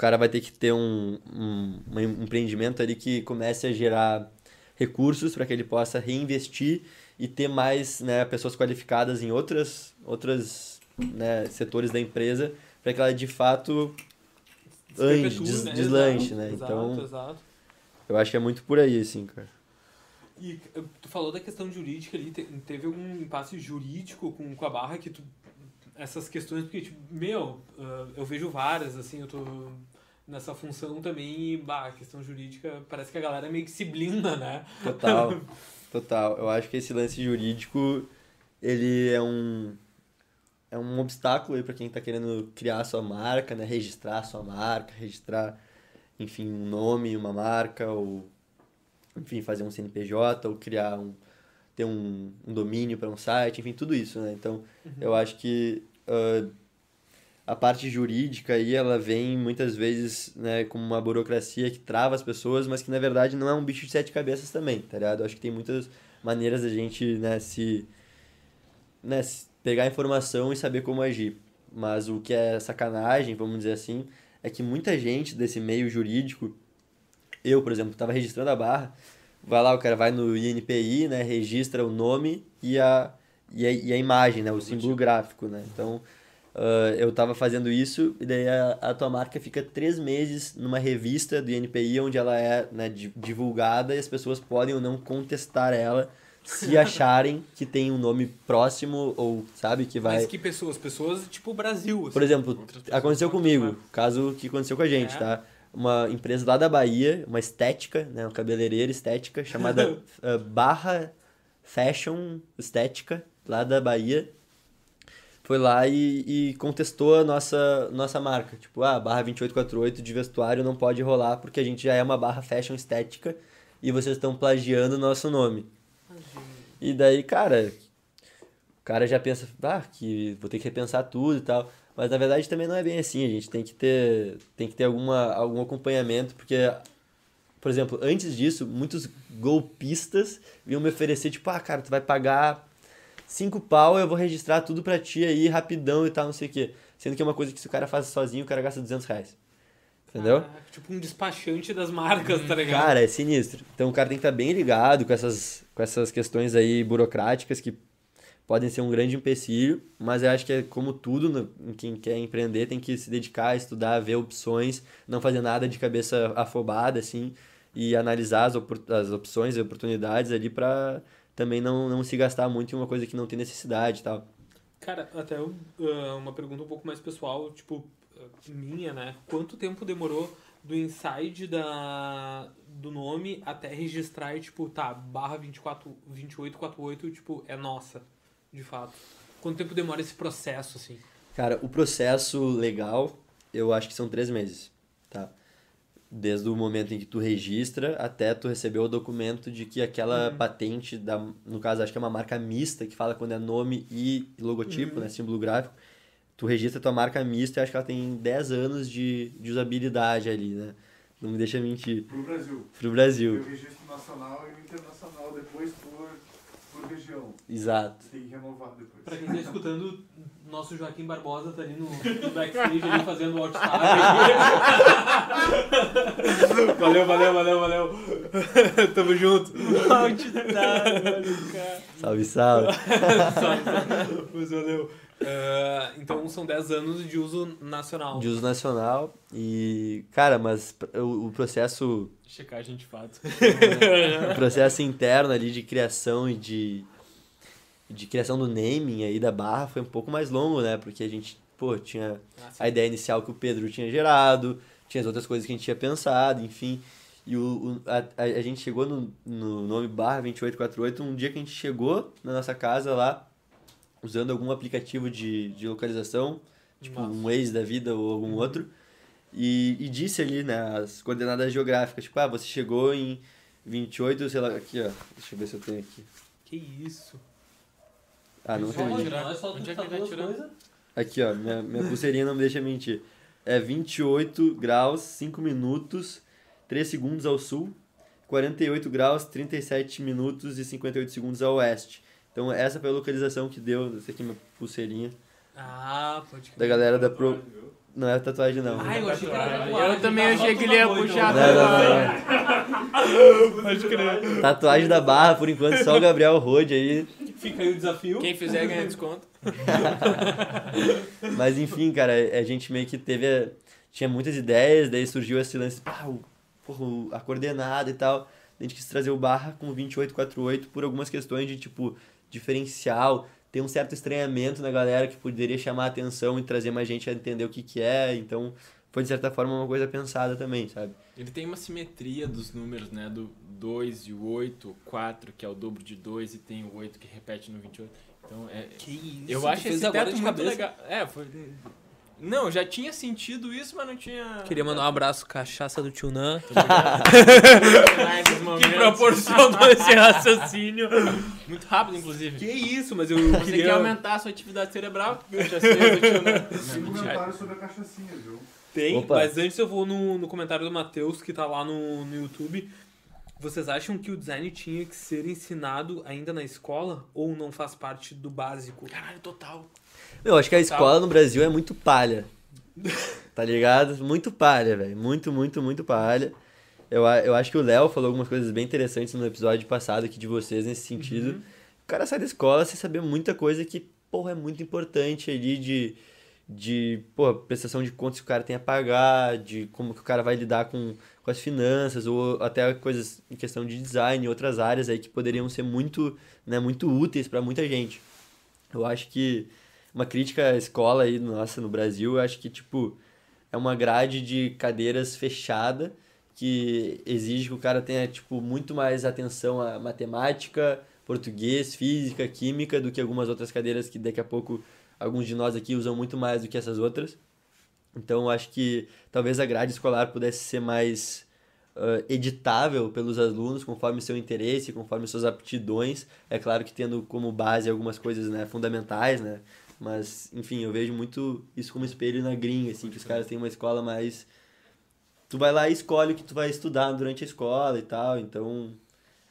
cara vai ter que ter um, um, um empreendimento ali que comece a gerar recursos para que ele possa reinvestir e ter mais né, pessoas qualificadas em outras, outras né, setores da empresa para que ela de fato ande, des- né? deslanche, Exato, né? Exato, Então, exato. eu acho que é muito por aí, assim, cara. E tu falou da questão jurídica ali, te- teve algum impasse jurídico com, com a barra que tu. Essas questões, porque, tipo, meu, ah, eu vejo várias, assim, eu tô nessa função também e, bah, a questão jurídica, parece que a galera meio que se blinda, né? Total, total. Eu acho que esse lance jurídico, ele é um é um obstáculo aí para quem tá querendo criar a sua marca, né, registrar a sua marca, registrar, enfim, um nome, uma marca ou enfim, fazer um CNPJ ou criar um ter um, um domínio para um site, enfim, tudo isso, né? Então, eu acho que ah, a parte jurídica aí, ela vem muitas vezes, né, como uma burocracia que trava as pessoas, mas que na verdade não é um bicho de sete cabeças também, tá ligado? Eu acho que tem muitas maneiras da gente, né, se, né, pegar informação e saber como agir. Mas o que é sacanagem, vamos dizer assim, é que muita gente desse meio jurídico, eu, por exemplo, estava registrando a barra, vai lá, o cara vai no INPI, né, registra o nome e a, e a, e a imagem, né, o símbolo gráfico, né? Então, ah, eu tava fazendo isso e daí a, a tua marca fica três meses numa revista do INPI onde ela é né, di- divulgada e as pessoas podem ou não contestar ela se acharem que tem um nome próximo ou sabe que vai Mas que pessoas? Pessoas tipo Brasil, assim. por exemplo, aconteceu comigo, caso que aconteceu com a gente, É? tá? Uma empresa lá da Bahia, uma estética, né, uma cabeleireira estética chamada uh, Barra Fashion Estética, lá da Bahia, foi lá e, e contestou a nossa, nossa marca. Tipo, ah, barra 2848 de vestuário não pode rolar porque a gente já é uma barra fashion estética e vocês estão plagiando o nosso nome. E daí, cara, o cara já pensa, ah, que vou ter que repensar tudo e tal. Mas na verdade também não é bem assim, a gente tem que ter, tem que ter alguma, algum acompanhamento, porque, por exemplo, antes disso, muitos golpistas vinham me oferecer, tipo, ah, cara, tu vai pagar cinco pau, eu vou registrar tudo pra ti aí, rapidão e tal, não sei o quê. Sendo que é uma coisa que se o cara faz sozinho, o cara gasta 200 reais. Entendeu? Ah, tipo um despachante das marcas, tá ligado? Cara, é sinistro. Então o cara tem que estar bem ligado com essas, com essas questões aí burocráticas que podem ser um grande empecilho, mas eu acho que é como tudo, no- em quem quer empreender tem que se dedicar a estudar, ver opções, não fazer nada de cabeça afobada, assim, e analisar as, opor- as opções e oportunidades ali pra também não, não se gastar muito em uma coisa que não tem necessidade e tal. Cara, até eu, ah, uma pergunta um pouco mais pessoal, tipo, ah, minha, né? Quanto tempo demorou do inside da, do nome até registrar e, tipo, tá, barra 24, 2848, tipo, é nossa, de fato? Quanto tempo demora esse processo, assim? Cara, o processo legal, eu acho que são três meses, tá? Desde o momento em que tu registra até tu receber o documento de que aquela patente, da, no caso acho que é uma marca mista, que fala quando é nome e logotipo, né, símbolo gráfico, tu registra tua marca mista e acho que ela tem 10 anos de, de usabilidade ali, né? Não me deixa mentir. Pro Brasil. Pro Brasil, o registro nacional e o internacional depois por, por região. exato. Tem que renovar depois. Pra quem tá escutando, nosso Joaquim Barbosa tá ali no, no backstage, ali fazendo o outside. valeu, valeu, valeu, valeu. Tamo junto. Salve, salve. Mas valeu. Ah, então são 10 anos de uso nacional. De uso nacional e, cara, mas o, o processo Checagem de fato. o processo interno ali de criação e de, de criação do naming aí da barra foi um pouco mais longo, né? Porque a gente, pô, tinha Ah, a ideia inicial que o Pedro tinha gerado, tinha as outras coisas que a gente tinha pensado, enfim. E o, o- a, a, a gente chegou no, no nome barra 2848 um dia que a gente chegou na nossa casa lá, usando algum aplicativo de, de localização, tipo Nossa. um Waze da vida ou algum outro, e, e disse ali, né, as coordenadas geográficas, tipo, ah, você chegou em 28, sei lá, aqui, ó, deixa eu ver se eu tenho aqui. Que isso? Ah, não só Onde é que tá vai coisas. Aqui, ó, minha, minha pulseirinha não me deixa mentir. É 28 graus, 5 minutos, 3 segundos ao sul, 48 graus, 37 minutos e 58 segundos ao oeste. Então essa foi a localização que deu, essa aqui é minha pulseirinha, Ah, pode crer. da galera da Pro... Não é tatuagem não. Ah, eu achei que era Eu também achei que ele ia puxar. Não, não, não. Pode crer. Tatuagem da barra, por enquanto, só o Gabriel Rode aí. Fica aí o desafio. Quem fizer ganha desconto. Mas enfim, cara, a gente meio que teve. a- Tinha muitas ideias, daí surgiu esse lance, pá, o, porra, a coordenada e tal. a gente quis trazer o Barra com 2848 por algumas questões de, tipo, diferencial, tem um certo estranhamento na galera que poderia chamar a atenção e trazer mais gente a entender o que que é, então foi de certa forma uma coisa pensada também, sabe? Ele tem uma simetria dos números, né? Do 2 e o 8, o 4, que é o dobro de 2, e tem o 8 que repete no 28. Então, é, Que isso? eu acho fez esse agora teto muito cabeça. legal. É, foi... Não, já tinha sentido isso, mas não tinha... Queria mandar um abraço cachaça do tio Nan. Que proporcionou esse raciocínio. Muito rápido, inclusive. Que isso, mas eu Você queria... quer aumentar a sua atividade cerebral? Já sei, eu tio, mentira. comentário sobre a cachaçinha, viu? Tem, Opa. mas antes eu vou no, no comentário do Matheus, que tá lá no, no YouTube. Vocês acham que o design tinha que ser ensinado ainda na escola ou não faz parte do básico? Caralho, total. Eu acho que a escola no Brasil é muito palha. Tá ligado? Muito palha, velho. Muito, muito, muito palha. Eu, eu acho que o Léo falou algumas coisas bem interessantes no episódio passado aqui de vocês nesse sentido. O cara sai da escola sem saber muita coisa que, porra, é muito importante ali de, de porra, prestação de contas que o cara tem a pagar, de como que o cara vai lidar com, com as finanças, ou até coisas em questão de design, outras áreas aí que poderiam ser muito, né, muito úteis para muita gente. Eu acho que uma crítica à escola aí nossa no Brasil, eu acho que tipo é uma grade de cadeiras fechada que exige que o cara tenha tipo muito mais atenção à matemática, português, física, química do que algumas outras cadeiras que daqui a pouco alguns de nós aqui usam muito mais do que essas outras. Então acho que talvez a grade escolar pudesse ser mais ah, editável pelos alunos conforme seu interesse, conforme suas aptidões. É claro que tendo como base algumas coisas né, fundamentais, né? Mas, enfim, eu vejo muito isso como espelho na gringa, assim, que os caras têm uma escola mais... Tu vai lá e escolhe o que tu vai estudar durante a escola e tal, então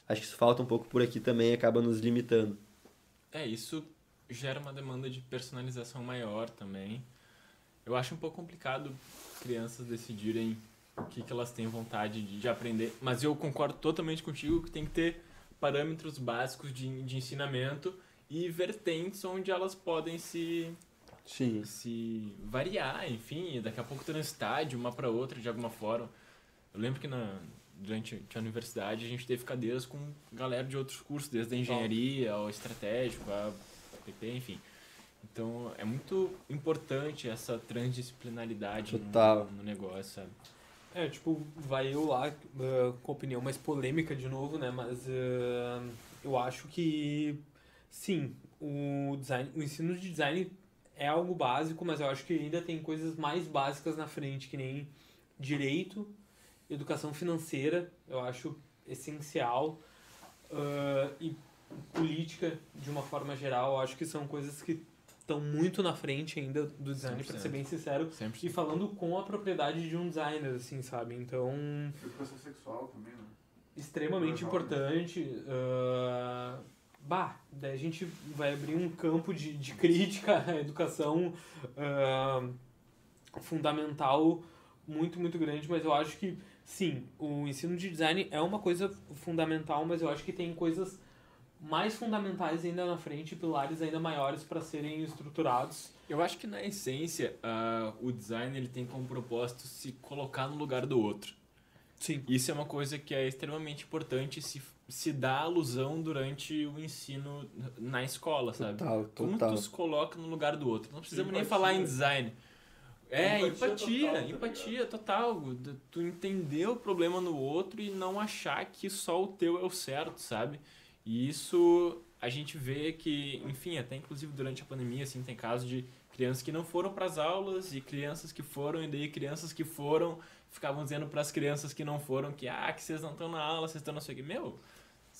acho que isso falta um pouco por aqui também acaba nos limitando. É, isso gera uma demanda de personalização maior também. Eu acho um pouco complicado crianças decidirem o que, que elas têm vontade de, de aprender, mas eu concordo totalmente contigo que tem que ter parâmetros básicos de, de ensinamento e vertentes onde elas podem se, Sim. se variar, enfim, daqui a pouco transitar de uma para outra de alguma forma. Eu lembro que na, durante a universidade a gente teve cadeiras com galera de outros cursos, desde a engenharia ao estratégico, a PP, enfim. Então é muito importante essa transdisciplinaridade no-. No, negócio, sabe? É, tipo, vai eu lá ah, com a opinião mais polêmica de novo, né? Mas ah, eu acho que sim, o design, o ensino de design é algo básico, mas eu acho que ainda tem coisas mais básicas na frente, que nem direito, educação financeira, eu acho essencial, ah, e política de uma forma geral, eu acho que são coisas que estão muito na frente ainda do design, para ser 100%. bem sincero. Sempre. E falando com a propriedade de um designer, assim, sabe? Então, Educação sexual também, né? extremamente Legal, importante. ah, bah, daí a gente vai abrir um campo de, de crítica à educação ah, fundamental muito, muito grande, mas eu acho que, sim, o ensino de design é uma coisa fundamental, mas eu acho que tem coisas mais fundamentais ainda na frente, pilares ainda maiores para serem estruturados. Eu acho que na essência ah, o design ele tem como propósito se colocar no lugar do outro. Sim. Isso é uma coisa que é extremamente importante se, se dá alusão durante o ensino na escola, sabe? Total, Como total. tu se coloca no lugar do outro. Não precisamos nem Empatia. falar em design. É, Empatia empatia, total, tá empatia total. Tu entender o problema no outro e não achar que só o teu é o certo, sabe? E isso a gente vê que, enfim, até inclusive durante a pandemia, assim, tem casos de crianças que não foram para as aulas e crianças que foram, e daí crianças que foram ficavam dizendo para as crianças que não foram que, ah, que vocês não estão na aula, vocês estão não sei o que. Meu,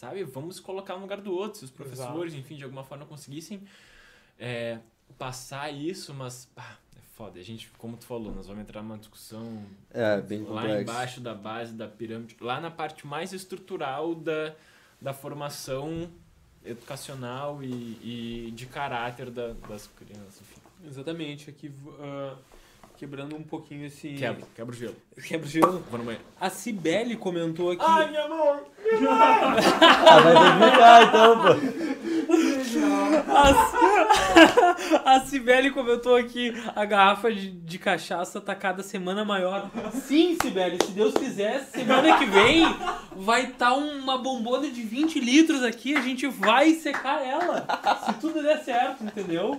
sabe? Vamos colocar no lugar do outro. Se os professores, enfim, de alguma forma conseguissem é, passar isso, mas, pá, é foda. A gente, como tu falou, nós vamos entrar numa discussão É, bem lá complexo. embaixo da base da pirâmide, lá na parte mais estrutural da, da formação educacional e, e de caráter da- das crianças. Enfim. Exatamente, aqui ah, quebrando um pouquinho esse. Quebra, quebra o gelo. Quebra o gelo. Vou no banheiro. A Cibele comentou aqui. minha mão! Ah, vai ficar então, pô. A, a Cibele comentou aqui, a garrafa de, de cachaça tá cada semana maior. Sim, Cibele, se Deus quiser, semana que vem vai estar uma bombona de 20 litros aqui, a gente vai secar ela. Se tudo der certo, entendeu?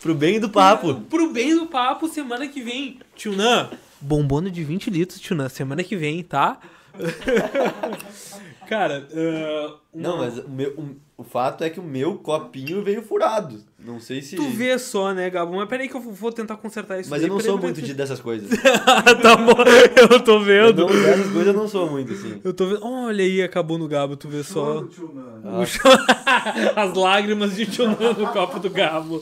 Pro bem do papo. Pro bem do papo, semana que vem. Tio Nan, bombona de 20 litros, Tio Nan, semana que vem, tá? Cara, ah, uma- Não, mas o, meu, o, o fato é que o meu copinho veio furado. Não sei se. Tu vê só, né, Gabo? Mas peraí que eu vou tentar consertar isso. Mas aí. eu não sou muito de dessas coisas. tá bom, eu tô Eu vendo. não, dessas coisas eu não sou muito, assim. Eu tô vendo. Olha aí, acabou no Gabo, tu vê só. Ah. O cho- As lágrimas de Tio Nan no copo do Gabo.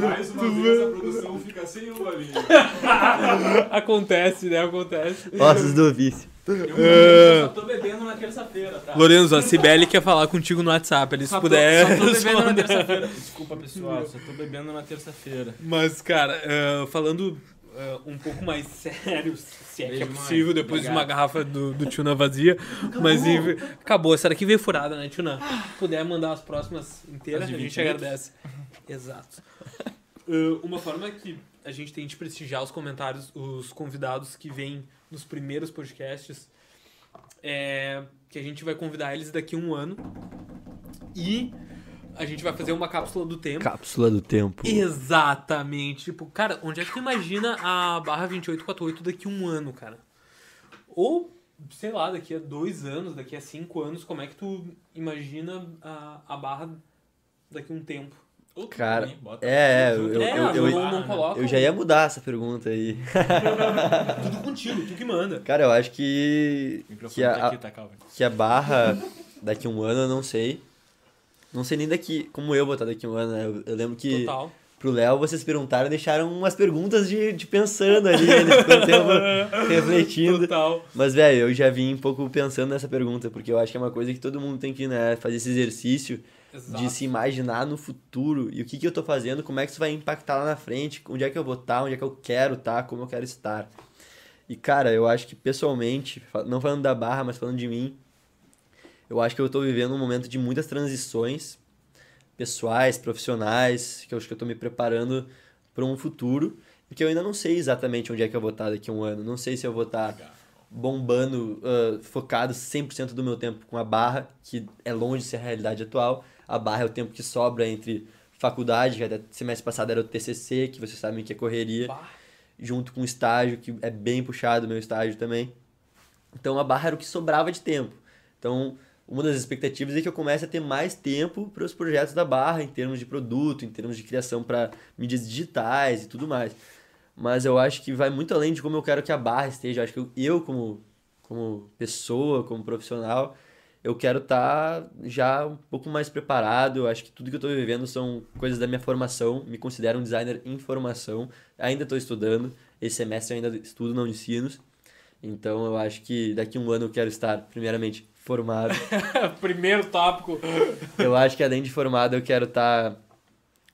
Mais uma vez a produção fica sem o bolinho. Acontece, né? Acontece. Ossos do ofício. Eu, eu só tô bebendo na terça-feira, tá? Lorenzo, a Cibele quer falar contigo no WhatsApp, ele se Só tô- puder. Só tô bebendo na terça-feira. Desculpa, pessoal, só tô bebendo na terça-feira. Mas, cara, ah, falando ah, um pouco mais sério, se é que é possível, depois de uma Obrigado. garrafa do, do Tuna vazia. Mas enfim, acabou. Essa daqui veio furada, né, Tuna? Se puder mandar as próximas inteiras, As a 20 gente agradece. Exato. Ah, uma forma que a gente tem de prestigiar os comentários, os convidados que vêm nos primeiros podcasts, é que a gente vai convidar eles daqui a um ano. E a gente vai fazer uma cápsula do tempo. Cápsula do tempo. Exatamente. Tipo, cara, onde é que tu imagina a barra 2848 daqui a um ano, cara? Ou, sei lá, daqui a dois anos, daqui a cinco anos, como é que tu imagina a, a barra daqui a um tempo? Ou Cara, também, bota é, é, eu- junto. é, eu- não, eu- não coloca. Eu já ia mudar essa pergunta aí. Tudo contigo, tu que manda. Cara, eu acho que. Que a, tá tá, que a barra daqui um ano eu não sei. Não sei nem daqui. Como eu vou estar daqui um ano, né? Eu, eu lembro que Total. pro Léo vocês perguntaram e deixaram umas perguntas de, de pensando ali. Ele ficou um tempo refletindo. Total. Mas, velho, eu já vim um pouco pensando nessa pergunta, porque eu acho que é uma coisa que todo mundo tem que né, fazer esse exercício Exato. de se imaginar no futuro e o que, que eu tô fazendo, como é que isso vai impactar lá na frente, onde é que eu vou estar, onde é que eu quero estar, como eu quero estar. E, cara, eu acho que pessoalmente, não falando da barra, mas falando de mim, eu acho que eu tô vivendo um momento de muitas transições pessoais, profissionais, que eu acho que eu tô me preparando para um futuro, porque eu ainda não sei exatamente onde é que eu vou estar daqui a um ano. Não sei se eu vou estar bombando, ah, focado 100% do meu tempo com a barra, que é longe de ser a realidade atual. A barra é o tempo que sobra entre faculdade, que até semestre passado era o TCC, que vocês sabem que é correria, Bah. junto com o estágio, que é bem puxado o meu estágio também. Então a barra era o que sobrava de tempo. Então, uma das expectativas é que eu comece a ter mais tempo para os projetos da barra, em termos de produto, em termos de criação para mídias digitais e tudo mais. Mas eu acho que vai muito além de como eu quero que a barra esteja. Eu acho que eu, eu como, como pessoa, como profissional, eu quero estar já um pouco mais preparado. Eu acho que tudo que eu estou vivendo são coisas da minha formação. Me considero um designer em formação. Ainda estou estudando. Esse semestre eu ainda estudo na Unicinos. Então eu acho que daqui a um ano eu quero estar, primeiramente, formado. Primeiro tópico. eu acho que além de formado eu quero estar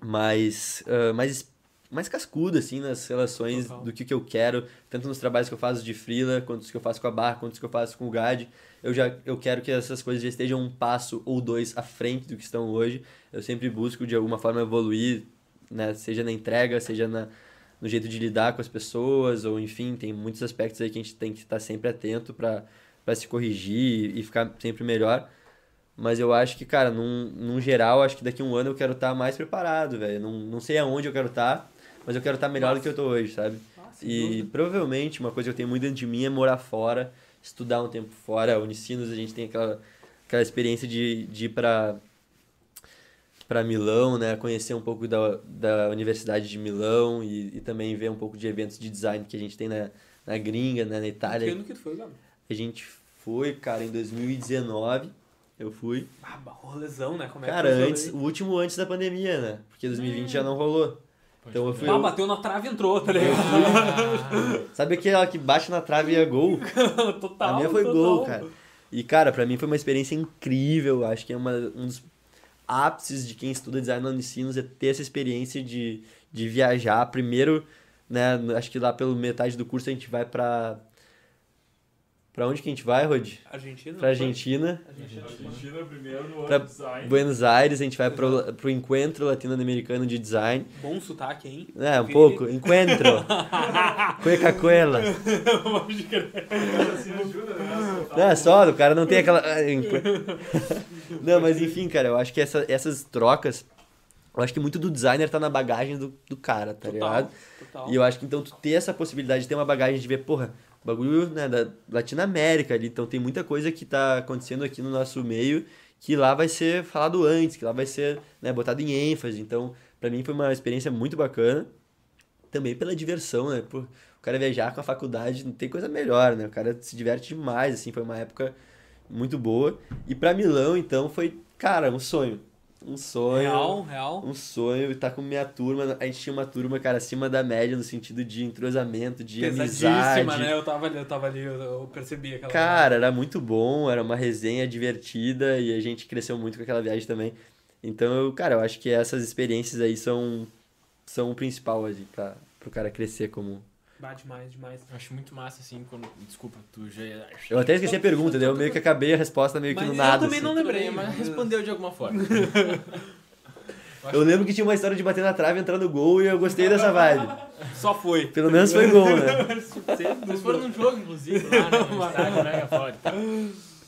mais, ah, mais, mais cascudo, assim, nas relações Total. do que, que eu quero, tanto nos trabalhos que eu faço de freela, quanto os que eu faço com a barra, quanto os que eu faço com o GAD. Eu, já, eu quero que essas coisas já estejam um passo ou dois à frente do que estão hoje. Eu sempre busco, de alguma forma, evoluir, né? seja na entrega, seja na, no jeito de lidar com as pessoas, ou enfim, tem muitos aspectos aí que a gente tem que estar sempre atento para se corrigir e ficar sempre melhor. Mas eu acho que, cara, num, num geral, acho que daqui a um ano eu quero estar mais preparado, velho. Não, não sei aonde eu quero estar, mas eu quero estar melhor do que eu tô hoje, sabe? Sem E provavelmente uma coisa que eu tenho muito dentro de mim é morar fora, estudar um tempo fora. Unicinos, a gente tem aquela, aquela experiência de, de ir pra, pra Milão, né? Conhecer um pouco da, da Universidade de Milão e, e também ver um pouco de eventos de design que a gente tem na, na gringa, né? Na Que Itália. ano que tu foi, Gabo? A gente foi, cara, em 2019. Eu fui. Ah, rolezão, né? Como é Cara, que foi antes, o último antes da pandemia, né? Porque 2020 já não rolou. Então eu fui. Ah, eu- bateu na trave e entrou, tá ligado? Sabe aquela que bate na trave e é gol? total. a minha foi total. gol, cara. E, cara, pra mim foi uma experiência incrível. Acho que é uma, um dos ápices de quem estuda design na Unicinos é ter essa experiência de, de viajar. Primeiro, né, acho que lá pelo metade do curso a gente vai pra, Pra onde que a gente vai, Rod? Argentina? Pra Argentina. Argentina. Argentina primeiro no Pra design. Buenos Aires, a gente vai pro, pro Encontro Latino-Americano de Design. Bom sotaque, hein? É, um Confere. pouco. Encontro. Coca-Cola. Pode crer. Assim ajuda, né? Não, é só, o cara não tem aquela. enqu- Não, mas enfim, cara, eu acho que essa- essas trocas. Eu acho que muito do designer tá na bagagem do, do cara, tá ligado? Total. E eu acho que então tu ter essa possibilidade de ter uma bagagem de ver, porra, bagulho né, da Latinoamérica ali, então tem muita coisa que tá acontecendo aqui no nosso meio que lá vai ser falado antes, que lá vai ser né, botado em ênfase. Então, pra mim foi uma experiência muito bacana. Também pela diversão, né? Pô, o cara viajar com a faculdade não tem coisa melhor, né? O cara se diverte demais, assim, foi uma época muito boa. E pra Milão, então, foi, cara, um sonho. Um sonho. Real, real. Um sonho estar com minha turma. A gente tinha uma turma, cara, acima da média no sentido de entrosamento, de Pesadíssima, amizade. né? Eu tava ali, eu tava ali, eu, percebi aquela. Cara, era muito bom, era uma resenha divertida e a gente cresceu muito com aquela viagem também. Então, eu, cara, eu acho que essas experiências aí são, são o principal ali pra, pro cara crescer como. Bah, demais, demais. Eu acho muito massa, assim, quando. Desculpa, tu já. Eu até esqueci a pergunta, daí eu meio que acabei a resposta meio que Mas no eu nada. também assim. não lembrei, mas respondeu de alguma forma. Eu lembro que tinha uma história de bater na trave, entrar no gol e eu gostei dessa vibe. Só foi. Pelo menos foi gol, né? Vocês foram num jogo, inclusive, lá né, no estádio Ford.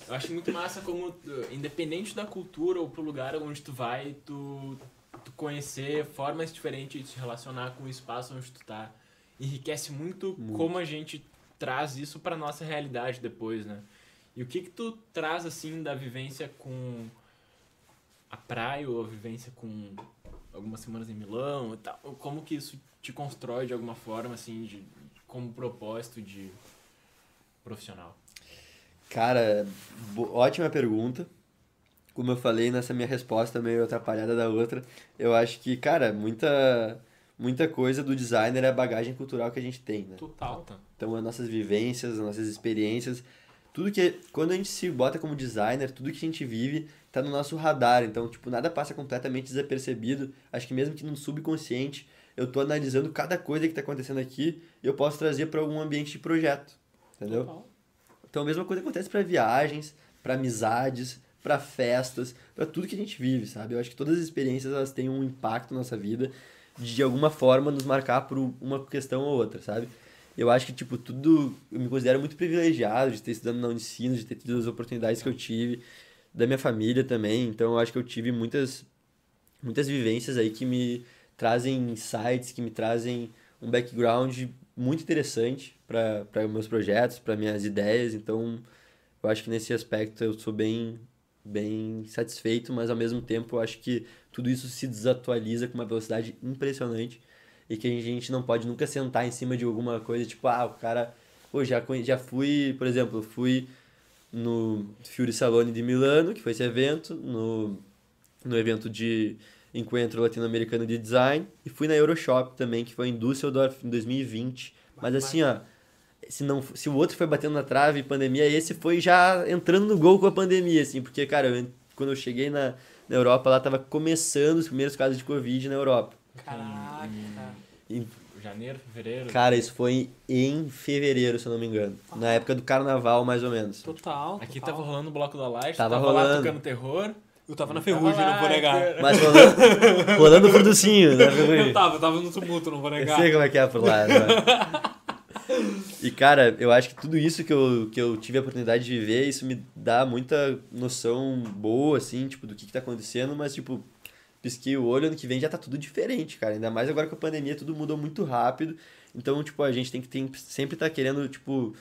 Eu acho muito massa como, uh, independente da cultura ou pro lugar onde tu vai, tu, tu conhecer formas diferentes de se relacionar com o espaço onde tu tá. Enriquece muito, Muito. como a gente traz isso pra nossa realidade depois, né? E o que que tu traz, assim, da vivência com a praia ou a vivência com algumas semanas em Milão e tal? Como que isso te constrói de alguma forma, assim, de, como propósito de profissional? Cara, ótima pergunta. Como eu falei nessa minha resposta meio atrapalhada da outra, eu acho que, cara, muita muita coisa do designer é a bagagem cultural que a gente tem, né? Total. Então, as nossas vivências, as nossas experiências, tudo que quando a gente se bota como designer, tudo que a gente vive tá no nosso radar. Então, tipo, nada passa completamente desapercebido. Acho que mesmo que no subconsciente, eu tô analisando cada coisa que tá acontecendo aqui, e eu posso trazer para algum ambiente de projeto. Entendeu? Total. Então a mesma coisa acontece para viagens, para amizades, para festas, para tudo que a gente vive, sabe? Eu acho que todas as experiências elas têm um impacto na nossa vida de, alguma forma nos marcar por uma questão ou outra, sabe? Eu acho que tipo tudo, eu me considero muito privilegiado de ter estudado na Unicinos, de ter tido as oportunidades que eu tive, da minha família também. Então eu acho que eu tive muitas muitas vivências aí que me trazem insights, que me trazem um background muito interessante para meus projetos, para minhas ideias. Então, eu acho que nesse aspecto eu sou bem bem satisfeito, mas ao mesmo tempo eu acho que tudo isso se desatualiza com uma velocidade impressionante e que a gente não pode nunca sentar em cima de alguma coisa, tipo, ah, o cara, pô, já, já fui, por exemplo, fui no Fiore Salone de Milano, que foi esse evento, no, no evento de Encontro Latino-Americano de Design, e fui na Euroshop também, que foi em Düsseldorf em 2020. Mas assim, ó, se, não, se o outro foi batendo na trave, pandemia, esse foi já entrando no gol com a pandemia, assim, porque, cara, eu, quando eu cheguei na, na Europa, lá tava começando os primeiros casos de Covid na Europa. Caraca. E, Janeiro, fevereiro? cara, isso foi em fevereiro, se eu não me engano. Na época do carnaval, mais ou menos. Total. Aqui total. tava rolando o bloco da Light, Tava tava, lá rolando. tocando terror. Eu tava na Tava ferrugem, lá, não vou negar. Mas rolando, rolando o producinho, né? Eu tava, eu tava no tumulto, não vou Eu negar. sei como é que é por lá, né? E, cara, eu acho que tudo isso que eu, que eu tive a oportunidade de viver, isso me dá muita noção boa, assim, tipo, do que, que tá acontecendo, mas, tipo, pisquei o olho, ano que vem já tá tudo diferente, cara. Ainda mais agora com a pandemia, tudo mudou muito rápido. Então, tipo, a gente tem que tem, sempre tá querendo, tipo,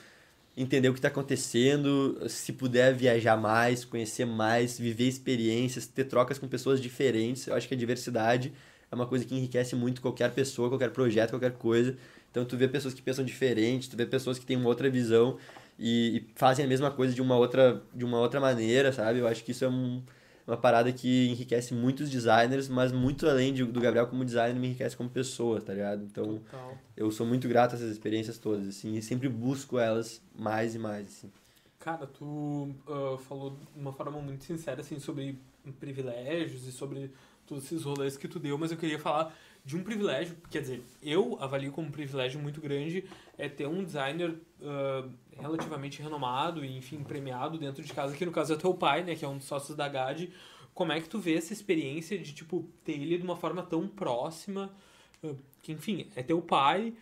entender o que tá acontecendo, se puder viajar mais, conhecer mais, viver experiências, ter trocas com pessoas diferentes. Eu acho que a diversidade é uma coisa que enriquece muito qualquer pessoa, qualquer projeto, qualquer coisa. Então tu vê pessoas que pensam diferente, tu vê pessoas que têm uma outra visão e, e fazem a mesma coisa de uma outra de uma outra maneira, sabe? Eu acho que isso é um, uma parada que enriquece muitos designers, mas muito além de, do Gabriel como designer, me enriquece como pessoa, tá ligado? Então Total. eu sou muito grato a essas experiências todas, assim, e sempre busco elas mais e mais, assim. Cara, tu ah, falou de uma forma muito sincera, assim, sobre privilégios e sobre todos esses rolês que tu deu, mas eu queria falar de um privilégio, quer dizer, eu avalio como um privilégio muito grande é ter um designer ah, relativamente renomado e, enfim, premiado dentro de casa, que no caso é teu pai, né, que é um dos sócios da GAD. Como é que tu vê essa experiência de, tipo, ter ele de uma forma tão próxima, ah, que, enfim, é teu pai,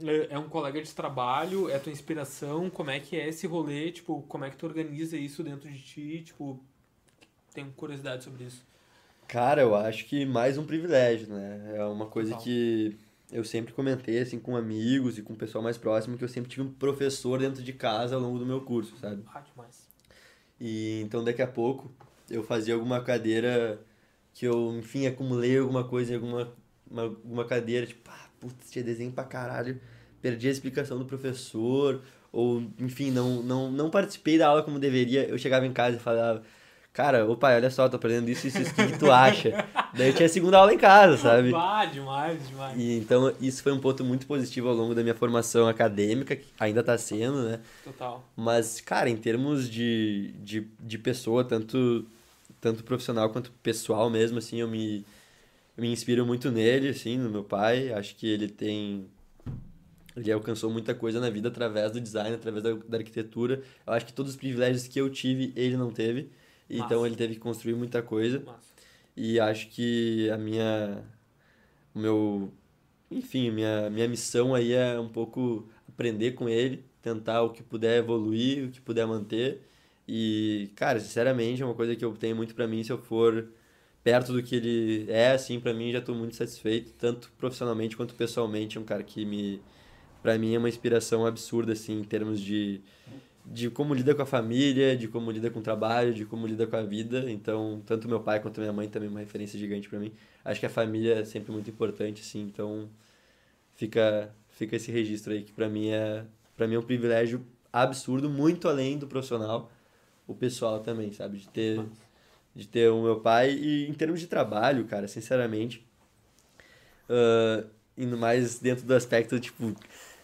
é- é um colega de trabalho, é tua inspiração, como é que é esse rolê, tipo, como é que tu organiza isso dentro de ti, tipo, tenho curiosidade sobre isso. Cara, eu acho que mais um privilégio, né? É uma coisa Total. que eu sempre comentei, assim, com amigos e com o pessoal mais próximo, que eu sempre tive um professor dentro de casa ao longo do meu curso, sabe? Ah, demais. E então daqui a pouco eu fazia alguma cadeira que eu, enfim, acumulei alguma coisa em alguma uma, alguma cadeira, tipo, ah, putz, tinha desenho pra caralho, perdi a explicação do professor, ou, enfim, não, não, não participei da aula como deveria. Eu chegava em casa e falava, cara, ô pai, olha só, tô aprendendo isso, isso, isso, o que, que tu acha? Daí eu tinha segunda aula em casa, sabe? Ah, demais, demais. E, então isso foi um ponto muito positivo ao longo da minha formação acadêmica, que ainda tá sendo, né? Total. Mas, cara, em termos de, de, de pessoa, tanto, tanto profissional quanto pessoal mesmo, assim, eu me, eu me inspiro muito nele, assim, no meu pai. Acho que ele tem... Ele alcançou muita coisa na vida através do design, através da, da arquitetura. Eu acho que todos os privilégios que eu tive, ele não teve. Então Massa. ele teve que construir muita coisa. Massa. E acho que a minha. O meu. Enfim, minha, minha missão aí é um pouco aprender com ele, tentar o que puder evoluir, o que puder manter. E, cara, sinceramente, é uma coisa que eu tenho muito pra mim. Se eu for perto do que ele é, assim, pra mim já tô muito satisfeito, tanto profissionalmente quanto pessoalmente. É um cara que me. Pra mim é uma inspiração absurda, assim, em termos de de como lida com a família, de como lida com o trabalho, de como lida com a vida. Então, tanto meu pai quanto minha mãe também é uma referência gigante para mim. Acho que a família é sempre muito importante, assim. Então, fica fica esse registro aí que para mim é para mim é um privilégio absurdo, muito além do profissional, o pessoal também, sabe, de ter de ter o meu pai e em termos de trabalho, cara, sinceramente, ah, indo mais dentro do aspecto tipo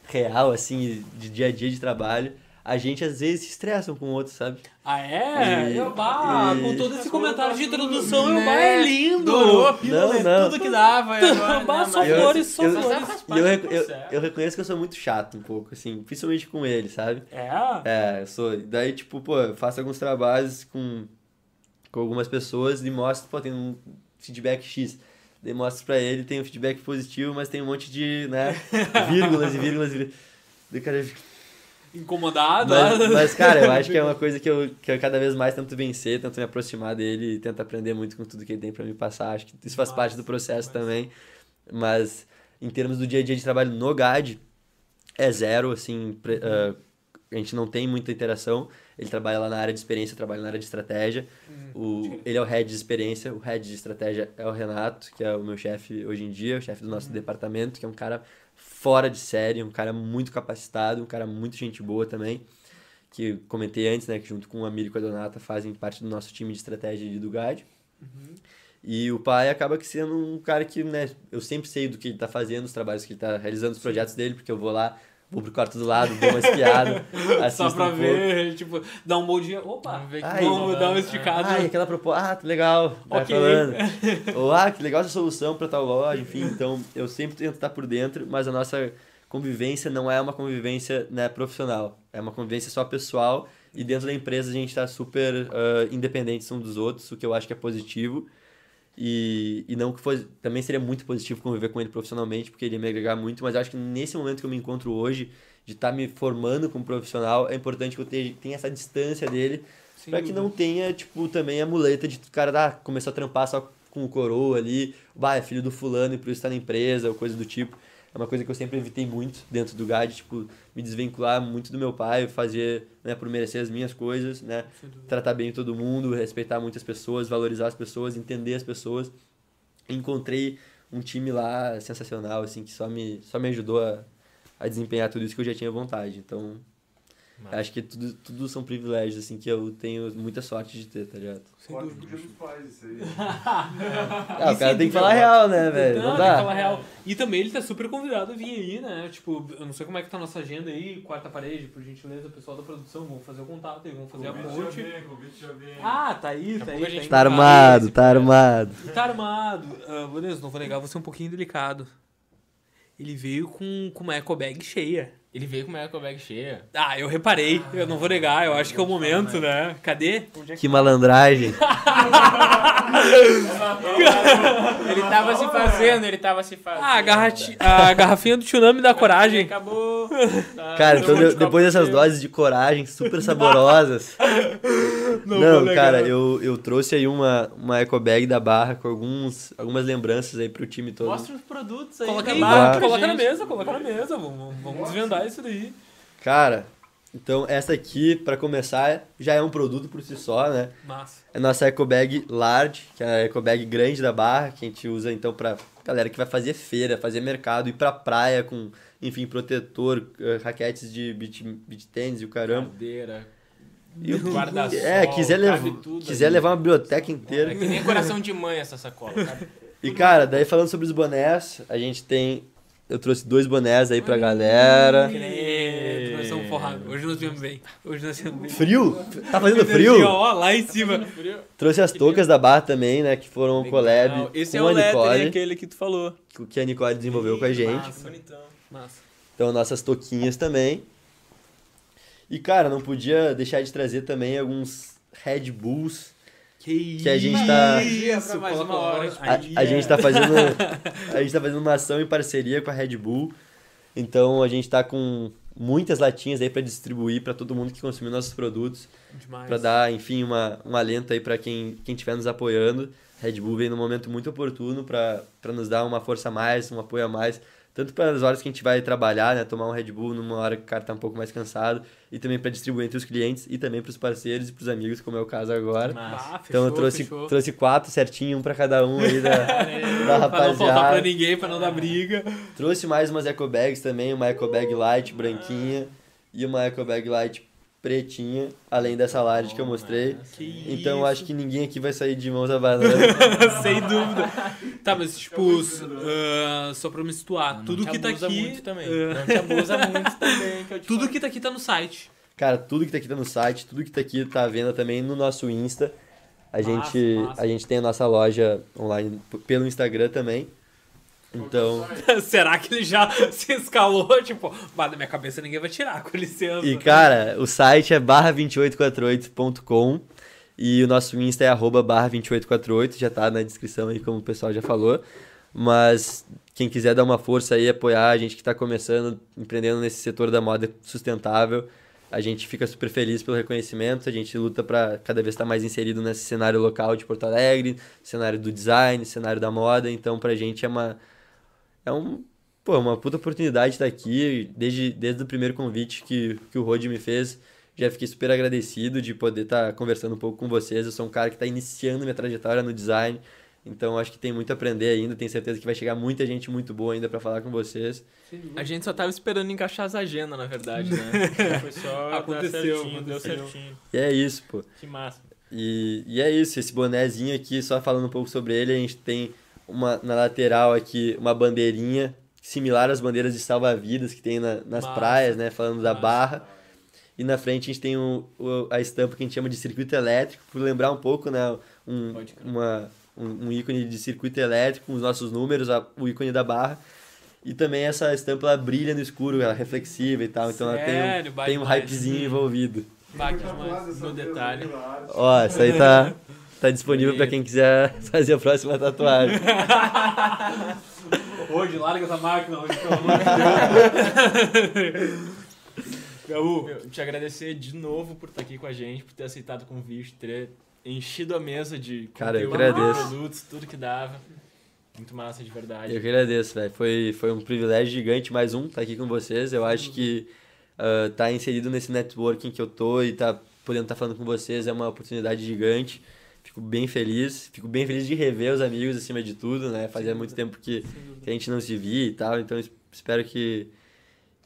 real assim, de dia a dia de trabalho, a gente às vezes se estressa um com o outro, sabe? Ah, é? E- eu, bah, e- com todo esse comentário de introdução, eu, Né? bah, é lindo. Dourou a pílula, Não, não. tudo que dava. agora, Bah, né, só Eu- flores, só eu- flores. Eu, do eu, eu reconheço que eu sou muito chato um pouco, assim, principalmente com ele, sabe? É? É, eu sou. Daí, tipo, pô, eu faço alguns trabalhos com, com algumas pessoas e mostro, pô, tem um feedback X. Daí mostro pra ele, tem um feedback positivo, mas tem um monte de, né, vírgulas e vírgulas e vírgulas. Daí o cara fica, Incomodado? mas, mas, cara, eu acho que é uma coisa que eu, que eu cada vez mais tento vencer, tento me aproximar dele e tento aprender muito com tudo que ele tem pra me passar. Acho que isso faz parte do processo Massa, também. Mas, em termos do dia a dia de trabalho no GAD, é zero, assim, pre- ah, a gente não tem muita interação. Ele trabalha lá na área de experiência, eu trabalho na área de estratégia. Hum, O, ele é o head de experiência, o head de estratégia é o Renato, que é o meu chefe hoje em dia, o chefe do nosso departamento, que é um cara fora de série, um cara muito capacitado, um cara muito gente boa também, que comentei antes, né, que junto com o Amir e com a Donata fazem parte do nosso time de estratégia de do GAD. Uhum. E o pai acaba que sendo um cara que, né, eu sempre sei do que ele tá fazendo, os trabalhos que ele tá realizando, os projetos dele, porque eu vou lá, vou pro quarto do lado, dou uma espiada, Só pra um pouco. ver, tipo, dar um bom dia. Opa, Vamos ver Ai, vamos dar uma esticada. Ai, aquela proposta, ah, que legal, vai Ok. falando. Ou, ah, que legal essa solução para tal loja, enfim. Então, eu sempre tento estar por dentro, mas a nossa convivência não é uma convivência né, profissional. É uma convivência só pessoal e dentro da empresa a gente está super ah, independentes uns dos outros, o que eu acho que é positivo. E, e não que fosse. Também seria muito positivo conviver com ele profissionalmente, porque ele ia me agregar muito, mas acho que nesse momento que eu me encontro hoje, de estar me formando como profissional, é importante que eu tenha, tenha essa distância dele Pra que não tenha, tipo, também a muleta de o cara ah, começou a trampar só com o coroa ali, bah, é filho do fulano e por isso tá na empresa, ou coisa do tipo. É uma coisa que eu sempre evitei muito dentro do GAD, tipo, me desvincular muito do meu pai, fazer, né, por merecer as minhas coisas, né, tratar bem todo mundo, respeitar muitas pessoas, valorizar as pessoas, entender as pessoas. Encontrei um time lá sensacional, assim, que só me, só me ajudou a, a desempenhar tudo isso que eu já tinha vontade. Então, Acho que tudo, tudo são privilégios, assim, que eu tenho muita sorte de ter, tá ligado? Sem dúvida. dos pais, isso aí. Ah, o cara tem que falar real, né, velho? Não, Não tem que falar dá. real. E também ele tá super convidado a vir aí, né? Tipo, eu não sei como é que tá a nossa agenda aí, quarta parede, por gentileza, o pessoal da produção, vamos fazer o contato aí, vamos fazer a Convite já ponte. vem, convite já vem. Ah, tá aí, a tá aí. a Tá casa. armado, tá armado. Tá armado. Beleza, não vou negar, vou ser um pouquinho delicado. Ele veio com, com uma eco bag cheia. Ele veio com uma eco bag cheia. Ah, eu reparei, eu não vou negar, eu acho que é o momento, né? Cadê? Onde é Que malandragem. Ele tava se fazendo, ele tava se fazendo. Ah, a, garrati- a garrafinha do tsunami da coragem. Acabou. Tá, Cara, então todo mundo de- depois dessas doses de coragem super saborosas. Não Não, cara, eu, eu trouxe aí uma, uma eco bag da Barra com alguns, algumas lembranças aí pro time todo. Mostra os produtos aí. Coloca da aí, barra coloca na mesa, coloca na mesa. Vamos, vamos desvendar isso daí. Cara, então essa aqui, pra começar, já é um produto por si só, né? Massa. É a nossa eco bag large, que é a eco bag grande da Barra, que a gente usa então pra galera que vai fazer feira, fazer mercado, ir pra praia com, enfim, protetor, eh, raquetes de beach, beach tênis e o caramba. Cadeira. E o- guarda-sol, é, quiser, cabe levar tudo quiser ali. levar uma biblioteca É inteira. que nem coração de mãe essa sacola, sabe? E cara, daí falando sobre os bonés, a gente tem. Eu trouxe dois bonés aí pra galera. Credo, nós forrados. Hoje nós viemos bem. Hoje nós viemos bem. Frio? Tá fazendo frio? Ó, lá em cima. Frio. Trouxe as toucas da Barra também, né? Que foram um Legal. collab Esse é o lettering, Nicole, aquele que tu falou. que a Nicole desenvolveu com a gente. Massa. Bonitão. Massa. Então, nossas toquinhas também. E, cara, não podia deixar de trazer também alguns Red Bulls. Que, Que a gente tá- Isso, mais uma hora. A, a gente tá fazendo. A gente tá fazendo uma ação em parceria com a Red Bull. Então, a gente tá com muitas latinhas aí pra distribuir pra todo mundo que consumiu nossos produtos. Demais. Pra dar, enfim, uma, um alento aí pra quem quem estiver nos apoiando. Red Bull vem num momento muito oportuno pra nos dar uma força a mais, um apoio a mais. Tanto para as horas que a gente vai trabalhar, né? Tomar um Red Bull numa hora que o cara tá um pouco mais cansado. E também para distribuir entre os clientes e também pros parceiros e pros amigos, como é o caso agora. Massa. Ah, fechou, então eu trouxe, fechou. trouxe quatro certinho, um pra cada um aí da, da Pra não faltar pra rapaziada. ninguém, pra não dar briga. Trouxe mais umas eco bags também, uma eco bag light branquinha e uma eco bag light pretinha, além dessa large que eu mostrei. Que Então eu isso. acho que ninguém aqui vai sair de mãos abanando. Sem dúvida. Tá, mas tipo, ah, só pra me situar, Não tudo te que tá aqui. muito também. ah, Não te abusa muito também, que tudo falo. que tá aqui tá no site. Cara, tudo que tá aqui tá no site, tudo que tá aqui tá à venda também no nosso Insta. A Massa, gente, massa. a gente tem a nossa loja online pelo Instagram também. Então, Será que ele já se escalou? Tipo, bah, da minha cabeça ninguém vai tirar, com licença. e cara, o site é barra2848.com e o nosso Insta é arroba barra2848, já tá na descrição aí, como o pessoal já falou. Mas quem quiser dar uma força aí, apoiar a gente que tá começando, empreendendo nesse setor da moda sustentável, a gente fica super feliz pelo reconhecimento, a gente luta para cada vez estar mais inserido nesse cenário local de Porto Alegre, cenário do design, cenário da moda, então pra gente é uma é um pô, uma puta oportunidade estar aqui, desde, desde o primeiro convite que, que o Rod me fez, já fiquei super agradecido de poder estar conversando um pouco com vocês, eu sou um cara que está iniciando minha trajetória no design, então acho que tem muito a aprender ainda, tenho certeza que vai chegar muita gente muito boa ainda para falar com vocês. A gente só tava esperando encaixar as agendas, na verdade, né? Foi só dar Aconteceu, certinho, deu aconteceu. certinho. E é isso, pô. Que massa. E, e é isso, esse bonézinho aqui, só falando um pouco sobre ele, a gente tem uma, na lateral aqui uma bandeirinha similar às bandeiras de salva-vidas que tem na- nas Massa. praias, né? Falando da Massa. barra. E na frente a gente tem o, o- a estampa que a gente chama de circuito elétrico, por lembrar um pouco, né? Um, uma, um, um ícone de circuito elétrico, com os nossos números, a- o ícone da barra. E também essa estampa ela brilha no escuro, ela é reflexiva e tal. Então ela tem Sério? um, tem um hypezinho envolvido. Bah, que Tatuado demais. no detalhe. Ó, essa aí tá, tá disponível pra quem quiser fazer a próxima tatuagem. Hoje, larga essa máquina, hoje, pelo amor de Deus. Gaú, te agradecer de novo por estar aqui com a gente, por ter aceitado o convite, ter enchido a mesa de Cara, eu agradeço. produtos, tudo que dava. Muito massa, de verdade. Eu que agradeço, velho. Foi, foi um privilégio gigante, mais um, estar aqui com vocês. Eu acho que ah, tá inserido nesse networking que eu tô e tá podendo estar falando com vocês é uma oportunidade gigante. Fico bem feliz. Fico bem feliz de rever os amigos acima de tudo, né? Fazia muito tempo que, que a gente não se via e tal. Então es- espero que,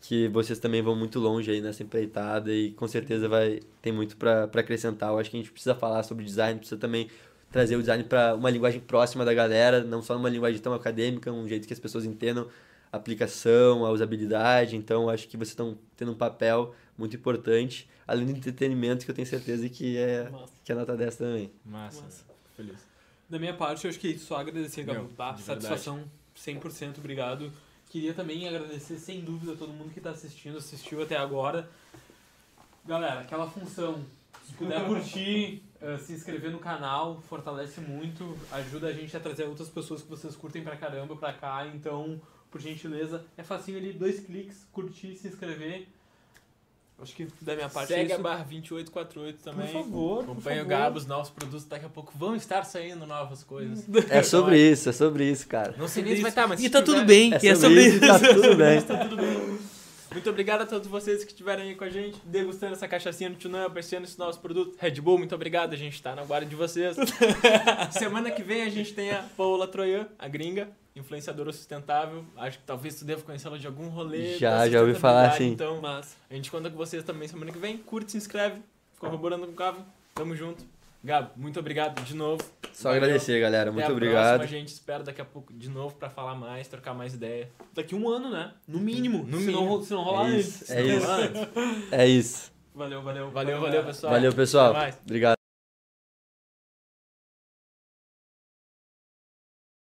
que vocês também vão muito longe aí nessa empreitada e com certeza vai tem muito para acrescentar. Eu acho que a gente precisa falar sobre design, precisa também trazer o design para uma linguagem próxima da galera, não só uma linguagem tão acadêmica, um jeito que as pessoas entendam a aplicação, a usabilidade. Então, acho que vocês estão tendo um papel muito importante, além do entretenimento, que eu tenho certeza que é, Massa. que é nota 10 também. Massa. Massa. Feliz. Da minha parte, eu acho que é só agradecer, Gabo. De satisfação 100%, obrigado. Queria também agradecer, sem dúvida, a todo mundo que está assistindo, assistiu até agora. Galera, aquela função, se puder curtir, eh, se inscrever no canal, fortalece muito, ajuda a gente a trazer outras pessoas que vocês curtem pra caramba pra cá. Então, por gentileza, é facinho ali, dois cliques, curtir, se inscrever. Acho que da minha parte é Segue a isso. barra 2848 também. Por favor, Acompanha o favor. Gabo, os novos produtos. Daqui a pouco vão estar saindo novas coisas. É sobre isso, é sobre isso, cara. Não sei nem se vai estar, mas E tá tiver- tudo bem, É que é sobre sobre isso, tá tudo bem. Tá tudo bem. Muito obrigado a todos vocês que estiveram aí com a gente, degustando essa cachaçinha no Tunã, apreciando esse nosso produto. Red Bull, muito obrigado, a gente tá na guarda de vocês. Semana que vem a gente tem a Paola Troian, a gringa, influenciadora sustentável. Acho que talvez tu deva conhecê-la de algum rolê. Já, já ouvi falar, sustentabilidade, sim. Então, Mas, a gente conta com vocês também semana que vem. Curte, se inscreve, corroborando com o Gabo. Tamo junto. Gabo, muito obrigado de novo. Só Valeu. agradecer, galera. Até Muito a obrigado. Próxima, a gente espera daqui a pouco de novo pra falar mais, trocar mais ideia. daqui um ano, né? No mínimo. No se, mínimo. Não, se não rolar É antes. isso, é isso. É isso. Valeu, valeu. Valeu, valeu, pessoal. Valeu, pessoal. Até mais. Obrigado.